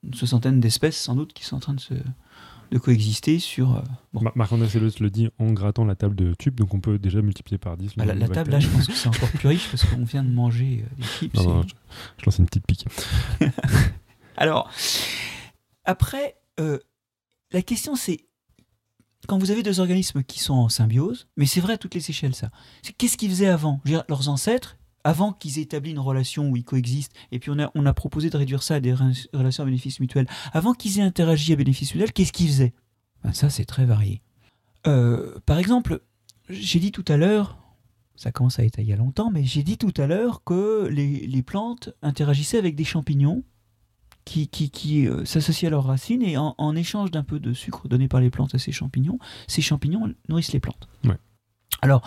une soixantaine d'espèces sans doute qui sont en train de se de coexister sur. Euh, bon. Marc-André le dit en grattant la table de tube, donc on peut déjà multiplier par 10. Ah, la, table, là, je pense que c'est encore plus riche parce qu'on vient de manger euh, des chips. je, lance une petite pique. Alors, après, euh, la question c'est quand vous avez deux organismes qui sont en symbiose, mais c'est vrai à toutes les échelles, ça. Qu'est-ce qu'ils faisaient avant? Leurs ancêtres, avant qu'ils aient établi une relation où ils coexistent, et puis on a, on a proposé de réduire ça à des relations à bénéfice mutuel, avant qu'ils aient interagi à bénéfice mutuel, qu'est-ce qu'ils faisaient? Ben Ça, c'est très varié. Euh, par exemple, j'ai dit tout à l'heure, ça commence à être il y a longtemps, mais j'ai dit tout à l'heure que les, les, plantes interagissaient avec des champignons qui, qui, qui euh, s'associaient à leurs racines, et en, en échange d'un peu de sucre donné par les plantes à ces champignons, ces champignons nourrissent les plantes. Ouais. Alors,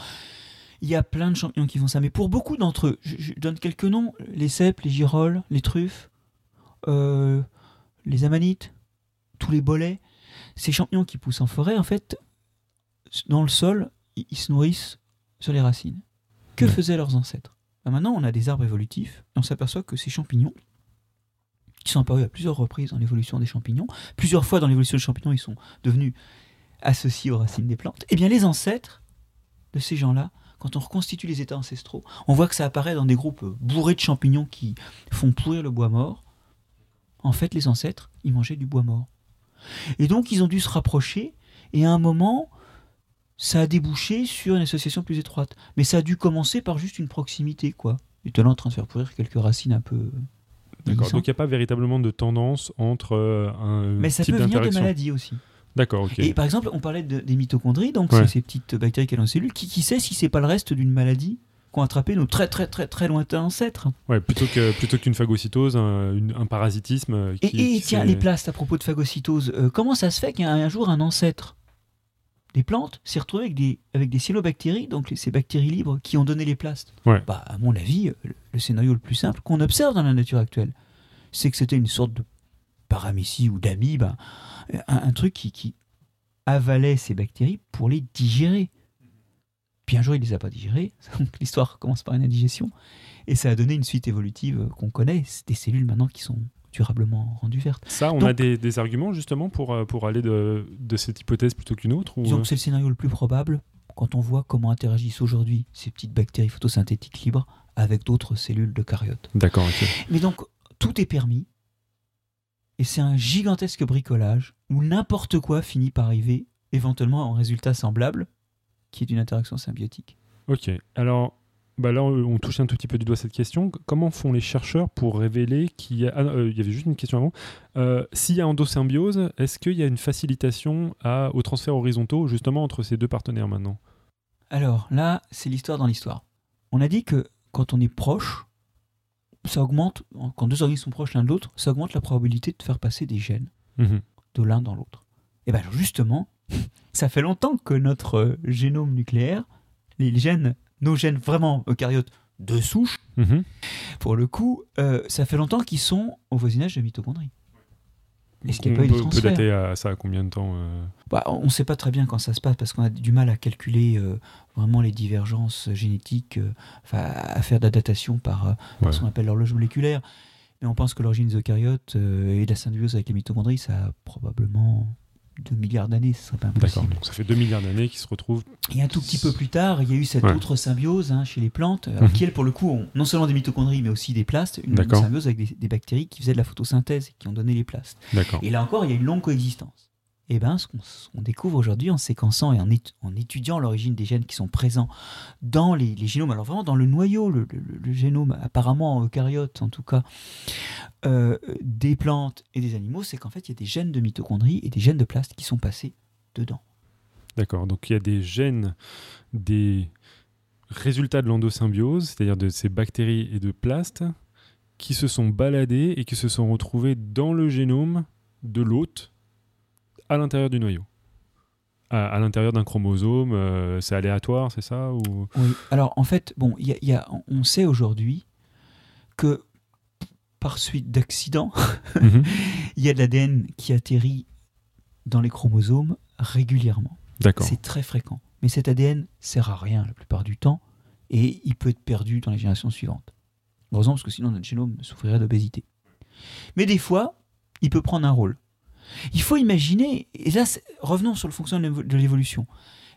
il y a plein de champignons qui font ça. Mais pour beaucoup d'entre eux, je, donne quelques noms les cèpes, les girolles, les truffes, euh, les amanites, tous les bolets. Ces champignons qui poussent en forêt, en fait, dans le sol, ils, se nourrissent sur les racines. Que faisaient leurs ancêtres? Ben Maintenant, on a des arbres évolutifs et on s'aperçoit que ces champignons, qui sont apparus à plusieurs reprises dans l'évolution des champignons, plusieurs fois dans l'évolution des champignons, ils sont devenus associés aux racines des plantes. Eh bien, les ancêtres de ces gens-là quand on reconstitue les états ancestraux, on voit que ça apparaît dans des groupes bourrés de champignons qui font pourrir le bois mort. En fait, les ancêtres, ils mangeaient du bois mort. Et donc, ils ont dû se rapprocher, et à un moment, ça a débouché sur une association plus étroite. Mais ça a dû commencer par juste une proximité, quoi. Et là en train de faire pourrir quelques racines un peu. D'accord, donc il n'y a pas véritablement de tendance entre euh, un. Mais ça peut venir de maladies aussi. D'accord, ok. Et par exemple, on parlait des mitochondries, donc ces petites bactéries qui ont dans les cellules. Qui, qui sait si c'est pas le reste d'une maladie qu'ont attrapé nos très très très très lointains ancêtres? Ouais, plutôt que plutôt qu'une phagocytose, un, un parasitisme. Euh, et, tiens, les plastes à propos de phagocytose, euh, comment ça se fait qu'un jour un ancêtre? Des plantes s'est retrouvé avec des avec des cyanobactéries, donc ces bactéries libres qui ont donné les plastes ouais. Bah, à mon avis, le, scénario le plus simple qu'on observe dans la nature actuelle, c'est que c'était une sorte de paramécie ou d'amibe un, truc qui, qui, avalait ces bactéries pour les digérer. Puis un jour, il les a pas digérées, donc l'histoire commence par une indigestion, et ça a donné une suite évolutive qu'on connaît, c'est des cellules maintenant qui sont durablement rendues vertes. Ça, on a des, arguments justement pour, euh, pour aller de, de cette hypothèse plutôt qu'une autre ou... Disons que euh c'est le scénario le plus probable quand on voit comment interagissent aujourd'hui ces petites bactéries photosynthétiques libres avec d'autres cellules de caryotes. D'accord. Mais donc, tout est permis, et c'est un gigantesque bricolage où n'importe quoi finit par arriver éventuellement en résultat semblable, qui est une interaction symbiotique. Ok, alors bah là on touche un tout petit peu du doigt cette question. Comment font les chercheurs pour révéler qu'il y a... Ah, euh, il y avait juste une question avant. Euh, s'il y a endosymbiose, est-ce qu'il y a une facilitation à, au transfert horizontaux justement entre ces deux partenaires maintenant? Alors là, c'est l'histoire dans l'histoire. On a dit que quand on est proche, ça augmente, quand deux organismes sont proches l'un de l'autre, ça augmente la probabilité de faire passer des gènes mhm. de l'un dans l'autre. Et bien justement, ça fait longtemps que notre euh, génome nucléaire, les gènes, nos gènes vraiment eucaryotes de souche, mhm. pour le coup, euh, ça fait longtemps qu'ils sont au voisinage de mitochondries. Est-ce qu'il y a pas eu de transfert peut dater à ça à combien de temps euh bah, On ne sait pas très bien quand ça se passe parce qu'on a du mal à calculer euh, vraiment les divergences génétiques, euh, à faire de la datation par, ce qu'on appelle l'horloge moléculaire. Mais on pense que l'origine des eucaryotes et la symbiose avec les mitochondries, ça a probablement 2 milliards d'années, ce serait pas D'accord, impossible. donc ça fait 2 milliards d'années qui se retrouvent. Et un tout petit peu plus tard, il y a eu cette Ouais. autre symbiose hein, chez les plantes, euh, Mhm. qui elles, pour le coup, ont non seulement des mitochondries, mais aussi des plastes, une D'accord. symbiose avec des, des bactéries qui faisaient de la photosynthèse et qui ont donné les plastes. D'accord. Et là encore, il y a une longue coexistence. Et ben, ce qu'on découvre aujourd'hui en séquençant et en, étu- en étudiant l'origine des gènes qui sont présents dans les, génomes, alors vraiment dans le noyau, le, génome apparemment en eucaryote en tout cas, euh, des plantes et des animaux, c'est qu'en fait, il y a des gènes de mitochondries et des gènes de plastes qui sont passés dedans. D'accord. Donc il y a des gènes, des résultats de l'endosymbiose, c'est-à-dire de ces bactéries et de plastes, qui se sont baladés et qui se sont retrouvés dans le génome de l'hôte à l'intérieur du noyau. À, à l'intérieur d'un chromosome, euh, c'est aléatoire, c'est ça ou... Oui. Alors en fait, bon, y a- y a- on sait aujourd'hui que par suite d'accidents, Mhm. il y a de l'ADN qui atterrit dans les chromosomes régulièrement. D'accord. C'est très fréquent. Mais cet ADN sert à rien la plupart du temps et il peut être perdu dans les générations suivantes. Heureusement, parce que sinon notre génome souffrirait d'obésité. Mais des fois, il peut prendre un rôle. Il faut imaginer, et là, revenons sur le fonctionnement de l'évo- de l'évolution.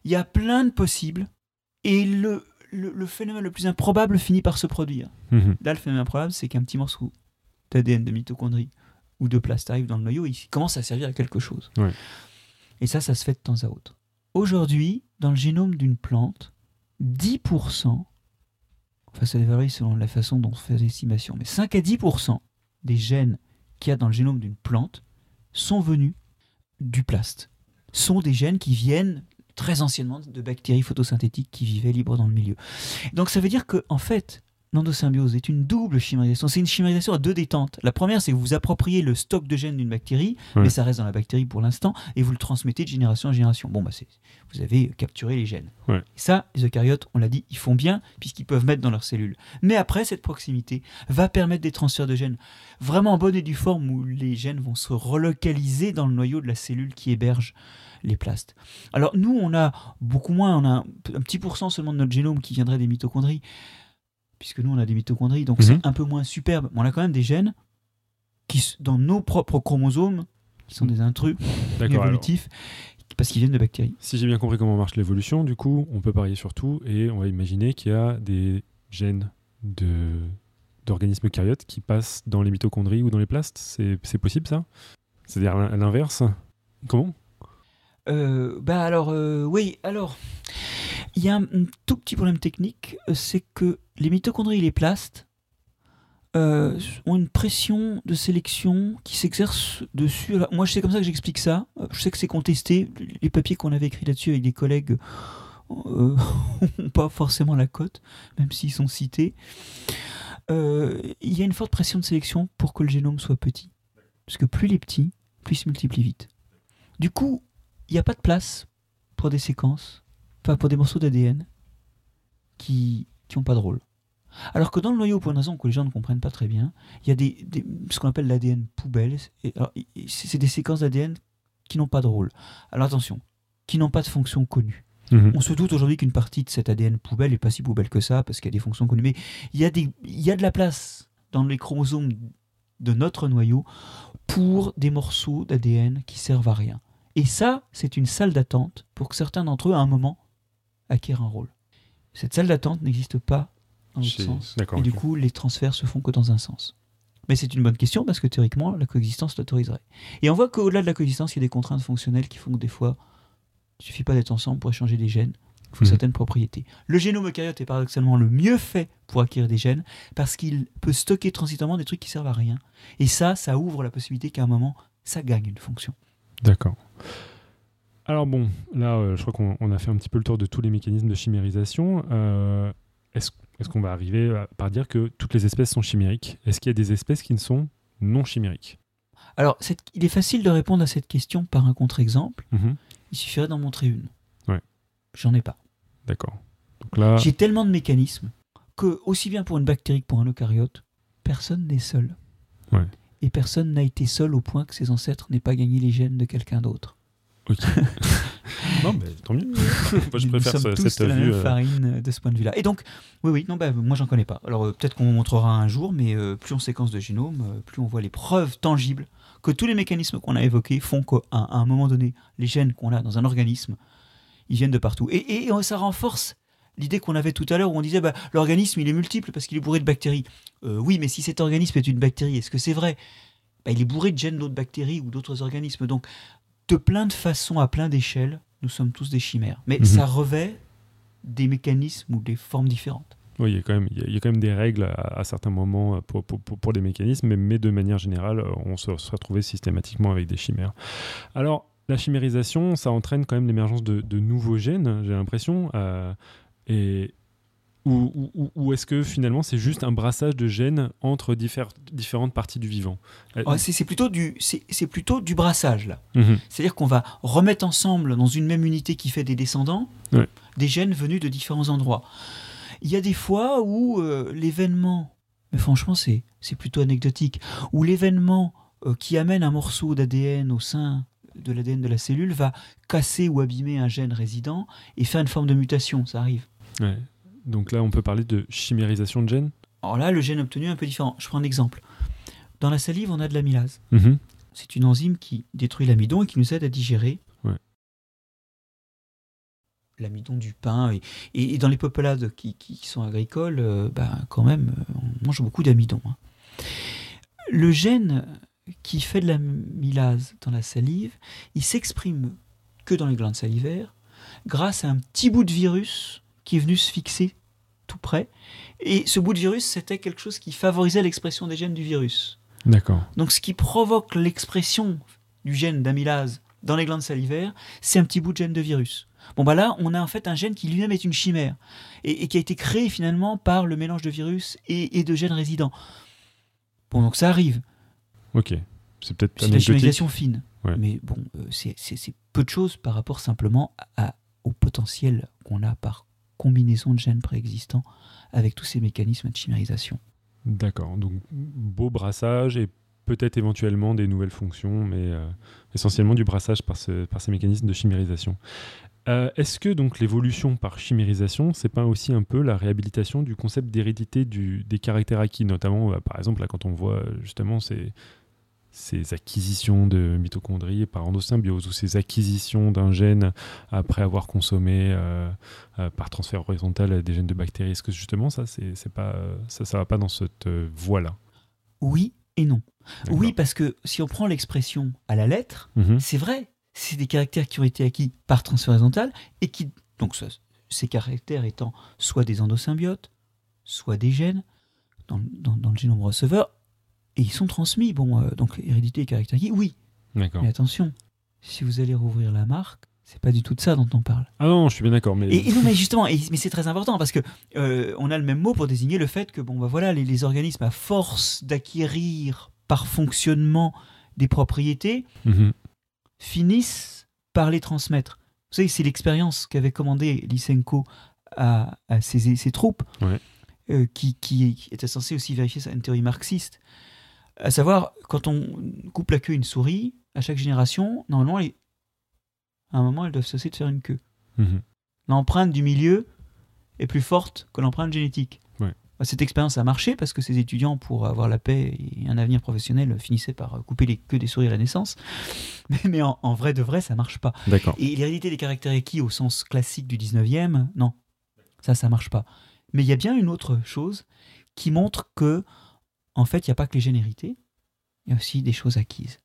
Il y a plein de possibles et le, le, le phénomène le plus improbable finit par se produire. Mhm. Là, le phénomène improbable, c'est qu'un petit morceau d'ADN de mitochondrie ou de plaste arrive dans le noyau et il commence à servir à quelque chose. Ouais. Et ça, ça se fait de temps à autre. Aujourd'hui, dans le génome d'une plante, 10%, enfin ça varie selon la façon dont on fait l'estimation, mais 5 à 10% des gènes qu'il y a dans le génome d'une plante sont venus du plaste. Sont des gènes qui viennent très anciennement de bactéries photosynthétiques qui vivaient libres dans le milieu. Donc ça veut dire que en fait, l'endosymbiose est une double chimérisation. C'est une chimérisation à deux détentes. La première, c'est que vous vous appropriez le stock de gènes d'une bactérie, Ouais. mais ça reste dans la bactérie pour l'instant, et vous le transmettez de génération en génération. Bon, bah vous avez capturé les gènes. Ouais. Et ça, les eucaryotes, on l'a dit, ils font bien, puisqu'ils peuvent mettre dans leurs cellules. Mais après, cette proximité va permettre des transferts de gènes vraiment en bonne et due forme, où les gènes vont se relocaliser dans le noyau de la cellule qui héberge les plastes. Alors nous, on a beaucoup moins, on a un, un petit pourcent seulement de notre génome qui viendrait des mitochondries, puisque nous, on a des mitochondries, donc Mhm. c'est un peu moins superbe. Mais on a quand même des gènes qui, dans nos propres chromosomes, qui sont des intrus évolutifs, parce qu'ils viennent de bactéries. Si j'ai bien compris comment marche l'évolution, du coup, on peut parier sur tout et on va imaginer qu'il y a des gènes de d'organismes eucaryotes qui passent dans les mitochondries ou dans les plastes. C'est c'est possible ça? C'est-à-dire à l'inverse? Comment? Euh, bah alors, euh, oui, alors, il y a un, tout petit problème technique, euh, c'est que les mitochondries et les plastes euh, ont une pression de sélection qui s'exerce dessus. Moi, c'est comme ça que j'explique ça. Euh, Je sais que c'est contesté. Les papiers qu'on avait écrits là-dessus avec des collègues n'ont pas forcément la cote, même s'ils sont cités. Il y a une forte pression de sélection pour que le génome soit petit. Parce que plus il est petit, plus il se multiplie vite. Du coup, il n'y a pas de place pour des séquences, enfin pour des morceaux d'ADN qui n'ont pas de rôle. Alors que dans le noyau, pour une raison que les gens ne comprennent pas très bien, il y a des, des- ce qu'on appelle l'ADN poubelle. C'est des séquences d'ADN qui n'ont pas de rôle. Alors attention, qui n'ont pas de fonction connue. Mhm. On se doute aujourd'hui qu'une partie de cet ADN poubelle n'est pas si poubelle que ça, parce qu'il y a des fonctions connues. Mais il y, a des, il y a de la place dans les chromosomes de notre noyau pour des morceaux d'ADN qui servent à rien. Et ça, c'est une salle d'attente pour que certains d'entre eux, à un moment, acquièrent un rôle. Cette salle d'attente n'existe pas dans l'autre sens. Et du coup, les transferts se font que dans un sens. Mais c'est une bonne question parce que théoriquement, la coexistence l'autoriserait. Et on voit qu'au-delà de la coexistence, il y a des contraintes fonctionnelles qui font que des fois, il suffit pas d'être ensemble pour échanger des gènes. Il faut Mhm. certaines propriétés. Le génome eucaryote est paradoxalement le mieux fait pour acquérir des gènes parce qu'il peut stocker transitamment des trucs qui servent à rien. Et ça, ça ouvre la possibilité qu'à un moment, ça gagne une fonction. D'accord. Alors bon, là, euh, je crois qu'on on a fait un petit peu le tour de tous les mécanismes de chimérisation. Euh, Est-ce qu'on va arriver à, par dire que toutes les espèces sont chimériques? Est-ce qu'il y a des espèces qui ne sont non chimériques? Alors, cette- il est facile de répondre à cette question par un contre-exemple. Mhm. Il suffirait d'en montrer une. Ouais. J'en ai pas. D'accord. Là, J'ai tellement de mécanismes que, aussi bien pour une bactérie que pour un eucaryote, personne n'est seul. Ouais. Et personne n'a été seul au point que ses ancêtres n'aient pas gagné les gènes de quelqu'un d'autre. Ok. non, mais tant mieux. Moi, je préfère ce- tous cette de la vue. même euh, farine euh, de ce point de vue-là. Et donc, oui, oui, non, bah, moi j'en connais pas. Alors euh, peut-être qu'on montrera un jour, mais euh, plus on séquence de génome, plus on voit les preuves tangibles que tous les mécanismes qu'on a évoqués font qu'à un moment donné, les gènes qu'on a dans un organisme, ils viennent de partout. Et, ça renforce l'idée qu'on avait tout à l'heure où on disait bah, l'organisme il est multiple parce qu'il est bourré de bactéries. Euh, oui, mais si cet organisme est une bactérie, est-ce que c'est vrai? Bah, Il est bourré de gènes d'autres bactéries ou d'autres organismes. Donc, de plein de façons, à plein d'échelles, nous sommes tous des chimères. Mais mhm. ça revêt des mécanismes ou des formes différentes. Oui, il y, a quand même, il y a quand même des règles à, certains moments pour, pour, pour, les mécanismes, mais, de manière générale, on se, se retrouve systématiquement avec des chimères. Alors, la chimérisation, ça entraîne quand même l'émergence de, nouveaux gènes, j'ai l'impression. Euh, et ou, est-ce que finalement c'est juste un brassage de gènes entre différentes parties du vivant? Euh, C'est plutôt, du, plutôt du brassage là. Mhm. C'est-à-dire qu'on va remettre ensemble dans une même unité qui fait des descendants des gènes venus de différents endroits. Il y a des fois où euh, l'événement, mais franchement c'est plutôt anecdotique, où l'événement qui amène un morceau d'ADN au sein de l'ADN de la cellule va casser ou abîmer un gène résident et faire une forme de mutation. Ça arrive. Donc là, on peut parler de chimérisation de gènes Alors là, le gène obtenu est un peu différent. Je prends un exemple. Dans la salive, on a de l'amylase. Mhm. C'est une enzyme qui détruit l'amidon et qui nous aide à digérer l'amidon du pain. Et, dans les peuplades qui, sont agricoles, euh, ben, quand même, on mange beaucoup d'amidon. Hein. Le gène qui fait de l'amylase dans la salive, il s'exprime que dans les glandes salivaires grâce à un petit bout de virus qui est venu se fixer tout près. Et ce bout de virus, c'était quelque chose qui favorisait l'expression des gènes du virus. D'accord. Donc ce qui provoque l'expression du gène d'amylase dans les glandes salivaires, c'est un petit bout de gène de virus. Bon bah là, on a en fait un gène qui lui-même est une chimère et, qui a été créé finalement par le mélange de virus et, et de gènes résidents. Bon donc ça arrive. Ok. C'est peut-être la chimérisation fine. Mais bon, euh, c'est peu de choses par rapport simplement à, au potentiel qu'on a par combinaison de gènes préexistants avec tous ces mécanismes de chimérisation. D'accord. Donc, beau brassage et peut-être éventuellement des nouvelles fonctions, mais euh, essentiellement du brassage par, ce, par ces mécanismes de chimérisation. Euh, est-ce que donc l'évolution par chimérisation, c'est pas aussi un peu la réhabilitation du concept d'hérédité des caractères acquis, notamment par exemple là quand on voit justement ces, ces acquisitions de mitochondries par endosymbiose ou ces acquisitions d'un gène après avoir consommé euh, euh, par transfert horizontal des gènes de bactéries. Est-ce que justement ça, c'est pas ça, ça va pas dans cette euh, voie-là? Oui et non. Oui, parce que si on prend l'expression à la lettre, mhm. c'est vrai, c'est des caractères qui ont été acquis par transfert horizontal et qui donc ces caractères étant soit des endosymbiotes, soit des gènes dans, dans le génome receveur et ils sont transmis. Bon, euh, donc hérédité et caractère oui. D'accord. Mais attention, si vous allez rouvrir la marque, c'est pas du tout de ça dont on parle. Ah non, je suis bien d'accord. Mais... Et, non, mais justement, mais c'est très important parce que euh, on a le même mot pour désigner le fait que bon, bah voilà, les, organismes à force d'acquérir par fonctionnement des propriétés mhm. finissent par les transmettre. Vous savez, c'est l'expérience qu'avait commandé Lysenko à, ses, troupes, euh, qui, qui, était censé aussi vérifier une théorie marxiste. À savoir, quand on coupe la queue à une souris, à chaque génération, normalement, à un moment, elles doivent cesser de faire une queue. Mhm. L'empreinte du milieu est plus forte que l'empreinte génétique. Bah, cette expérience a marché parce que ces étudiants, pour avoir la paix et un avenir professionnel, finissaient par couper les queues des souris à la naissance. Mais, en, vrai de vrai, ça marche pas. Et l'hérédité des caractères acquis au sens classique du 19e, non. Ça, ça marche pas. Mais il y a bien une autre chose qui montre que en fait, il n'y a pas que les générités, il y a aussi des choses acquises.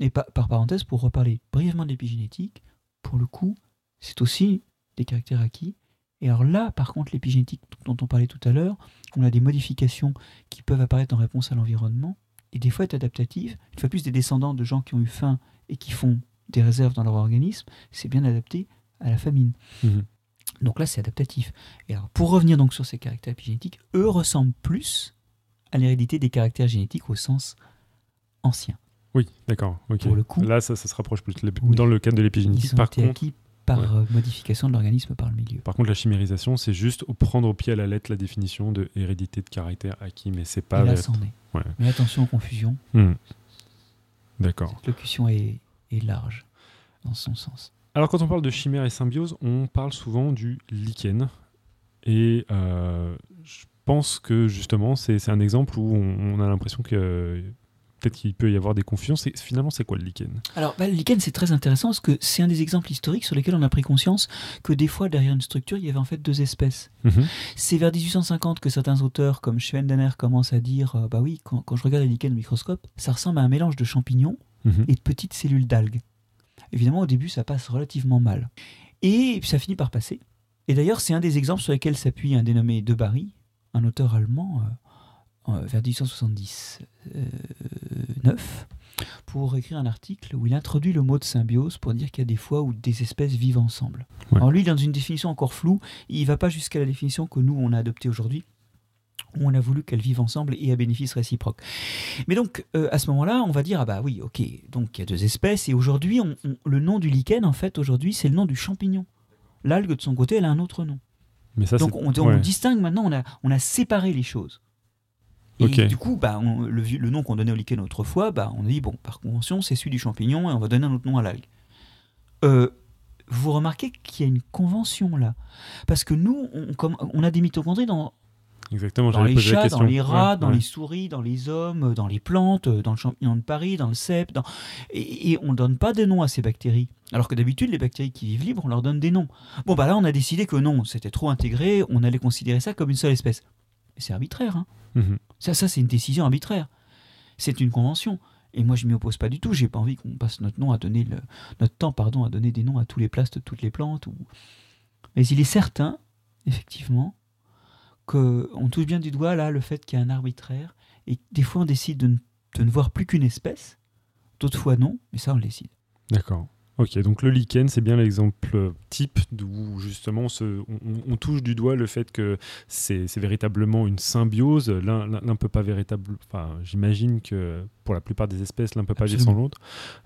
Et par, parenthèse, pour reparler brièvement de l'épigénétique, pour le coup, c'est aussi des caractères acquis. Et alors là, par contre, l'épigénétique dont on parlait tout à l'heure, on a des modifications qui peuvent apparaître en réponse à l'environnement, et des fois être adaptatives. Une fois plus, des descendants de gens qui ont eu faim et qui font des réserves dans leur organisme, c'est bien adapté à la famine. Mmh. Donc là, c'est adaptatif. Et alors, pour revenir donc sur ces caractères épigénétiques, eux ressemblent plus à l'hérédité des caractères génétiques au sens ancien. Oui, d'accord. Pour le coup, là, ça, ça se rapproche plus. Dans le cadre de l'épigénétique, par contre. par euh, modification de l'organisme par le milieu. Par contre, la chimérisation, c'est juste prendre au pied à la lettre la définition de hérédité de caractère acquis, mais c'est pas. Et là, c'en est. Mais attention aux confusions. Hmm. D'accord. Cette locution est, est, large dans son sens. Alors, quand on parle de chimère et symbiose, on parle souvent du lichen. Et euh, pense que justement, c'est un exemple où on, a l'impression que peut-être qu'il peut y avoir des confusions. Finalement, c'est quoi le lichen? Alors, bah, le lichen, c'est très intéressant parce que c'est un des exemples historiques sur lesquels on a pris conscience que des fois, derrière une structure, il y avait en fait deux espèces. Mhm. C'est vers 1850 que certains auteurs, comme Schwendener, commencent à dire euh, Bah oui, quand, quand, je regarde les lichens au microscope, ça ressemble à un mélange de champignons Mhm. et de petites cellules d'algues. Évidemment, au début, ça passe relativement mal. Et puis ça finit par passer. Et d'ailleurs, c'est un des exemples sur lesquels s'appuie un dénommé De Barry, un auteur allemand, euh, euh, vers 1879, pour écrire un article où il introduit le mot de symbiose pour dire qu'il y a des fois où des espèces vivent ensemble. Ouais. Alors lui, dans une définition encore floue, il ne va pas jusqu'à la définition que nous, on a adoptée aujourd'hui, où on a voulu qu'elles vivent ensemble et à bénéfice réciproque. Mais donc, euh, à ce moment-là, on va dire, ah bah oui, ok, donc il y a deux espèces, et aujourd'hui, on- on- le nom du lichen, en fait, aujourd'hui, c'est le nom du champignon. L'algue, de son côté, elle a un autre nom. Mais ça, donc on, on ouais. distingue maintenant, on a, on a séparé les choses. Et Ok. du coup, bah, on- le, nom qu'on donnait au lichen autrefois, bah, on a dit, bon, par convention, c'est celui du champignon, et on va donner un autre nom à l'algue. Euh, vous remarquez qu'il y a une convention là. Parce que nous, on, comme, on a des mitochondries dans, Exactement, dans les la chats, dans les rats, Ouais, dans ouais. les souris, dans les hommes, dans les plantes, dans le champignon de Paris, dans le cèpe. Dans... Et, et on ne donne pas de nom à ces bactéries. Alors que d'habitude, les bactéries qui vivent libres, on leur donne des noms. Bon, bah là, on a décidé que non, c'était trop intégré, on allait considérer ça comme une seule espèce. C'est arbitraire. Hein. Mhm. Ça, ça c'est une décision arbitraire. C'est une convention. Et moi, je m'y oppose pas du tout. J'ai pas envie qu'on passe notre nom à donner le... notre temps, pardon, à donner des noms à tous les plastes, toutes les plantes. Ou... Mais il est certain, effectivement, qu'on touche bien du doigt là le fait qu'il y a un arbitraire et des fois on décide de ne, de ne voir plus qu'une espèce, d'autres fois non, mais ça on le décide. D'accord. Ok, donc le lichen, c'est bien l'exemple type où justement on, se- on- on- on touche du doigt le fait que c'est véritablement une symbiose. L'un l'un peut pas véritable. Enfin, j'imagine que pour la plupart des espèces, l'un peut pas vivre sans l'autre.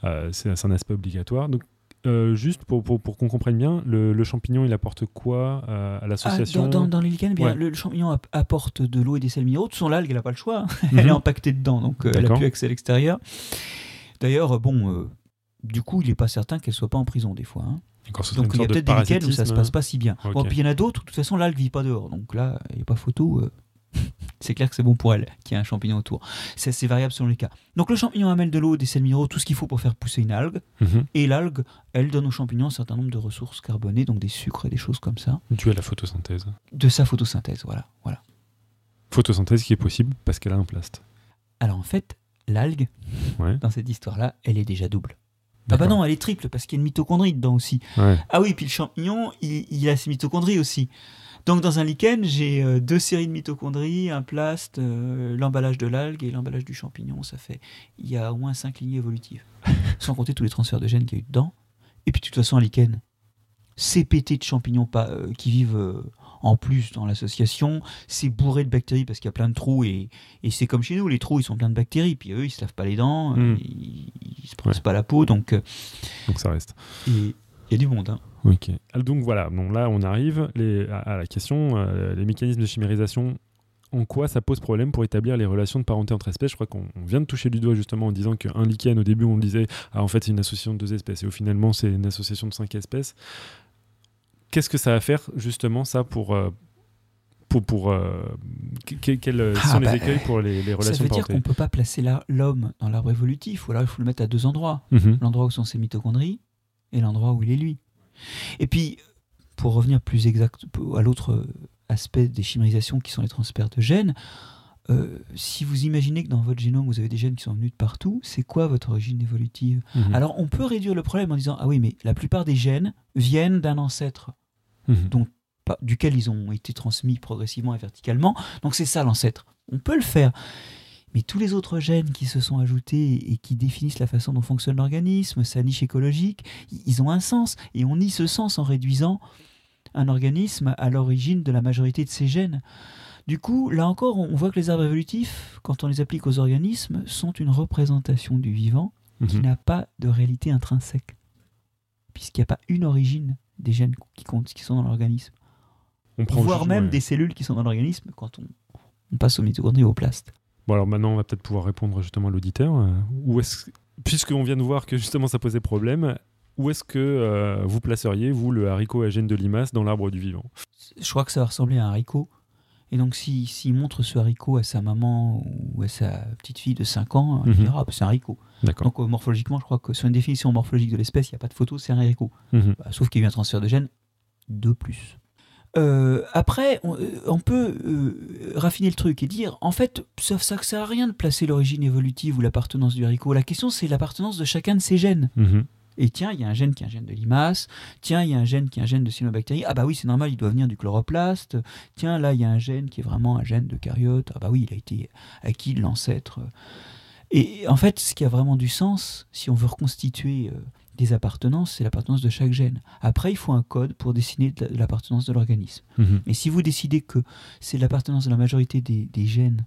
Euh, c'est c'est un aspect obligatoire. Donc, euh, juste pour, pour, pour qu'on comprenne bien, le, le champignon, il apporte quoi euh, à Ah, l'association dans, dans, dans les lichens, eh bien, Ouais. le, le champignon app- apporte de l'eau et des sels minéraux. De toute façon, l'algue, elle n'a pas le choix. elle est Mhm. empaquetée dedans, donc euh, elle n'a plus accès à l'extérieur. D'ailleurs, bon, du coup, il n'est pas certain qu'elle soit pas en prison des fois. hein. Donc il y a peut-être des lichens où ça se passe pas si bien. Ok. Bon, puis il y en a d'autres, où, de toute façon, l'algue vit pas dehors. Donc là, il n'y a pas photo. c'est clair que c'est bon pour elle, qu'il y a un champignon autour. C'est variable selon les cas. Donc le champignon amène de l'eau, des sels minéraux, tout ce qu'il faut pour faire pousser une algue. Mhm. Et l'algue, elle donne au champignon un certain nombre de ressources carbonées, donc des sucres et des choses comme ça. Dû à la photosynthèse. De sa photosynthèse, voilà. voilà. Photosynthèse qui est possible parce qu'elle a un plast. Alors en fait, l'algue, Ouais. dans cette histoire-là, elle est déjà double. Ah bah non, elle est triple parce qu'il y a une mitochondrie dedans aussi. Ouais. Ah oui, puis le champignon, il, il a ses mitochondries aussi. Donc dans un lichen, j'ai euh, deux séries de mitochondries, un plast, euh, l'emballage de l'algue et l'emballage du champignon. Ça fait, il y a au moins cinq lignées évolutives. Sans compter tous les transferts de gènes qu'il y a eu dedans. Et puis de toute façon, un lichen, c'est pété de champignons pas, euh, qui vivent en plus dans l'association. C'est bourré de bactéries parce qu'il y a plein de trous. Et, et c'est comme chez nous, les trous, ils sont pleins de bactéries. Puis eux, ils se lavent pas les dents, Mm. euh, ils, ils se brossent pas la peau. Donc Donc ça reste. il y a du monde. hein. Ok. Ah, Donc voilà, là on arrive les- à, à la question, euh, les mécanismes de chimérisation, en quoi ça pose problème pour établir les relations de parenté entre espèces? Je crois qu'on on vient de toucher du doigt justement en disant qu'un lichen, au début on disait, ah en fait c'est une association de deux espèces, et au finalement c'est une association de cinq espèces. Qu'est-ce que ça va faire justement ça pour... euh, pour, pour euh, que- quels Ah, sont bah, les écueils pour les, les Ça relations veut de dire qu'on ne peut pas placer la- l'homme dans l'arbre évolutif, ou alors il faut le mettre à deux endroits. Mhm. L'endroit où sont ses mitochondries et l'endroit où il est lui. Et puis, pour revenir plus exact à l'autre aspect des chimérisations qui sont les transferts de gènes, euh, si vous imaginez que dans votre génome vous avez des gènes qui sont venus de partout, c'est quoi votre origine évolutive? Mhm. Alors on peut réduire le problème en disant ah oui mais la plupart des gènes viennent d'un ancêtre Mhm. duquel ils ont été transmis progressivement et verticalement. Donc c'est ça l'ancêtre. On peut le faire. Mais tous les autres gènes qui se sont ajoutés et qui définissent la façon dont fonctionne l'organisme, sa niche écologique, ils ont un sens. Et on nie ce sens en réduisant un organisme à l'origine de la majorité de ses gènes. Du coup, là encore, on voit que les arbres évolutifs, quand on les applique aux organismes, sont une représentation du vivant qui Mhm. n'a pas de réalité intrinsèque. Puisqu'il n'y a pas une origine des gènes qui, comptent, qui sont dans l'organisme On prend voire juste- même ouais. des cellules qui sont dans l'organisme quand on, on passe aux mitochondries et au plast. Bon, alors maintenant, on va peut-être pouvoir répondre justement à l'auditeur. Euh, Où est-ce, puisqu'on vient de voir que justement ça posait problème, où est-ce que euh, vous placeriez, vous, le haricot à gène de limace dans l'arbre du vivant? Je crois que ça va ressembler à un haricot. Et donc, s'il si, montre ce haricot à sa maman ou à sa petite fille de 5 ans, il Mhm. dira, ah, bah, c'est un haricot. D'accord. Donc, euh, morphologiquement, je crois que sur une définition morphologique de l'espèce, il n'y a pas de photo, c'est un haricot. Mhm. Bah, sauf qu'il y a eu un transfert de gènes de plus. Euh, après, on, euh, on peut euh, raffiner le truc et dire, en fait, ça, ça sert à rien de placer l'origine évolutive ou l'appartenance du haricot. La question, c'est l'appartenance de chacun de ces gènes. Mhm. Et tiens, il y a un gène qui est un gène de limace. Tiens, il y a un gène qui est un gène de cyanobactérie. Ah bah oui, c'est normal, il doit venir du chloroplaste. Tiens, là, il y a un gène qui est vraiment un gène de caryote. Ah bah oui, il a été acquis de l'ancêtre. Et en fait, ce qui a vraiment du sens, si on veut reconstituer des appartenances, c'est l'appartenance de chaque gène. Après, il faut un code pour dessiner de la- de l'appartenance de l'organisme. Mhm. Et si vous décidez que c'est l'appartenance de la majorité des, des gènes,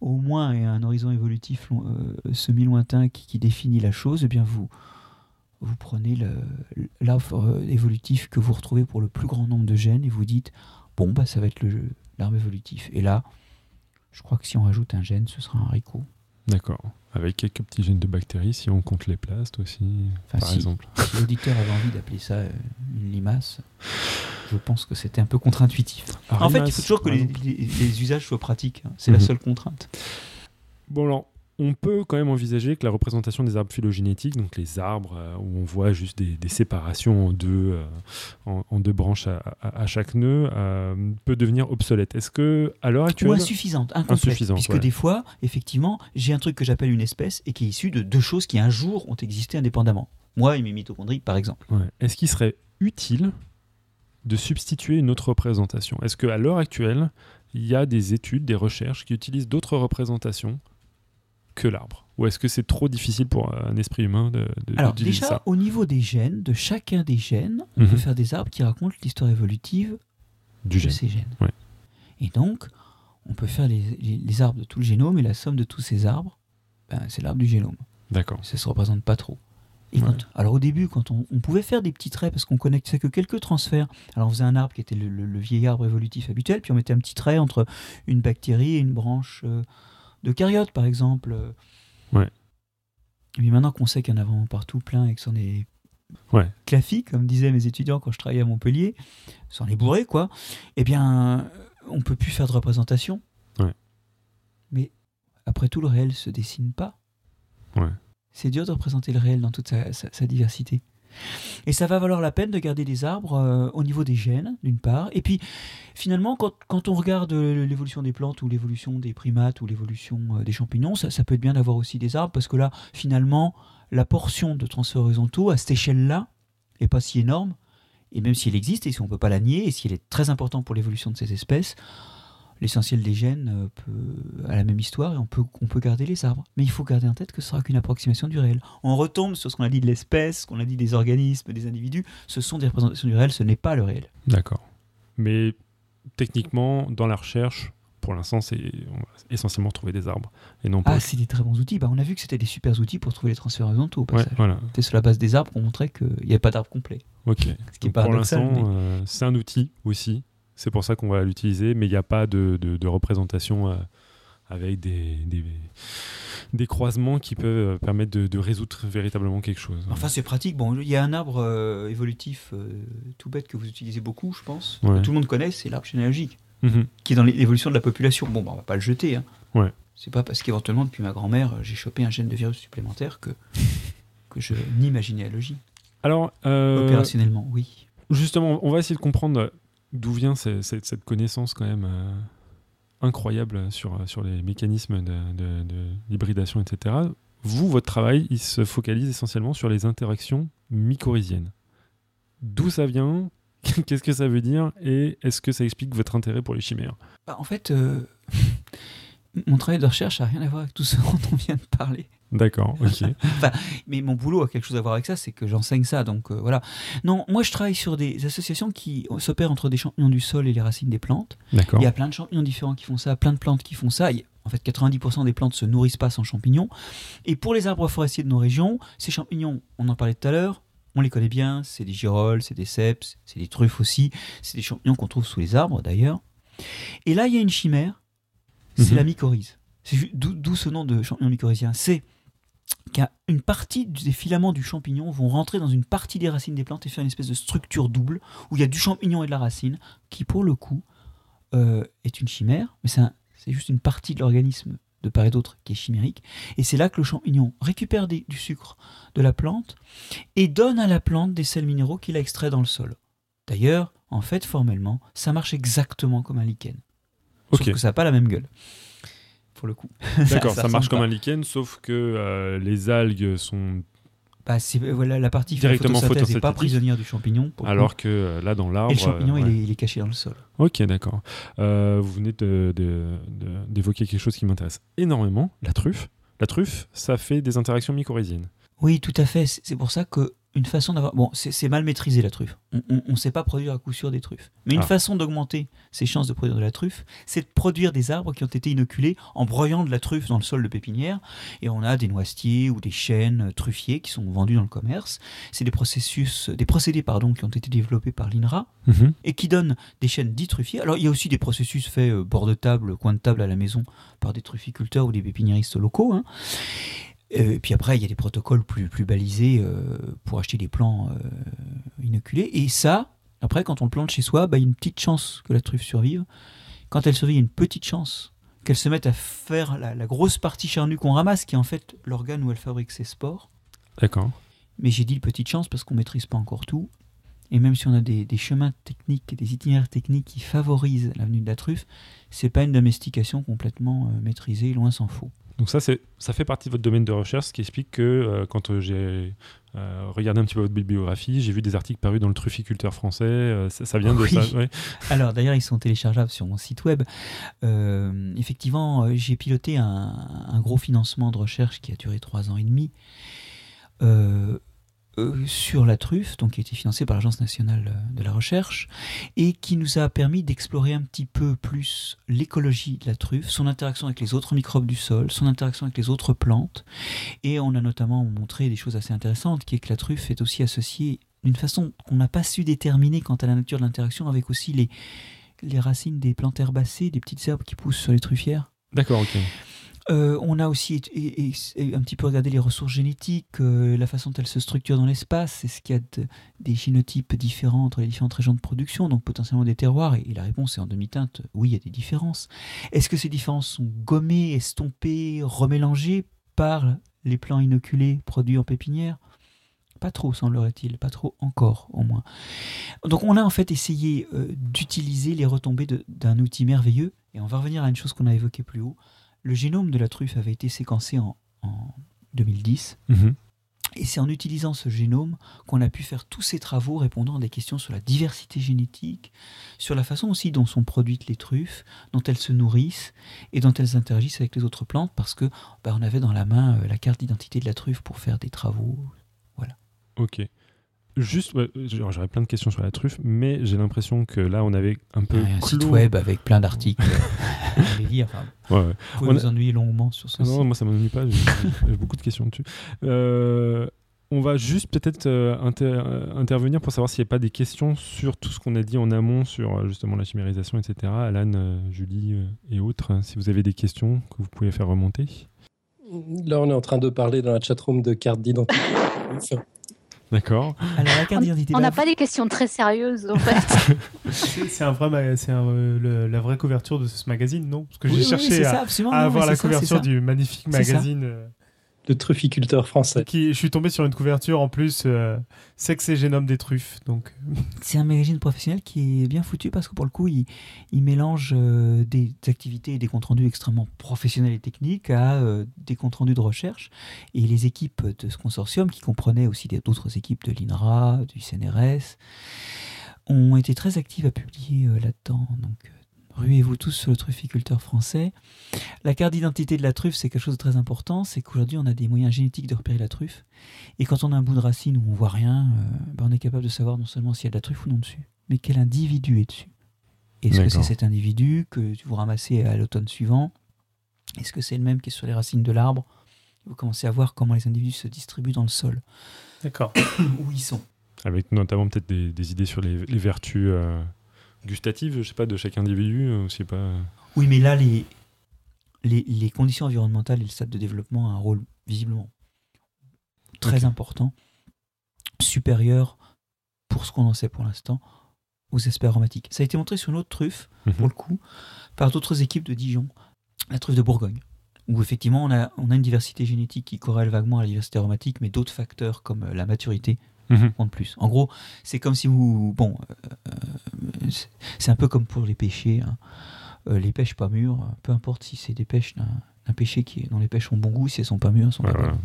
au moins et à un horizon évolutif euh, semi-lointain qui, qui définit la chose, eh bien vous, vous prenez l'arbre euh, évolutif que vous retrouvez pour le plus grand nombre de gènes et vous dites, bon, bah, ça va être l'arbre évolutif. Et là, je crois que si on rajoute un gène, ce sera un haricot. D'accord. Avec quelques petits gènes de bactéries, si on compte les plastes aussi, Enfin, par si. exemple. Si l'auditeur avait envie d'appeler ça euh, une limace, je pense que c'était un peu contre-intuitif. En fait, il faut toujours que les, les- les usages soient pratiques. hein. C'est la Mhm. seule contrainte. Bon, alors, on peut quand même envisager que la représentation des arbres phylogénétiques, donc les arbres euh, où on voit juste des, des séparations en deux, euh, en, en deux branches à, à- à chaque nœud, euh, peut devenir obsolète. Est-ce que, à l'heure Ou actuelle. insuffisante, incomplète. Insuffisante, puisque ouais. des fois, effectivement, j'ai un truc que j'appelle une espèce et qui est issu de deux choses qui un jour ont existé indépendamment. Moi et mes mitochondries, par exemple. Ouais. Est-ce qu'il serait utile de substituer une autre représentation? Est-ce qu'à l'heure actuelle, il y a des études, des recherches qui utilisent d'autres représentations que l'arbre Ou est-ce que c'est trop difficile pour un esprit humain de, de- Alors déjà, ça au niveau des gènes, de chacun des gènes, on Mhm. peut faire des arbres qui racontent l'histoire évolutive du de gène ces gènes. Ouais. Et donc, on peut faire les, les- les arbres de tout le génome et la somme de tous ces arbres, ben, c'est l'arbre du génome. D'accord. Ça se représente pas trop. Et Ouais. quand- alors au début, quand on, on pouvait faire des petits traits parce qu'on connectait que quelques transferts, alors on faisait un arbre qui était le, le- le vieil arbre évolutif habituel, puis on mettait un petit trait entre une bactérie et une branche euh, de caryote, par exemple. Ouais. Puis maintenant qu'on sait qu'il y en a vraiment partout plein et que c'en est Ouais. comme disaient mes étudiants quand je travaillais à Montpellier, c'en est bourré, quoi, eh bien, on peut plus faire de représentation. Ouais. Mais après tout, le réel se dessine pas. Ouais. C'est dur de représenter le réel dans toute sa, sa- sa diversité. Et ça va valoir la peine de garder des arbres euh, au niveau des gènes, d'une part. Et puis, finalement, quand, on regarde euh, l'évolution des plantes ou l'évolution des primates ou l'évolution euh, des champignons, ça, peut être bien d'avoir aussi des arbres parce que là, finalement, la portion de transferts horizontaux à cette échelle-là est pas si énorme. Et même si elle existe, et si on ne peut pas la nier, et si elle est très importante pour l'évolution de ces espèces, l'essentiel des gènes euh, peut, a la même histoire et on peut, on peut garder les arbres. Mais il faut garder en tête que ce sera qu'une approximation du réel. On retombe sur ce qu'on a dit de l'espèce, ce qu'on a dit des organismes, des individus. Ce sont des représentations du réel, ce n'est pas le réel. D'accord. Mais techniquement, dans la recherche, pour l'instant, c'est on va essentiellement trouver des arbres et non pas. Ah, c'est des très bons outils. Bah, on a vu que c'était des super outils pour trouver les transferts horizontaux. au ouais, voilà. C'était sur la base des arbres qu'on montrait qu'il n'y avait pas d'arbre complet. Ok. Ce qui est pour l'instant, mais- euh, c'est un outil aussi. C'est pour ça qu'on va l'utiliser, mais il n'y a pas de, de- de représentation euh, avec des, des, des croisements qui peuvent euh, permettre de, de résoudre véritablement quelque chose. Enfin, c'est pratique. Bon, il y a un arbre euh, évolutif euh, tout bête que vous utilisez beaucoup, je pense. Ouais. Que tout le monde connaît, c'est l'arbre généalogique, Mhm. qui est dans l'évolution de la population. Bon, bah, on va pas le jeter. Hein. Ouais. C'est pas parce qu'éventuellement, depuis ma grand-mère, j'ai chopé un gène de virus supplémentaire que, que je nie ma généalogie. Alors, euh, Opérationnellement, oui. justement, on va essayer de comprendre d'où vient ce- cette, connaissance quand même euh, incroyable sur, les mécanismes de l'hybridation, etc. Vous, votre travail, il se focalise essentiellement sur les interactions mycorhiziennes. D'où ça vient? Qu'est-ce que ça veut dire? Et est-ce que ça explique votre intérêt pour les chimères? Bah, en fait, euh, mon travail de recherche n'a rien à voir avec tout ce dont on vient de parler. D'accord, ok. Mais mon boulot a quelque chose à voir avec ça, c'est que j'enseigne ça, donc euh, voilà. Non, moi je travaille sur des associations qui s'opèrent entre des champignons du sol et les racines des plantes. D'accord. Il y a plein de champignons différents qui font ça, plein de plantes qui font ça. Il y a- En fait, 90% des plantes se nourrissent pas sans champignons. Et pour les arbres forestiers de nos régions, ces champignons, on en parlait tout à l'heure, on les connaît bien, c'est des girolles, c'est des cèpes, c'est des truffes aussi, c'est des champignons qu'on trouve sous les arbres d'ailleurs. Et là, il y a une chimère, c'est Mhm. la mycorhize. D'où ce nom de champignon mycorhizien. C'est qu'une partie des filaments du champignon vont rentrer dans une partie des racines des plantes et faire une espèce de structure double où il y a du champignon et de la racine qui, pour le coup, euh, est une chimère, mais c'est juste une partie de l'organisme de part et d'autre qui est chimérique. Et c'est là que le champignon récupère du sucre de la plante et donne à la plante des sels minéraux qu'il a extraits dans le sol. D'ailleurs, en fait, formellement, ça marche exactement comme un lichen. Sauf que ça n'a pas la même gueule. Pour le coup. D'accord, ça, marche comme un lichen, sauf que euh, les algues sont bah, euh, voilà, la partie directement photosynthèse n'est pas prisonnière du champignon. Alors que euh, là, dans l'arbre. Et le champignon, il, est, caché dans le sol. Ok, d'accord. vous venez d'évoquer quelque chose qui m'intéresse énormément la truffe. La truffe, ça fait des interactions mycorhiziennes. Oui, tout à fait. C'est pour ça que une façon d'avoir. Bon, c'est mal maîtrisé la truffe. On ne sait pas produire à coup sûr des truffes. Mais une ah. façon d'augmenter ses chances de produire de la truffe, c'est de produire des arbres qui ont été inoculés en broyant de la truffe dans le sol de pépinière. Et on a des noisetiers ou des chênes truffiers qui sont vendus dans le commerce. C'est des processus, des procédés pardon, qui ont été développés par l'INRA mhm. et qui donnent des chênes dits truffiers. Alors il y a aussi des processus faits euh, bord de table, coin de table à la maison par des trufficulteurs ou des pépiniéristes locaux. Hein. Euh, et puis après, il y a des protocoles plus, plus balisés euh, pour acheter des plants euh, inoculés. Et ça, après, quand on le plante chez soi, bah, il y a une petite chance que la truffe survive. Quand elle survit, il y a une petite chance qu'elle se mette à faire la, grosse partie charnue qu'on ramasse, qui est en fait l'organe où elle fabrique ses spores. D'accord. Mais j'ai dit une petite chance parce qu'on ne maîtrise pas encore tout. Et même si on a des, des chemins techniques, des itinéraires techniques qui favorisent l'avenue de la truffe, c'est pas une domestication complètement maîtrisée, loin s'en faut. Donc ça, ça fait partie de votre domaine de recherche, ce qui explique que euh, quand euh, j'ai euh, regardé un petit peu votre bibliographie, j'ai vu des articles parus dans le trufficulteur français. Ça, vient de ça. Alors d'ailleurs, ils sont téléchargeables sur mon site web. effectivement, j'ai piloté un, un, gros financement de recherche qui a duré trois ans et demi. Sur la truffe, donc qui a été financée par l'Agence nationale euh, de la recherche, et qui nous a permis d'explorer un petit peu plus l'écologie de la truffe, son interaction avec les autres microbes du sol, son interaction avec les autres plantes, et on a notamment montré des choses assez intéressantes, qui est que la truffe est aussi associée d'une façon qu'on n'a pas su déterminer quant à la nature de l'interaction avec aussi les, les racines des plantes herbacées, des petites herbes qui poussent sur les truffières. D'accord, ok. Euh, on a aussi un petit peu regardé les ressources génétiques, euh, la façon dont elles se structurent dans l'espace. Est-ce qu'il y a des génotypes différents entre les différentes régions de production, donc potentiellement des terroirs et, la réponse est en demi-teinte, oui, il y a des différences. Est-ce que ces différences sont gommées, estompées, remélangées par les plants inoculés produits en pépinière? Pas trop, semblerait-il, pas trop encore, au moins. Donc on a en fait essayé euh, d'utiliser les retombées d'un outil merveilleux, et on va revenir à une chose qu'on a évoquée plus haut, le génome de la truffe avait été séquencé en, 2010. Mhm. Et c'est en utilisant ce génome qu'on a pu faire tous ces travaux répondant à des questions sur la diversité génétique, sur la façon aussi dont sont produites les truffes, dont elles se nourrissent et dont elles interagissent avec les autres plantes, parce que bah, on avait dans la main euh, la carte d'identité de la truffe pour faire des travaux. Voilà. Ok. Juste, j'aurais plein de questions sur la truffe, mais j'ai l'impression que là, on avait un peu. un site web avec plein d'articles. lire. Enfin, Vous pouvez vous ennuyer longuement sur ce Non, moi, ça m'ennuie pas. J'ai beaucoup de questions dessus. Euh, on va juste peut-être euh, euh, intervenir pour savoir s'il n'y a pas des questions sur tout ce qu'on a dit en amont sur justement la chimérisation, etc. Alan, Julie et autres, hein, si vous avez des questions que vous pouvez faire remonter. Là, on est en train de parler dans la chatroom de carte d'identité. D'accord. On n'a pas des questions très sérieuses, en fait. c'est un vrai, c'est la vraie couverture de ce magazine, non? Parce que j'ai cherché à, avoir la couverture du magnifique magazine. Euh, de trufficulteur français. Qui, je suis tombé sur une couverture en plus, euh, Sexe et génome des truffes. Donc. Euh. C'est un magazine professionnel qui est bien foutu parce que pour le coup, il, il mélange euh, des activités et des comptes rendus extrêmement professionnels et techniques à des comptes rendus de recherche. Et les équipes de ce consortium, qui comprenaient aussi d'autres équipes de l'INRA, du CNRS, ont été très actives à publier là-dedans. Donc ruez-vous tous sur le trufficulteur français. La carte d'identité de la truffe, c'est quelque chose de très important. C'est qu'aujourd'hui, on a des moyens génétiques de repérer la truffe. Et quand on a un bout de racine où on voit rien, euh, ben, on est capable de savoir non seulement s'il y a de la truffe ou non dessus, mais quel individu est dessus. Est-ce que c'est cet individu que vous ramassez à l'automne suivant? Est-ce que c'est le même qui est sur les racines de l'arbre? Vous commencez à voir comment les individus se distribuent dans le sol. D'accord. où ils sont. Avec notamment peut-être des, idées sur les, vertus. Euh, gustative, je sais pas, de chaque individu euh, c'est pas... Oui, mais là, les, les, conditions environnementales et le stade de développement ont un rôle visiblement très important, supérieur, pour ce qu'on en sait pour l'instant, aux espèces aromatiques. Ça a été montré sur une autre truffe, Mhm. pour le coup, par d'autres équipes de Dijon, la truffe de Bourgogne, où effectivement on a, on a une diversité génétique qui corrèle vaguement à la diversité aromatique, mais d'autres facteurs comme euh, la maturité Mhm. plus. En gros, c'est comme si vous... Bon, euh, euh, c'est- un peu comme pour les pêchers. hein. Euh, les pêches pas mûres, peu importe si c'est des pêches d'un pêcher qui dont les pêches ont bon goût, si elles sont pas mûres, elles sont Ouais, pas bonnes.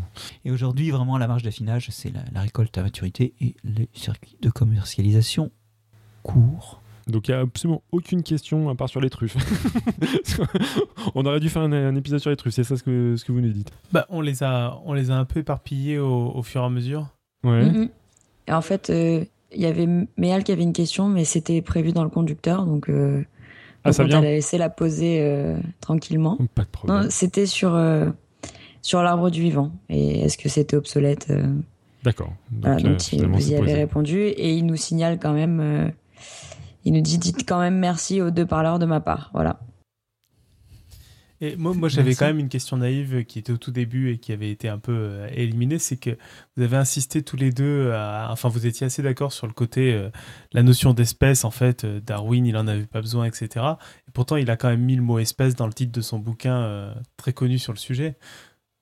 Et aujourd'hui, vraiment, la marge d'affinage, c'est la, la récolte à maturité et les circuits de commercialisation courts. Donc il n'y a absolument aucune question à part sur les truffes. On aurait dû faire un, un épisode sur les truffes, c'est ça ce que, ce que vous nous dites. Bah, on les a, on les a un peu éparpillés au, au fur et à mesure. Ouais. Mhm. Et en fait, euh, il y avait Méal qui avait une question, mais c'était prévu dans le conducteur, donc, euh, Ah, donc ça on vient t'a laissé la poser euh, tranquillement. Pas de problème. C'était sur, sur l'arbre du vivant. Et est-ce que c'était obsolète D'accord. Donc, Voilà, donc il- vous y avez posé. répondu et il nous signale quand même, euh, il nous dit dites quand même merci aux deux parleurs de ma part. Voilà. Et moi, moi j'avais quand même une question naïve qui était au tout début et qui avait été un peu euh, éliminée, c'est que vous avez insisté tous les deux, à- enfin vous étiez assez d'accord sur le côté, euh, la notion d'espèce, en fait, euh, Darwin, il en avait pas besoin, etc. Et pourtant, il a quand même mis le mot espèce dans le titre de son bouquin très connu sur le sujet.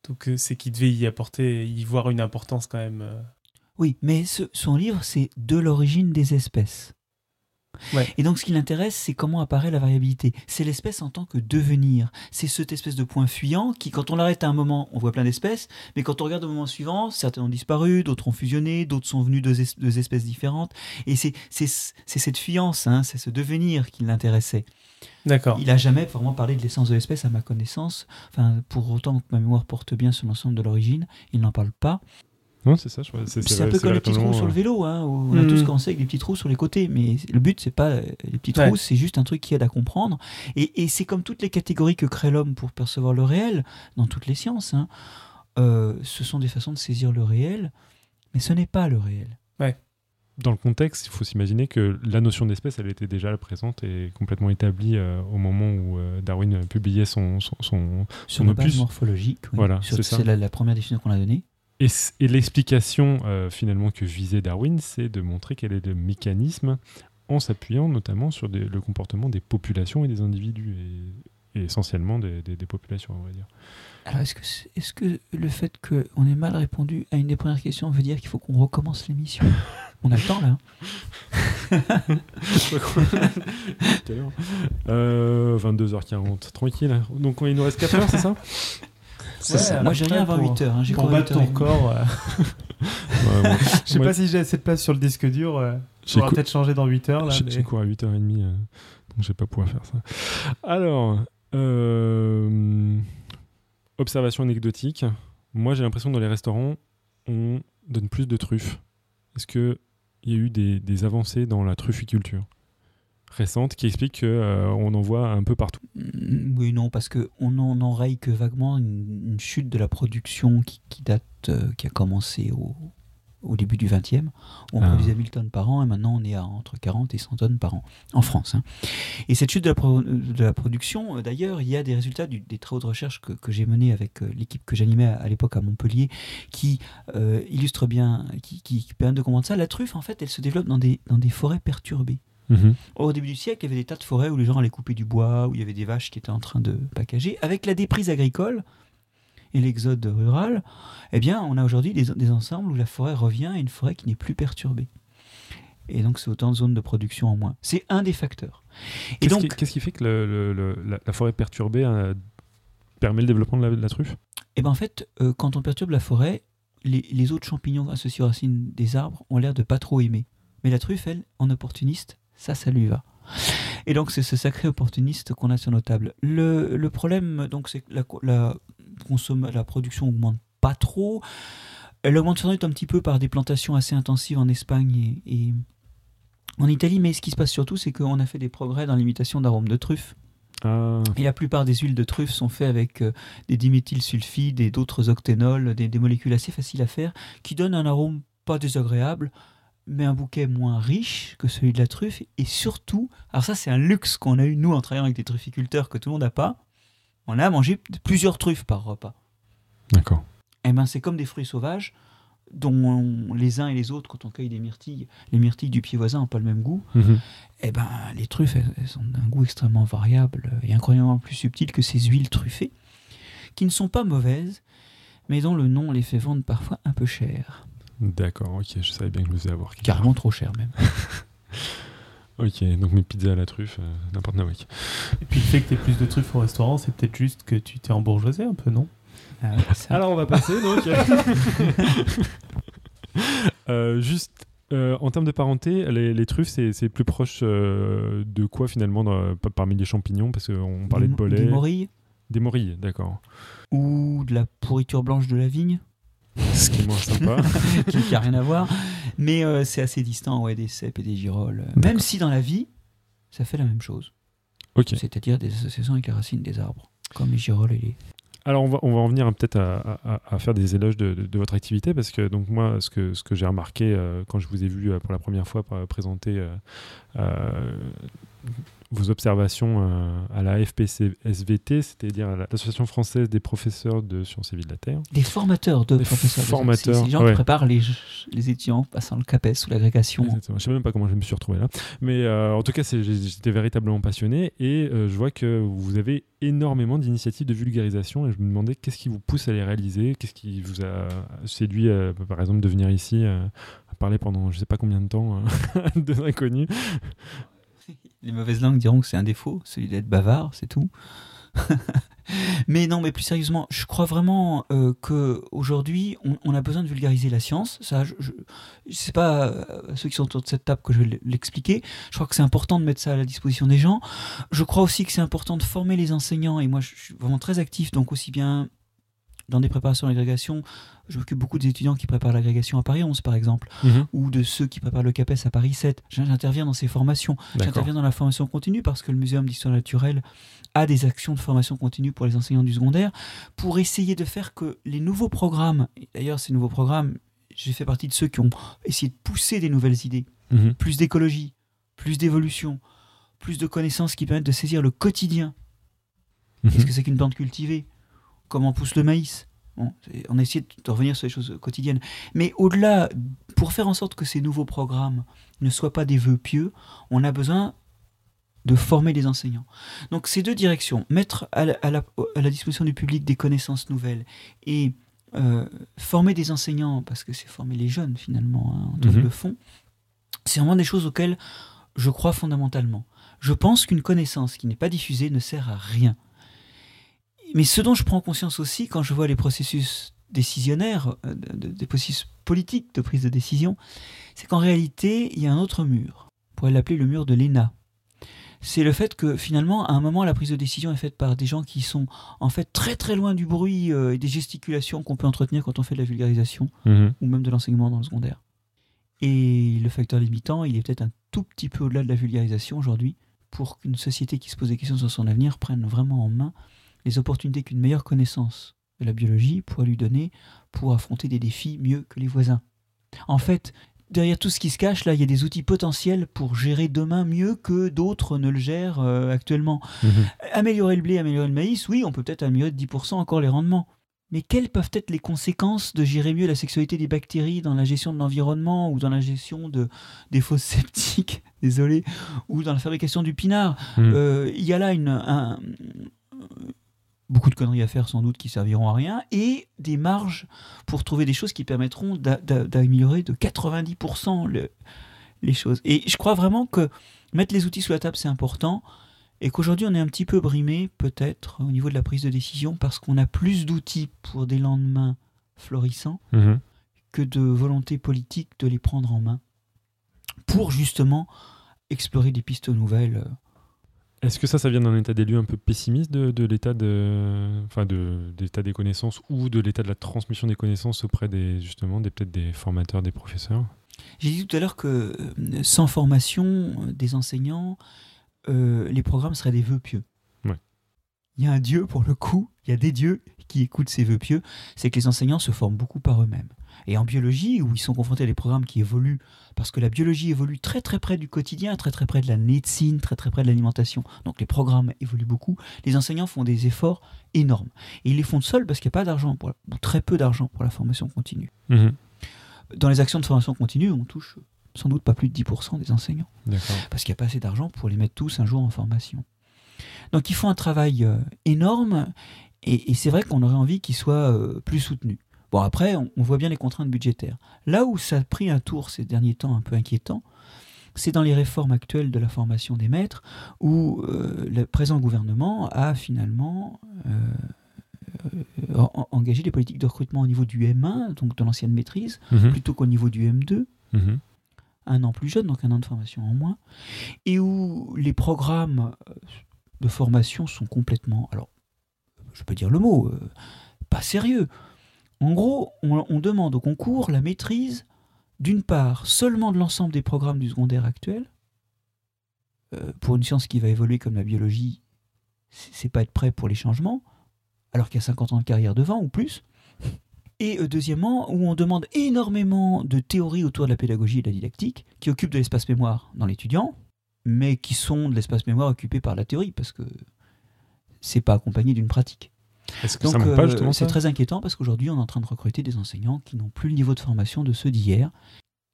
Donc c'est qu'il devait y apporter, y voir une importance quand même. Oui, mais ce- son livre, c'est De l'origine des espèces. Ouais. Et donc, ce qui l'intéresse, c'est comment apparaît la variabilité. C'est l'espèce en tant que devenir. C'est cette espèce de point fuyant qui, quand on l'arrête à un moment, on voit plein d'espèces, mais quand on regarde au moment suivant, certaines ont disparu, d'autres ont fusionné, d'autres sont venus deux, es- deux espèces différentes. Et c'est cette fuyance, hein, c'est ce devenir qui l'intéressait. D'accord. Il a jamais vraiment parlé de l'essence de l'espèce, à ma connaissance. Enfin, pour autant que ma mémoire porte bien sur l'ensemble de l'origine, il n'en parle pas. Non, c'est ça, je crois. C'est un peu comme les petits trous sur le euh, vélo, hein, où on a Mhm. tous commencé avec des petits trous sur les côtés, mais le but c'est pas euh, les petits Ouais. trous, c'est juste un truc qui aide à comprendre. Et, et c'est comme toutes les catégories que crée l'homme pour percevoir le réel, dans toutes les sciences. hein. Euh, ce sont des façons de saisir le réel, mais ce n'est pas le réel. Dans le contexte, il faut s'imaginer que la notion d'espèce, elle était déjà présente et complètement établie euh, au moment où euh, Darwin publiait son, son, son- Sur Son opus. morphologique, oui. Voilà, Sur- c'est ça. c'est la, la première définition qu'on a donnée. Et, l'explication euh, finalement que visait Darwin, c'est de montrer quel est le mécanisme en s'appuyant notamment sur des- le comportement des populations et des individus, et, et essentiellement des, des- des populations, on va dire. Alors est-ce que, est-ce que le fait qu'on ait mal répondu à une des premières questions veut dire qu'il faut qu'on recommence l'émission? On a le temps là. hein Tout à l'heure. Euh, 22h40, tranquille. Donc il nous reste 4 heures, c'est ça? C'est ça. Moi j'ai rien avant pour- 8 heures. hein. J'ai Pour battre ton 8h30. record, euh, Ouais, moi- je sais moi, pas si j'ai assez de place sur le disque dur. euh, j'ai on va cou- peut-être changer dans 8 heures j'ai- mais- j'ai couru à 8h30, euh, donc je vais pas pouvoir faire ça. Alors, euh, observation anecdotique. Moi j'ai l'impression que dans les restaurants, on donne plus de truffes. Est-ce qu'il y a eu des, des avancées dans la trufficulture? Récente qui expliquent qu'on en voit un peu partout Mm, Oui, non, parce que on en enraye que vaguement une, une chute de la production qui, qui date, euh, qui a commencé au, au début du 20e. où On Ah. produisait 1000 tonnes par an et maintenant on est à entre 40 et 100 tonnes par an en France. hein. Et cette chute de la, pro- de la production, euh, d'ailleurs, il y a des résultats du- des travaux de recherche que, que j'ai menés avec euh, l'équipe que j'animais à, à l'époque à Montpellier qui euh, illustrent bien, qui, qui, qui permettent de comprendre ça. La truffe, en fait, elle se développe dans des, dans des forêts perturbées. Mhm. Au début du siècle, il y avait des tas de forêts où les gens allaient couper du bois, où il y avait des vaches qui étaient en train de packager. Avec la déprise agricole et l'exode rural, eh bien, on a aujourd'hui des, des ensembles où la forêt revient à une forêt qui n'est plus perturbée. Et donc, c'est autant de zones de production en moins. C'est un des facteurs. Et Qu'est-ce donc, qui, qu'est-ce qui fait que le- le- le- la, la forêt perturbée euh, permet le développement de la, de la truffe? Eh ben, en fait, euh, quand on perturbe la forêt, les, les autres champignons associés aux racines des arbres ont l'air de pas trop aimer. Mais la truffe, elle, en opportuniste, ça, ça lui va. Et donc, c'est ce sacré opportuniste qu'on a sur nos tables. Le, le problème, donc, c'est que la, la, consomme, la production augmente pas trop. Elle augmente sans doute un petit peu par des plantations assez intensives en Espagne et, et en Italie. Mais ce qui se passe surtout, c'est qu'on a fait des progrès dans l'imitation d'arômes de truffe. Ah, Et la plupart des huiles de truffe sont faites avec euh, des diméthylsulfides et d'autres octénols, des, des molécules assez faciles à faire, qui donnent un arôme pas désagréable, mais un bouquet moins riche que celui de la truffe. Et surtout, alors ça c'est un luxe qu'on a eu nous en travaillant avec des trufficulteurs que tout le monde n'a pas, on a mangé plusieurs truffes par repas. d'accord. Eh ben c'est comme des fruits sauvages. dont les uns et les autres, quand on cueille des myrtilles, les myrtilles du pied voisin n'ont pas le même goût, Mhm. eh ben, les truffes, elles, elles ont un goût extrêmement variable et incroyablement plus subtil que ces huiles truffées, qui ne sont pas mauvaises, mais dont le nom les fait vendre parfois un peu cher. D'accord, ok, je savais bien que je devais avoir. quelque Carrément trop cher même. Ok, donc mes pizzas à la truffe, euh, n'importe nawak. Et puis le fait que tu aies plus de truffes au restaurant, c'est peut-être juste que tu t'es embourgeoisé un peu, non? Ah Alors on va passer donc. Euh, juste euh, en termes de parenté, les, les truffes, c'est c'est plus proche euh, de quoi finalement dans- parmi les champignons? Parce qu'on parlait de des- bolet. Des morilles Des morilles, d'accord. ou de la pourriture blanche de la vigne, Ce qui est moins sympa. qui n'a rien à voir. Mais euh, c'est assez distant ouais, des cèpes et des girolles. Même D'accord. si dans la vie, ça fait la même chose. C'est-à-dire des associations avec les racines des arbres, comme les girolles et les... Alors on va, on va en venir hein, peut-être à, à- à faire des éloges de, de- de votre activité parce que donc moi ce que, ce que j'ai remarqué euh, quand je vous ai vu euh, pour la première fois présenter euh, euh, vos observations euh, à la FPC-SVT, c'est-à-dire à l'association française des professeurs de sciences et vie de la Terre. Des formateurs de Des professeurs. de- formateurs, C'est les gens ouais. qui préparent les, les étudiants passant le CAPES ou l'agrégation. Exactement. Je sais même pas comment je me suis retrouvé là. Mais euh, en tout cas, j'étais véritablement passionné et euh, je vois que vous avez énormément d'initiatives de vulgarisation et je me demandais qu'est-ce qui vous pousse à les réaliser, qu'est-ce qui vous a séduit, euh, par exemple, de venir ici à parler pendant je sais pas combien de temps euh, de inconnus. Les mauvaises langues diront que c'est un défaut, celui d'être bavard, c'est tout. mais non, mais plus sérieusement, je crois vraiment euh, que aujourd'hui, on, a besoin de vulgariser la science. Ça, je, je, c'est pas euh, ceux qui sont autour de cette table que je vais l'expliquer. Je crois que c'est important de mettre ça à la disposition des gens. Je crois aussi que c'est important de former les enseignants. Et moi, je suis vraiment très actif, donc aussi bien dans des préparations à l'agrégation. Je m'occupe beaucoup des étudiants qui préparent l'agrégation à Paris 11, par exemple, ou de ceux qui préparent le CAPES à Paris 7. J'interviens dans ces formations. J'interviens dans la formation continue parce que le Muséum d'histoire naturelle a des actions de formation continue pour les enseignants du secondaire pour essayer de faire que les nouveaux programmes, et d'ailleurs ces nouveaux programmes, j'ai fait partie de ceux qui ont essayé de pousser des nouvelles idées, Mhm. plus d'écologie, plus d'évolution, plus de connaissances qui permettent de saisir le quotidien. Qu'est-ce Mhm. que c'est qu'une plante cultivée? Comment pousse le maïs Bon, on a essayé de revenir sur les choses quotidiennes. Mais au-delà, pour faire en sorte que ces nouveaux programmes ne soient pas des vœux pieux, on a besoin de former les enseignants. Donc ces deux directions, mettre à la, à la- à la disposition du public des connaissances nouvelles et euh, former des enseignants, parce que c'est former les jeunes finalement, hein, en Mhm. fond, c'est vraiment des choses auxquelles je crois fondamentalement. Je pense qu'une connaissance qui n'est pas diffusée ne sert à rien. Mais ce dont je prends conscience aussi quand je vois les processus décisionnaires, euh, de- de- des processus politiques de prise de décision, c'est qu'en réalité, il y a un autre mur. On pourrait l'appeler le mur de l'ENA. C'est le fait que finalement, à un moment, la prise de décision est faite par des gens qui sont en fait très très loin du bruit euh, et des gesticulations qu'on peut entretenir quand on fait de la vulgarisation Mhm. ou même de l'enseignement dans le secondaire. Et le facteur limitant, il est peut-être un tout petit peu au-delà de la vulgarisation aujourd'hui pour qu'une société qui se pose des questions sur son avenir prenne vraiment en main les opportunités qu'une meilleure connaissance de la biologie pourrait lui donner pour affronter des défis mieux que les voisins. En fait, derrière tout ce qui se cache, là, il y a des outils potentiels pour gérer demain mieux que d'autres ne le gèrent euh, actuellement. Mhm. Améliorer le blé, améliorer le maïs, oui, on peut peut-être améliorer de 10% encore les rendements. Mais quelles peuvent être les conséquences de gérer mieux la sexualité des bactéries dans la gestion de l'environnement ou dans la gestion de, des fosses septiques, désolé, ou dans la fabrication du pinard? Mhm. Euh, Il y a là une, un- beaucoup de conneries à faire sans doute qui serviront à rien et des marges pour trouver des choses qui permettront d'a- d'a- d'améliorer de 90% le- les choses. Et je crois vraiment que mettre les outils sous la table, c'est important et qu'aujourd'hui on est un petit peu brimé peut-être au niveau de la prise de décision parce qu'on a plus d'outils pour des lendemains florissants Mhm. que de volonté politique de les prendre en main pour justement explorer des pistes nouvelles. Est-ce que ça, ça vient d'un état des lieux un peu pessimiste de, de l'état de, enfin de, de l'état des connaissances ou de l'état de la transmission des connaissances auprès des justement des peut-être des formateurs, des professeurs? J'ai dit tout à l'heure que euh, sans formation euh, des enseignants, euh, les programmes seraient des vœux pieux. Ouais. Il y a un Dieu pour le coup, il y a des dieux qui écoutent ces vœux pieux, c'est que les enseignants se forment beaucoup par eux-mêmes. Et en biologie, où ils sont confrontés à des programmes qui évoluent, parce que la biologie évolue très très près du quotidien, très très près de la médecine, très très près de l'alimentation, donc les programmes évoluent beaucoup, les enseignants font des efforts énormes. Et ils les font seuls parce qu'il n'y a pas d'argent, pour la- ou très peu d'argent pour la formation continue. Mhm. Dans les actions de formation continue, on touche sans doute pas plus de 10% des enseignants. Parce qu'il n'y a pas assez d'argent pour les mettre tous un jour en formation. Donc ils font un travail euh, énorme et, et c'est vrai qu'on aurait envie qu'ils soient euh, plus soutenus. Bon après, on, on voit bien les contraintes budgétaires. Là où ça a pris un tour ces derniers temps un peu inquiétant, c'est dans les réformes actuelles de la formation des maîtres où euh, le présent gouvernement a finalement euh, en- engagé des politiques de recrutement au niveau du M1, donc de l'ancienne maîtrise, Mhm. plutôt qu'au niveau du M2 Mhm. un an plus jeune, donc un an de formation en moins, et où les programmes euh, de formation sont complètement, alors, je peux dire le mot, euh, pas sérieux. En gros, on, demande au concours la maîtrise, d'une part, seulement de l'ensemble des programmes du secondaire actuel. Euh, pour une science qui va évoluer comme la biologie, c'est c'est pas être prêt pour les changements, alors qu'il y a 50 ans de carrière devant ou plus. Et euh, deuxièmement, où on demande énormément de théories autour de la pédagogie et de la didactique, qui occupent de l'espace mémoire dans l'étudiant, mais qui sont de l'espace mémoire occupé par la théorie, parce que c'est pas accompagné d'une pratique. Que Donc euh, c'est très inquiétant parce qu'aujourd'hui on est en train de recruter des enseignants qui n'ont plus le niveau de formation de ceux d'hier,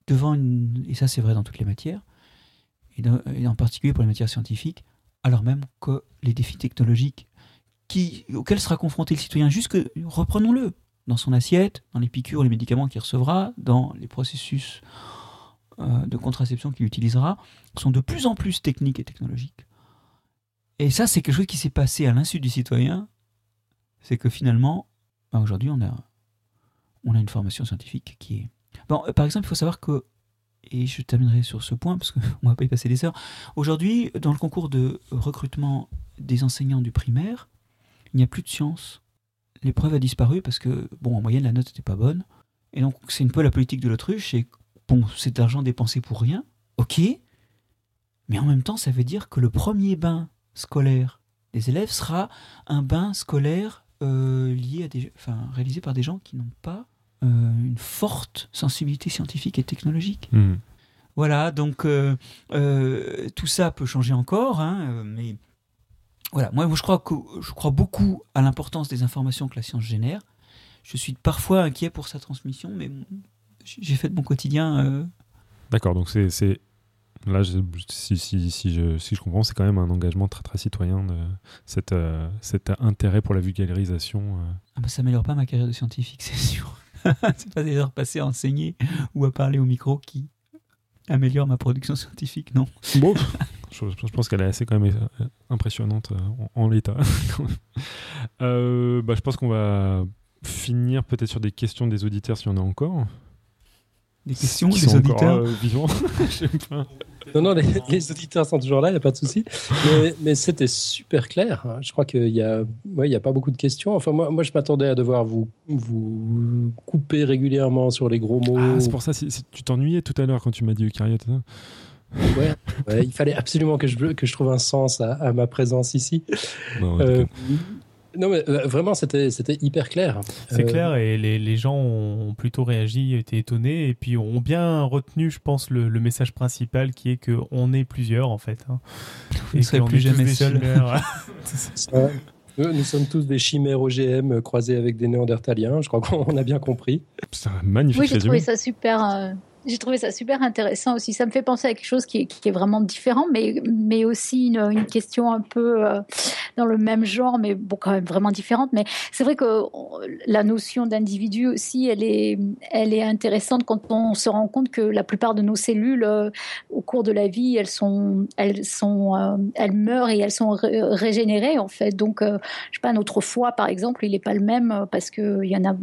devant une, et ça c'est vrai dans toutes les matières, et en particulier pour les matières scientifiques, alors même que les défis technologiques qui, auxquels sera confronté le citoyen, jusque, reprenons-le, dans son assiette, dans les piqûres, les médicaments qu'il recevra, dans les processus euh, de contraception qu'il utilisera, sont de plus en plus techniques et technologiques. Et ça, c'est quelque chose qui s'est passé à l'insu du citoyen, c'est que finalement, ben, aujourd'hui, on a, on a une formation scientifique qui est... Bon, euh, par exemple, il faut savoir que, et je terminerai sur ce point, parce qu'on ne va pas y passer des heures, aujourd'hui, dans le concours de recrutement des enseignants du primaire, il n'y a plus de sciences. L'épreuve a disparu parce que, bon, en moyenne, la note n'était pas bonne. Et donc, c'est un peu la politique de l'autruche, c'est, bon, c'est de l'argent dépensé pour rien, ok, mais en même temps, ça veut dire que le premier bain scolaire des élèves sera un bain scolaire euh, à des, enfin, réalisé par des gens qui n'ont pas euh, une forte sensibilité scientifique et technologique. Mhm. Voilà, donc euh, euh, tout ça peut changer encore, hein, mais voilà, moi, moi, je crois que je crois beaucoup à l'importance des informations que la science génère. Je suis parfois inquiet pour sa transmission, mais j'ai fait de mon quotidien. D'accord, donc c'est. Là, je- si, si, si, je, si je comprends, c'est quand même un engagement très très citoyen, de, euh, cet intérêt pour la vulgarisation. euh. Ah bah, ça améliore pas ma carrière de scientifique, c'est sûr. c'est pas des heures passées à enseigner ou à parler au micro qui améliore ma production scientifique, non. Bon, je, je pense qu'elle est assez quand même euh, impressionnante euh, en, en l'état. Euh, bah, je pense qu'on va finir peut-être sur des questions des auditeurs s'il y en a encore. Des questions des sont encore, auditeurs. euh, vivants. Non, non, les, les auditeurs sont toujours là, il n'y a pas de souci. Mais, mais c'était super clair. hein. Je crois qu'il n'y a, ouais, a pas beaucoup de questions. Enfin, moi, moi je m'attendais à devoir vous, vous couper régulièrement sur les gros mots. Ah, c'est pour ça, si- si tu t'ennuyais tout à l'heure quand tu m'as dit eucaryote. hein. Ouais, ouais, il fallait absolument que je, que je trouve un sens à, à ma présence ici. Non, ouais, Euh. Non, mais euh, vraiment, c'était c'était hyper clair. C'est Euh, clair, et les, les gens ont plutôt réagi, été étonnés, et puis ont bien retenu, je pense, le, le message principal qui est qu'on est plusieurs, en fait. hein. ne serez qu'on plus jamais ça, nous, nous sommes tous des chimères OGM croisés avec des néandertaliens. Je crois qu'on a bien compris. C'est un magnifique Oui, j'ai résumé. trouvé ça super. euh, j'ai trouvé ça super intéressant aussi. Ça me fait penser à quelque chose qui est, vraiment différent, mais, mais aussi une, question un peu euh, dans le même genre, mais quand même vraiment différente. Mais c'est vrai que on- la notion d'individu aussi, elle est, elle est intéressante quand on se rend compte que la plupart de nos cellules, euh, au cours de la vie, elles sont, elles sont, euh, elles meurent et elles sont ré- régénérées en fait. Donc, euh, je sais pas, notre foie, par exemple, il n'est pas le même euh, parce que y en a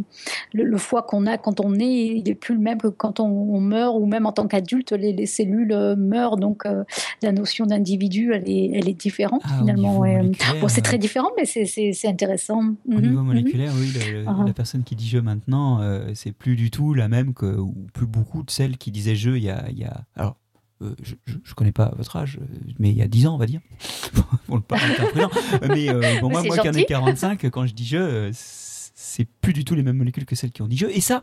le, le foie qu'on a quand on est, il n'est plus le même que quand on, on meurt ou même en tant qu'adulte, les, les cellules euh, meurent. Donc euh, la notion d'individu, elle est, elle est différente Ah, finalement. ouais. moléculaire, Bon, c'est euh, très différent, mais c'est- intéressant. Au Mhm, niveau mhm. moléculaire, oui, le- le- Ah. la personne qui dit je maintenant, euh, c'est plus du tout la même que, ou plus beaucoup de celles qui disaient je il y a. il y a- alors, euh, je, je connais pas votre âge, euh, mais il y a 10 ans, on va dire. Ne être imprudent. Mais euh, bon, moi, moi qui en ai gentil. 45, quand je dis je, euh, c'est plus du tout les mêmes molécules que celles qui ont dit je. Et ça,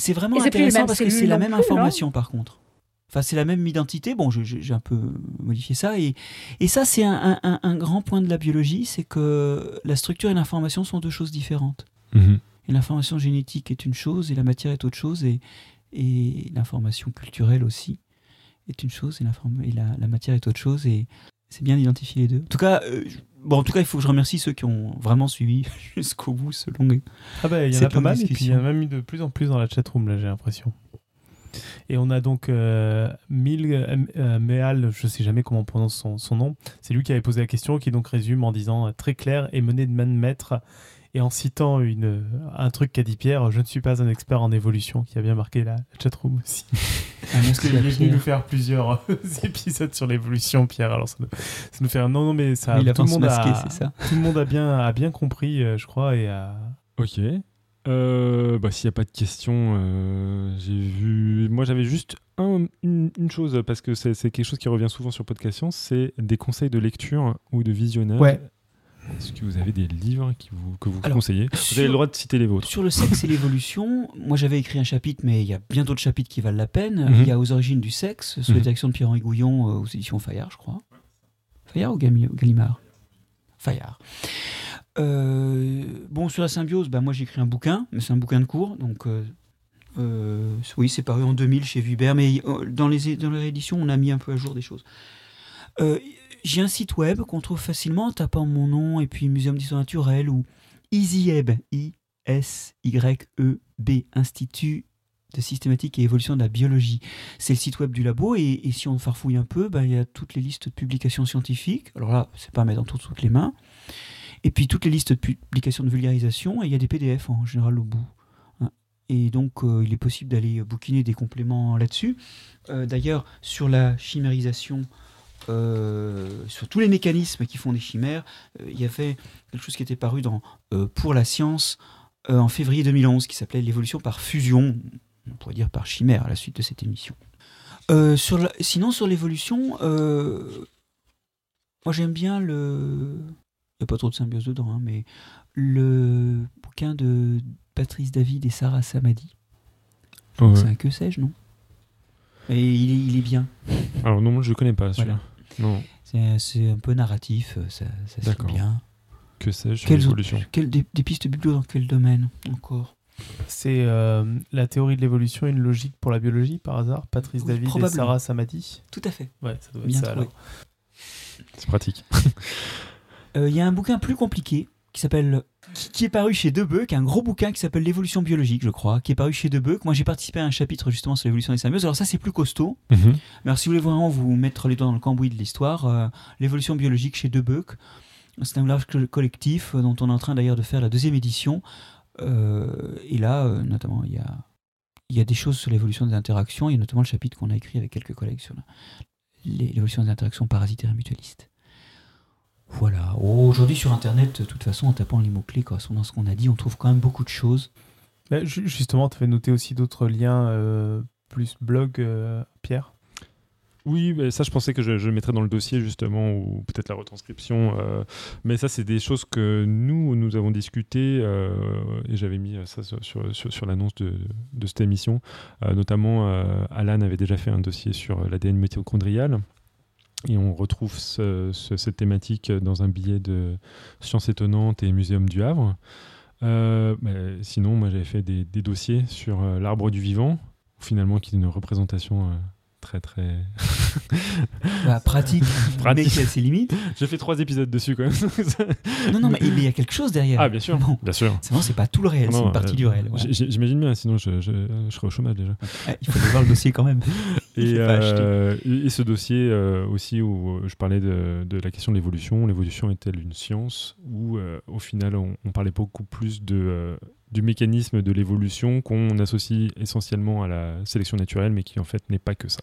c'est vraiment intéressant parce que c'est la même plus, information par contre. Enfin, c'est la même identité. Bon, j'ai un peu modifié ça. Et, et ça, c'est un, un- un grand point de la biologie, c'est que la structure et l'information sont deux choses différentes. Mhm. Et l'information génétique est une chose et la matière est autre chose. Et, et l'information culturelle aussi est une chose et, et la, la, matière est autre chose et c'est bien d'identifier les deux. En tout cas, euh, bon, en tout cas, il faut que je remercie ceux qui ont vraiment suivi jusqu'au bout ce long. Ah bah il y en a pas mal et puis il y en a même eu de plus en plus dans la chatroom là, j'ai l'impression. Et on a donc euh, Mil euh, Meal, je ne sais jamais comment on prononce son, son nom. C'est lui qui avait posé la question, qui donc résume en disant euh, très clair et mené de main de maître. Et en citant une, un truc qu'a dit Pierre, je ne suis pas un expert en évolution, qui a bien marqué la chatroom aussi. Ah, Parce qu'il est venu nous faire plusieurs épisodes sur l'évolution, Pierre. Alors ça nous, ça nous, fait un non, non, mais ça. Il tout, le monde masqué, a, ça. tout le monde a bien, a bien compris, je crois, et a. Ok. Euh, bah, S'il n'y a pas de questions, euh, j'ai vu. Moi, j'avais juste un, une, une, chose, parce que c'est quelque chose qui revient souvent sur Podcast Science c'est des conseils de lecture ou de visionnage. Ouais. Est-ce que vous avez des livres qui vous, que vous Alors, conseillez Vous avez le droit de citer les vôtres. Sur le sexe et l'évolution, moi j'avais écrit un chapitre, mais il y a bien d'autres chapitres qui valent la peine. Mm -hmm. Il y a Aux origines du sexe, sous mm -hmm. la direction de Pierre-Henri Gouillon, euh, aux éditions Fayard, je crois. Fayard ou Gallimard Fayard. Euh, bon, sur la symbiose, bah, moi j'ai écrit un bouquin, mais c'est un bouquin de cours, donc euh, oui, c'est paru en 2000 chez Vuber, mais dans les, dans les rééditions, on a mis un peu à jour des choses. J'ai un site web qu'on trouve facilement en tapant mon nom et puis Muséum d'histoire naturelle ou EasyEb, I-S-Y-E-B, Institut de systématique et évolution de la biologie. C'est le site web du labo et, si on farfouille un peu, bah, il y a toutes les listes de publications scientifiques. Alors là, c'est pas à mettre dans toutes, toutes les mains. Et puis toutes les listes de publications de vulgarisation, et il y a des PDF en général au bout. Et donc, euh, il est possible d'aller bouquiner des compléments là-dessus. Euh, D'ailleurs, sur la chimérisation, sur tous les mécanismes qui font des chimères, il y avait quelque chose qui était paru dans Pour la science en février 2011, qui s'appelait L'évolution par fusion, on pourrait dire par chimère, à la suite de cette émission. sur la, sinon, sur l'évolution, moi j'aime bien le, il n'y a pas trop de symbiose dedans, hein, mais le bouquin de Patrice David et Sarah Samadi. Ouais. C'est un que sais-je, non? Et il est, il est, bien. Alors non, je ne connais pas celui-là. Non. C'est un peu narratif, ça, ça se bien. Que sais-je Quelles l'évolution des, des, pistes biblio dans quel domaine encore? C'est euh, la théorie de l'évolution, une logique pour la biologie, par hasard Patrice oui, David et Sarah Samadi? Tout à fait. Ouais, ça doit bien être ça, alors. C'est pratique. Il euh, y a un bouquin plus compliqué qui s'appelle qui est paru chez Debeuk, un gros bouquin qui s'appelle l'évolution biologique, je crois, qui est paru chez Debeuk. Moi, j'ai participé à un chapitre justement sur l'évolution des symbioses. Alors ça, c'est plus costaud. Mm -hmm. Mais alors, si vous voulez vraiment vous mettre les doigts dans le cambouis de l'histoire, euh, l'évolution biologique chez Debeuk, c'est un large collectif dont on est en train d'ailleurs de faire la deuxième édition. Euh, et là, euh, notamment, il y a il y a des choses sur l'évolution des interactions. Il y a notamment le chapitre qu'on a écrit avec quelques collègues sur l'évolution des interactions parasitaires et mutualistes. Voilà. Aujourd'hui sur Internet, de toute façon, en tapant les mots-clés correspondant à ce qu'on a dit, on trouve quand même beaucoup de choses. Bah, justement, tu avais noté aussi d'autres liens euh, plus blog, euh, Pierre? Oui, mais ça, je pensais que je, mettrais dans le dossier, justement, ou peut-être la retranscription. Euh, mais ça, c'est des choses que nous, nous avons discuté, euh, et j'avais mis ça sur, sur, sur l'annonce de, de, cette émission. Euh, notamment, Alan avait déjà fait un dossier sur l'ADN mitochondrial. Et on retrouve ce, ce, cette thématique dans un billet de Sciences étonnantes et Muséum du Havre. Euh, bah, sinon, moi j'avais fait des, des dossiers sur euh, l'arbre du vivant, finalement qui est une représentation euh, très très bah, pratique, pratique, mais qui a ses limites. J'ai fait trois épisodes dessus quand même. non, non, mais il y a quelque chose derrière. Ah, bien sûr. Bon. Bien sûr. C'est pas tout le réel, c'est une partie euh, du réel. Voilà. J'imagine bien, sinon je, je, je, serais au chômage déjà. Ouais, il faut voir le dossier quand même. et, euh, et, ce dossier euh, aussi où je parlais de, de la question de l'évolution. L'évolution est-elle une science Ou au final, on, on, parlait beaucoup plus de du mécanisme de l'évolution qu'on associe essentiellement à la sélection naturelle, mais qui en fait n'est pas que ça.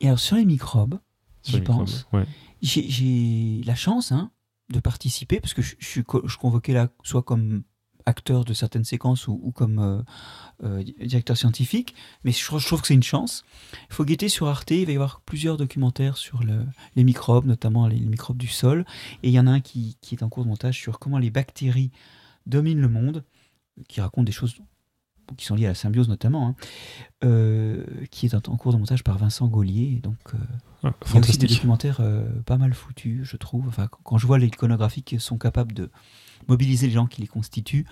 Et alors sur les microbes, j'y pense, ouais. j'ai la chance hein, de participer, parce que je, je suis je convoqué là soit comme acteur de certaines séquences ou, ou comme euh, euh, directeur scientifique, mais je, je trouve que c'est une chance. Il faut guetter sur Arte, il va y avoir plusieurs documentaires sur le, les microbes, notamment les, les, microbes du sol, et il y en a un qui, qui est en cours de montage sur comment les bactéries dominent le monde qui raconte des choses qui sont liées à la symbiose notamment, hein, euh, qui est en, cours de montage par Vincent Gaulier. Donc, euh, ah, il y a aussi des documentaires euh, pas mal foutus, je trouve. Enfin, quand je vois l'iconographie qui sont capables de mobiliser les gens qui les constituent,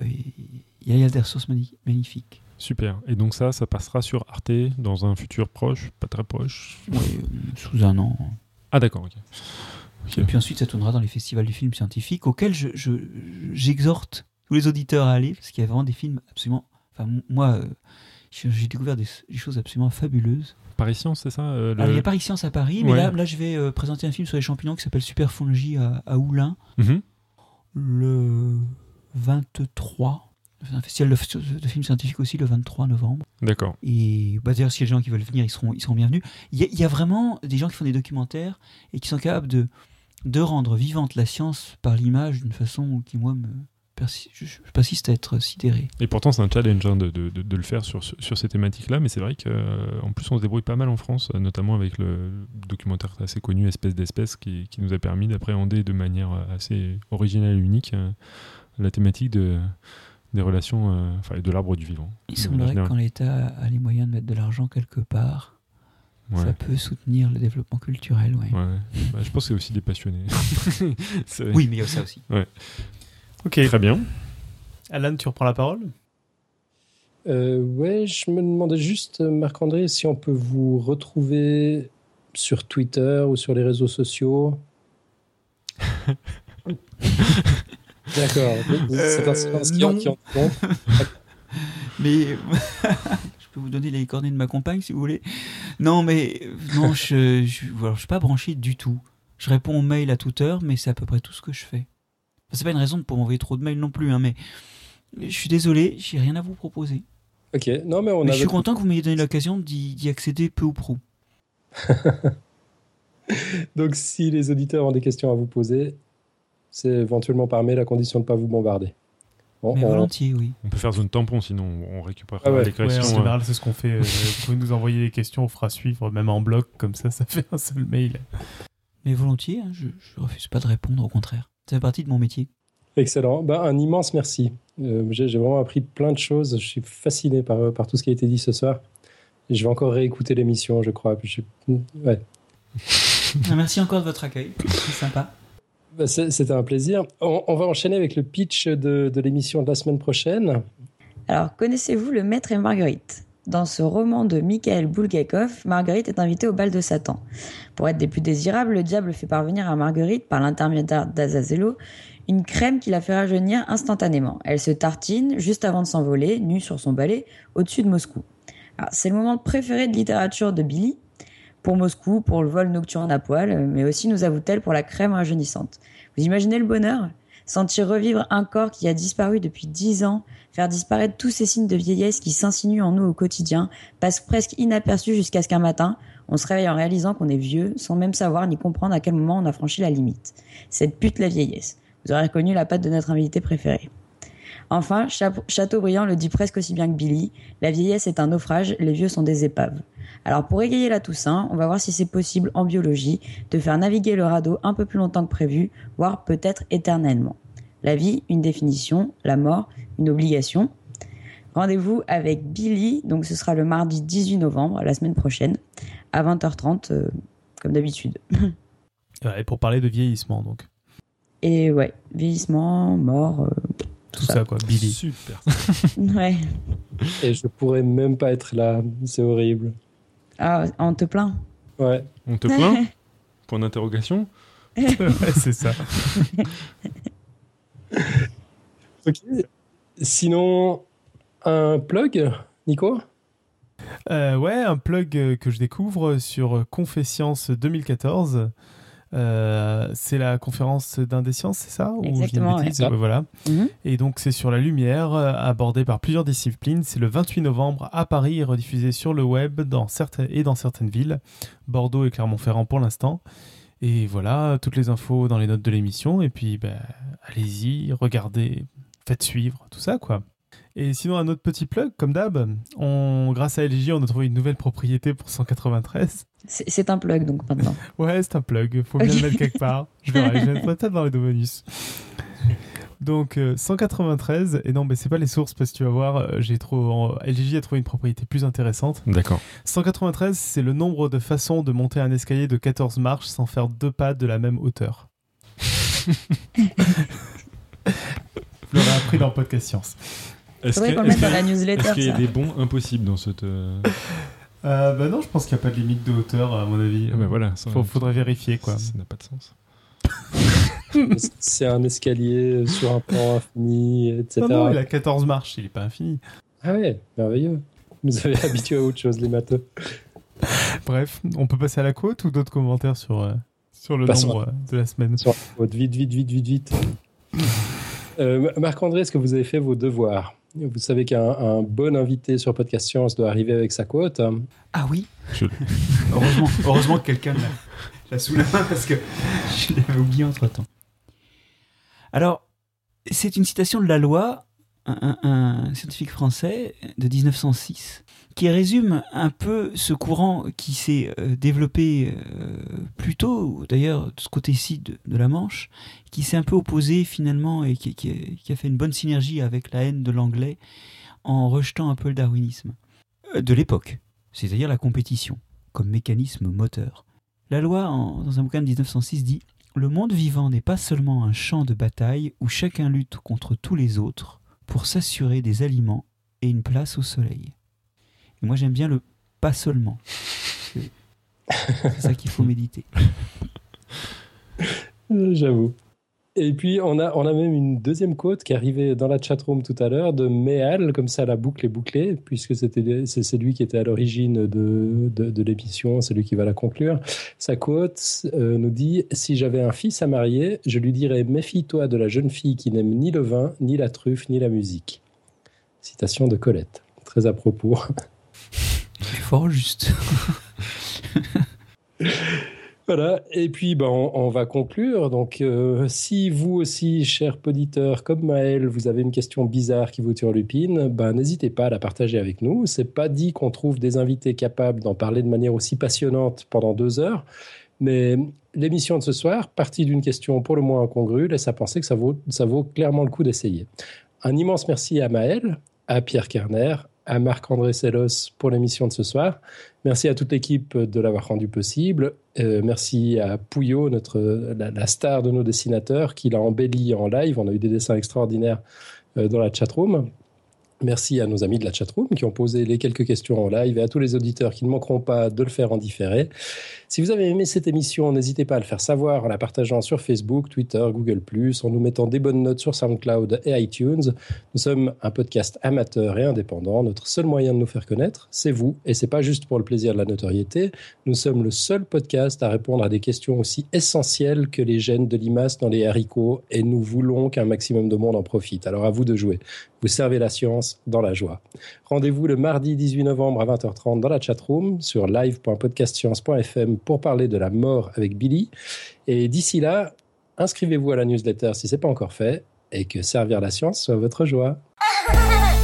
il y a des ressources magnifiques. Super. Et donc ça, ça passera sur Arte dans un futur proche, pas très proche Oui, sous un an. Ah d'accord, ok. Et puis ensuite, ça tournera dans les festivals du film scientifique, auxquels j'exhorte je, tous les auditeurs à aller, parce qu'il y a vraiment des films absolument... Enfin, moi, euh, j'ai découvert des, choses absolument fabuleuses. Paris Science, c'est ça euh, Il y a Paris Science à Paris, mais là, là, je vais euh, présenter un film sur les champignons qui s'appelle Superfongie à, à Oulin, mhm. le 23 un festival de, films scientifiques aussi le 23 novembre. D'accord. Et bah, d'ailleurs, s'il y a des gens qui veulent venir, ils seront, ils seront bienvenus. Il y, a, vraiment des gens qui font des documentaires et qui sont capables de, de rendre vivante la science par l'image d'une façon qui, moi, me je, persiste à être sidéré. Et pourtant, c'est un challenge hein, de, de, de, le faire sur, sur ces thématiques-là, mais c'est vrai qu'en plus, on se débrouille pas mal en France, notamment avec le documentaire assez connu Espèce d'espèce qui, qui, nous a permis d'appréhender de manière assez originale et unique euh, la thématique de des relations, euh, enfin, de l'arbre du vivant. Il semblerait que quand l'État a les moyens de mettre de l'argent quelque part, ça peut soutenir le développement culturel. Ouais. Bah, je pense que c'est aussi des passionnés. oui, mais il y a ça aussi. Ok. Très bien. Alan, tu reprends la parole? Euh, Ouais, je me demandais juste, Marc-André, si on peut vous retrouver sur Twitter ou sur les réseaux sociaux. D'accord. C'est un silence qui en. Mais je peux vous donner les coordonnées de ma compagne si vous voulez. Non, mais non, je je, je suis pas branché du tout. Je réponds aux mails à toute heure, mais c'est à peu près tout ce que je fais. Enfin, c'est pas une raison pour m'envoyer trop de mails non plus, hein, mais je suis désolé, j'ai rien à vous proposer. Ok, non mais on mais Je suis content que vous m'ayez donné l'occasion d'y accéder peu ou prou. Donc si les auditeurs ont des questions à vous poser, c'est éventuellement par mail à condition de ne pas vous bombarder. Bon, Mais volontiers, oui. On peut faire zone tampon, sinon on récupère ah les questions. en général, c'est ce qu'on fait. Euh, vous pouvez nous envoyer les questions, on fera suivre, même en bloc, comme ça, ça fait un seul mail. Mais volontiers, hein, je, ne refuse pas de répondre, au contraire. Ça fait partie de mon métier. Excellent. Ben, un immense merci. Euh, j'ai vraiment appris plein de choses. Je suis fasciné par, par tout ce qui a été dit ce soir. Et je vais encore réécouter l'émission, je crois. Ouais. Merci encore de votre accueil. C'est sympa. Bah, c'était un plaisir. On, va enchaîner avec le pitch de, l'émission de la semaine prochaine. Alors, connaissez-vous Le Maître et Marguerite? Dans ce roman de Mikhail Bulgakov, Marguerite est invitée au bal de Satan. Pour être des plus désirables, le diable fait parvenir à Marguerite, par l'intermédiaire d'Azazello, une crème qui la fait rajeunir instantanément. Elle se tartine juste avant de s'envoler, nue sur son balai, au-dessus de Moscou. C'est le moment préféré de littérature de Billy, pour Moscou, pour le vol nocturne à poil, mais aussi nous avoue-t-elle pour la crème rajeunissante. Vous imaginez le bonheur? Sentir revivre un corps qui a disparu depuis dix ans, faire disparaître tous ces signes de vieillesse qui s'insinuent en nous au quotidien, passe presque inaperçu jusqu'à ce qu'un matin, on se réveille en réalisant qu'on est vieux, sans même savoir ni comprendre à quel moment on a franchi la limite. Cette pute la vieillesse. Vous aurez reconnu la patte de notre invité préféré. Enfin, Chateaubriand le dit presque aussi bien que Billy, la vieillesse est un naufrage, les vieux sont des épaves. Alors pour égayer la Toussaint, on va voir si c'est possible en biologie de faire naviguer le radeau un peu plus longtemps que prévu, voire peut-être éternellement. La vie, une définition, la mort, une obligation. Rendez-vous avec Billy, donc ce sera le mardi 18 novembre, la semaine prochaine, à 20h30, euh, comme d'habitude. Et pour parler de vieillissement, donc. Et ouais, vieillissement, mort, euh, tout, ça. quoi, Billy. Super. ouais. Et je pourrais même pas être là, c'est horrible. Ah, on te plaint Ouais. On te plaint Point d'interrogation Ouais, c'est ça. ok. Sinon, un plug, Nico? Euh, Ouais, un plug que je découvre sur Confessience 2014. Euh, c'est la conférence d'un des sciences, c'est ça? Exactement. Voilà. Mhm. Et donc c'est sur la lumière, euh, abordée par plusieurs disciplines. C'est le 28 novembre à Paris et rediffusé sur le web dans certaines, et dans certaines villes, Bordeaux et Clermont-Ferrand pour l'instant. Et voilà, toutes les infos dans les notes de l'émission. Et puis, bah, allez-y, regardez, faites suivre, tout ça, quoi. Et sinon, un autre petit plug, comme d'hab, on, grâce à LG, on a trouvé une nouvelle propriété pour 193. C'est un plug, donc, maintenant. ouais, c'est un plug. Faut bien le mettre quelque part. Je verrai, je mettrai peut-être dans les deux bonus. Donc 193 euh, et non mais c'est pas les sources parce que tu vas voir euh, j'ai trop LGJ a trouvé une propriété plus intéressante. D'accord. 193 c'est le nombre de façons de monter un escalier de 14 marches sans faire deux pas de la même hauteur. Vous l'aurez appris dans Podcast Science. Est-ce qu'on le mette dans la newsletter Est-ce qu'il y a des bons impossibles dans cette. Euh, bah non, je pense qu'il n'y a pas de limite de hauteur, à mon avis. Ah bah voilà, ça, faudrait vérifier, quoi. Ça n'a pas de sens. c'est un escalier sur un plan infini, etc. Non, non, il a 14 marches, il n'est pas infini. Ah ouais, merveilleux. Vous avez habitué à autre chose, les matheux. Bref, on peut passer à la côte ou d'autres commentaires sur, euh, sur le nombre de la semaine? Sur vite, vite, vite, vite, vite. Euh, Marc-André, est-ce que vous avez fait vos devoirs? Vous savez qu'un bon invité sur Podcast Science doit arriver avec sa quote. Ah oui heureusement, heureusement que quelqu'un l'a sous la main parce que je l'avais oublié entre-temps. Alors, c'est une citation de la loi, un, scientifique français de 1906, qui résume un peu ce courant qui s'est euh, développé euh, plus tôt, d'ailleurs de ce côté-ci de, la Manche, qui s'est un peu opposé finalement et qui, a fait une bonne synergie avec la haine de l'anglais en rejetant un peu le darwinisme euh, de l'époque, c'est-à-dire la compétition comme mécanisme moteur. La loi, dans un bouquin de 1906, dit Le monde vivant n'est pas seulement un champ de bataille où chacun lutte contre tous les autres pour s'assurer des aliments et une place au soleil. Moi j'aime bien le pas seulement. C'est ça qu'il faut méditer. J'avoue. Et puis, on a, on a même une deuxième quote qui est arrivée dans la chatroom tout à l'heure de Méal, comme ça la boucle est bouclée, puisque c'est lui qui était à l'origine de, de, l'émission, c'est lui qui va la conclure. Sa quote euh, nous dit Si j'avais un fils à marier, je lui dirais Méfie-toi de la jeune fille qui n'aime ni le vin, ni la truffe, ni la musique. Citation de Colette. Très à propos. Fort juste. Voilà, et puis ben, on, va conclure. Donc, euh, si vous aussi, chers auditeurs, comme Maël, vous avez une question bizarre qui vous turlupine, ben, n'hésitez pas à la partager avec nous. C'est pas dit qu'on trouve des invités capables d'en parler de manière aussi passionnante pendant deux heures, mais l'émission de ce soir, partie d'une question pour le moins incongrue, laisse à penser que ça vaut, ça vaut clairement le coup d'essayer. Un immense merci à Maël, à Pierre Kerner, à Marc-André Sellos pour l'émission de ce soir. Merci à toute l'équipe de l'avoir rendu possible. Euh, merci à Pouillot, notre, la, star de nos dessinateurs, qui l'a embelli en live. On a eu des dessins extraordinaires euh, dans la chatroom. Merci à nos amis de la chatroom qui ont posé les quelques questions en live et à tous les auditeurs qui ne manqueront pas de le faire en différé. Si vous avez aimé cette émission, n'hésitez pas à le faire savoir en la partageant sur Facebook, Twitter, Google+, en nous mettant des bonnes notes sur SoundCloud et iTunes. Nous sommes un podcast amateur et indépendant. Notre seul moyen de nous faire connaître, c'est vous, et c'est pas juste pour le plaisir de la notoriété. Nous sommes le seul podcast à répondre à des questions aussi essentielles que les gènes de limaces dans les haricots, et nous voulons qu'un maximum de monde en profite. Alors à vous de jouer. Vous servez la science dans la joie. Rendez-vous le mardi 18 novembre à 20h30 dans la chatroom sur live.podcastscience.fm pour parler de la mort avec Billy. Et d'ici là, inscrivez-vous à la newsletter si ce n'est pas encore fait et que servir la science soit votre joie.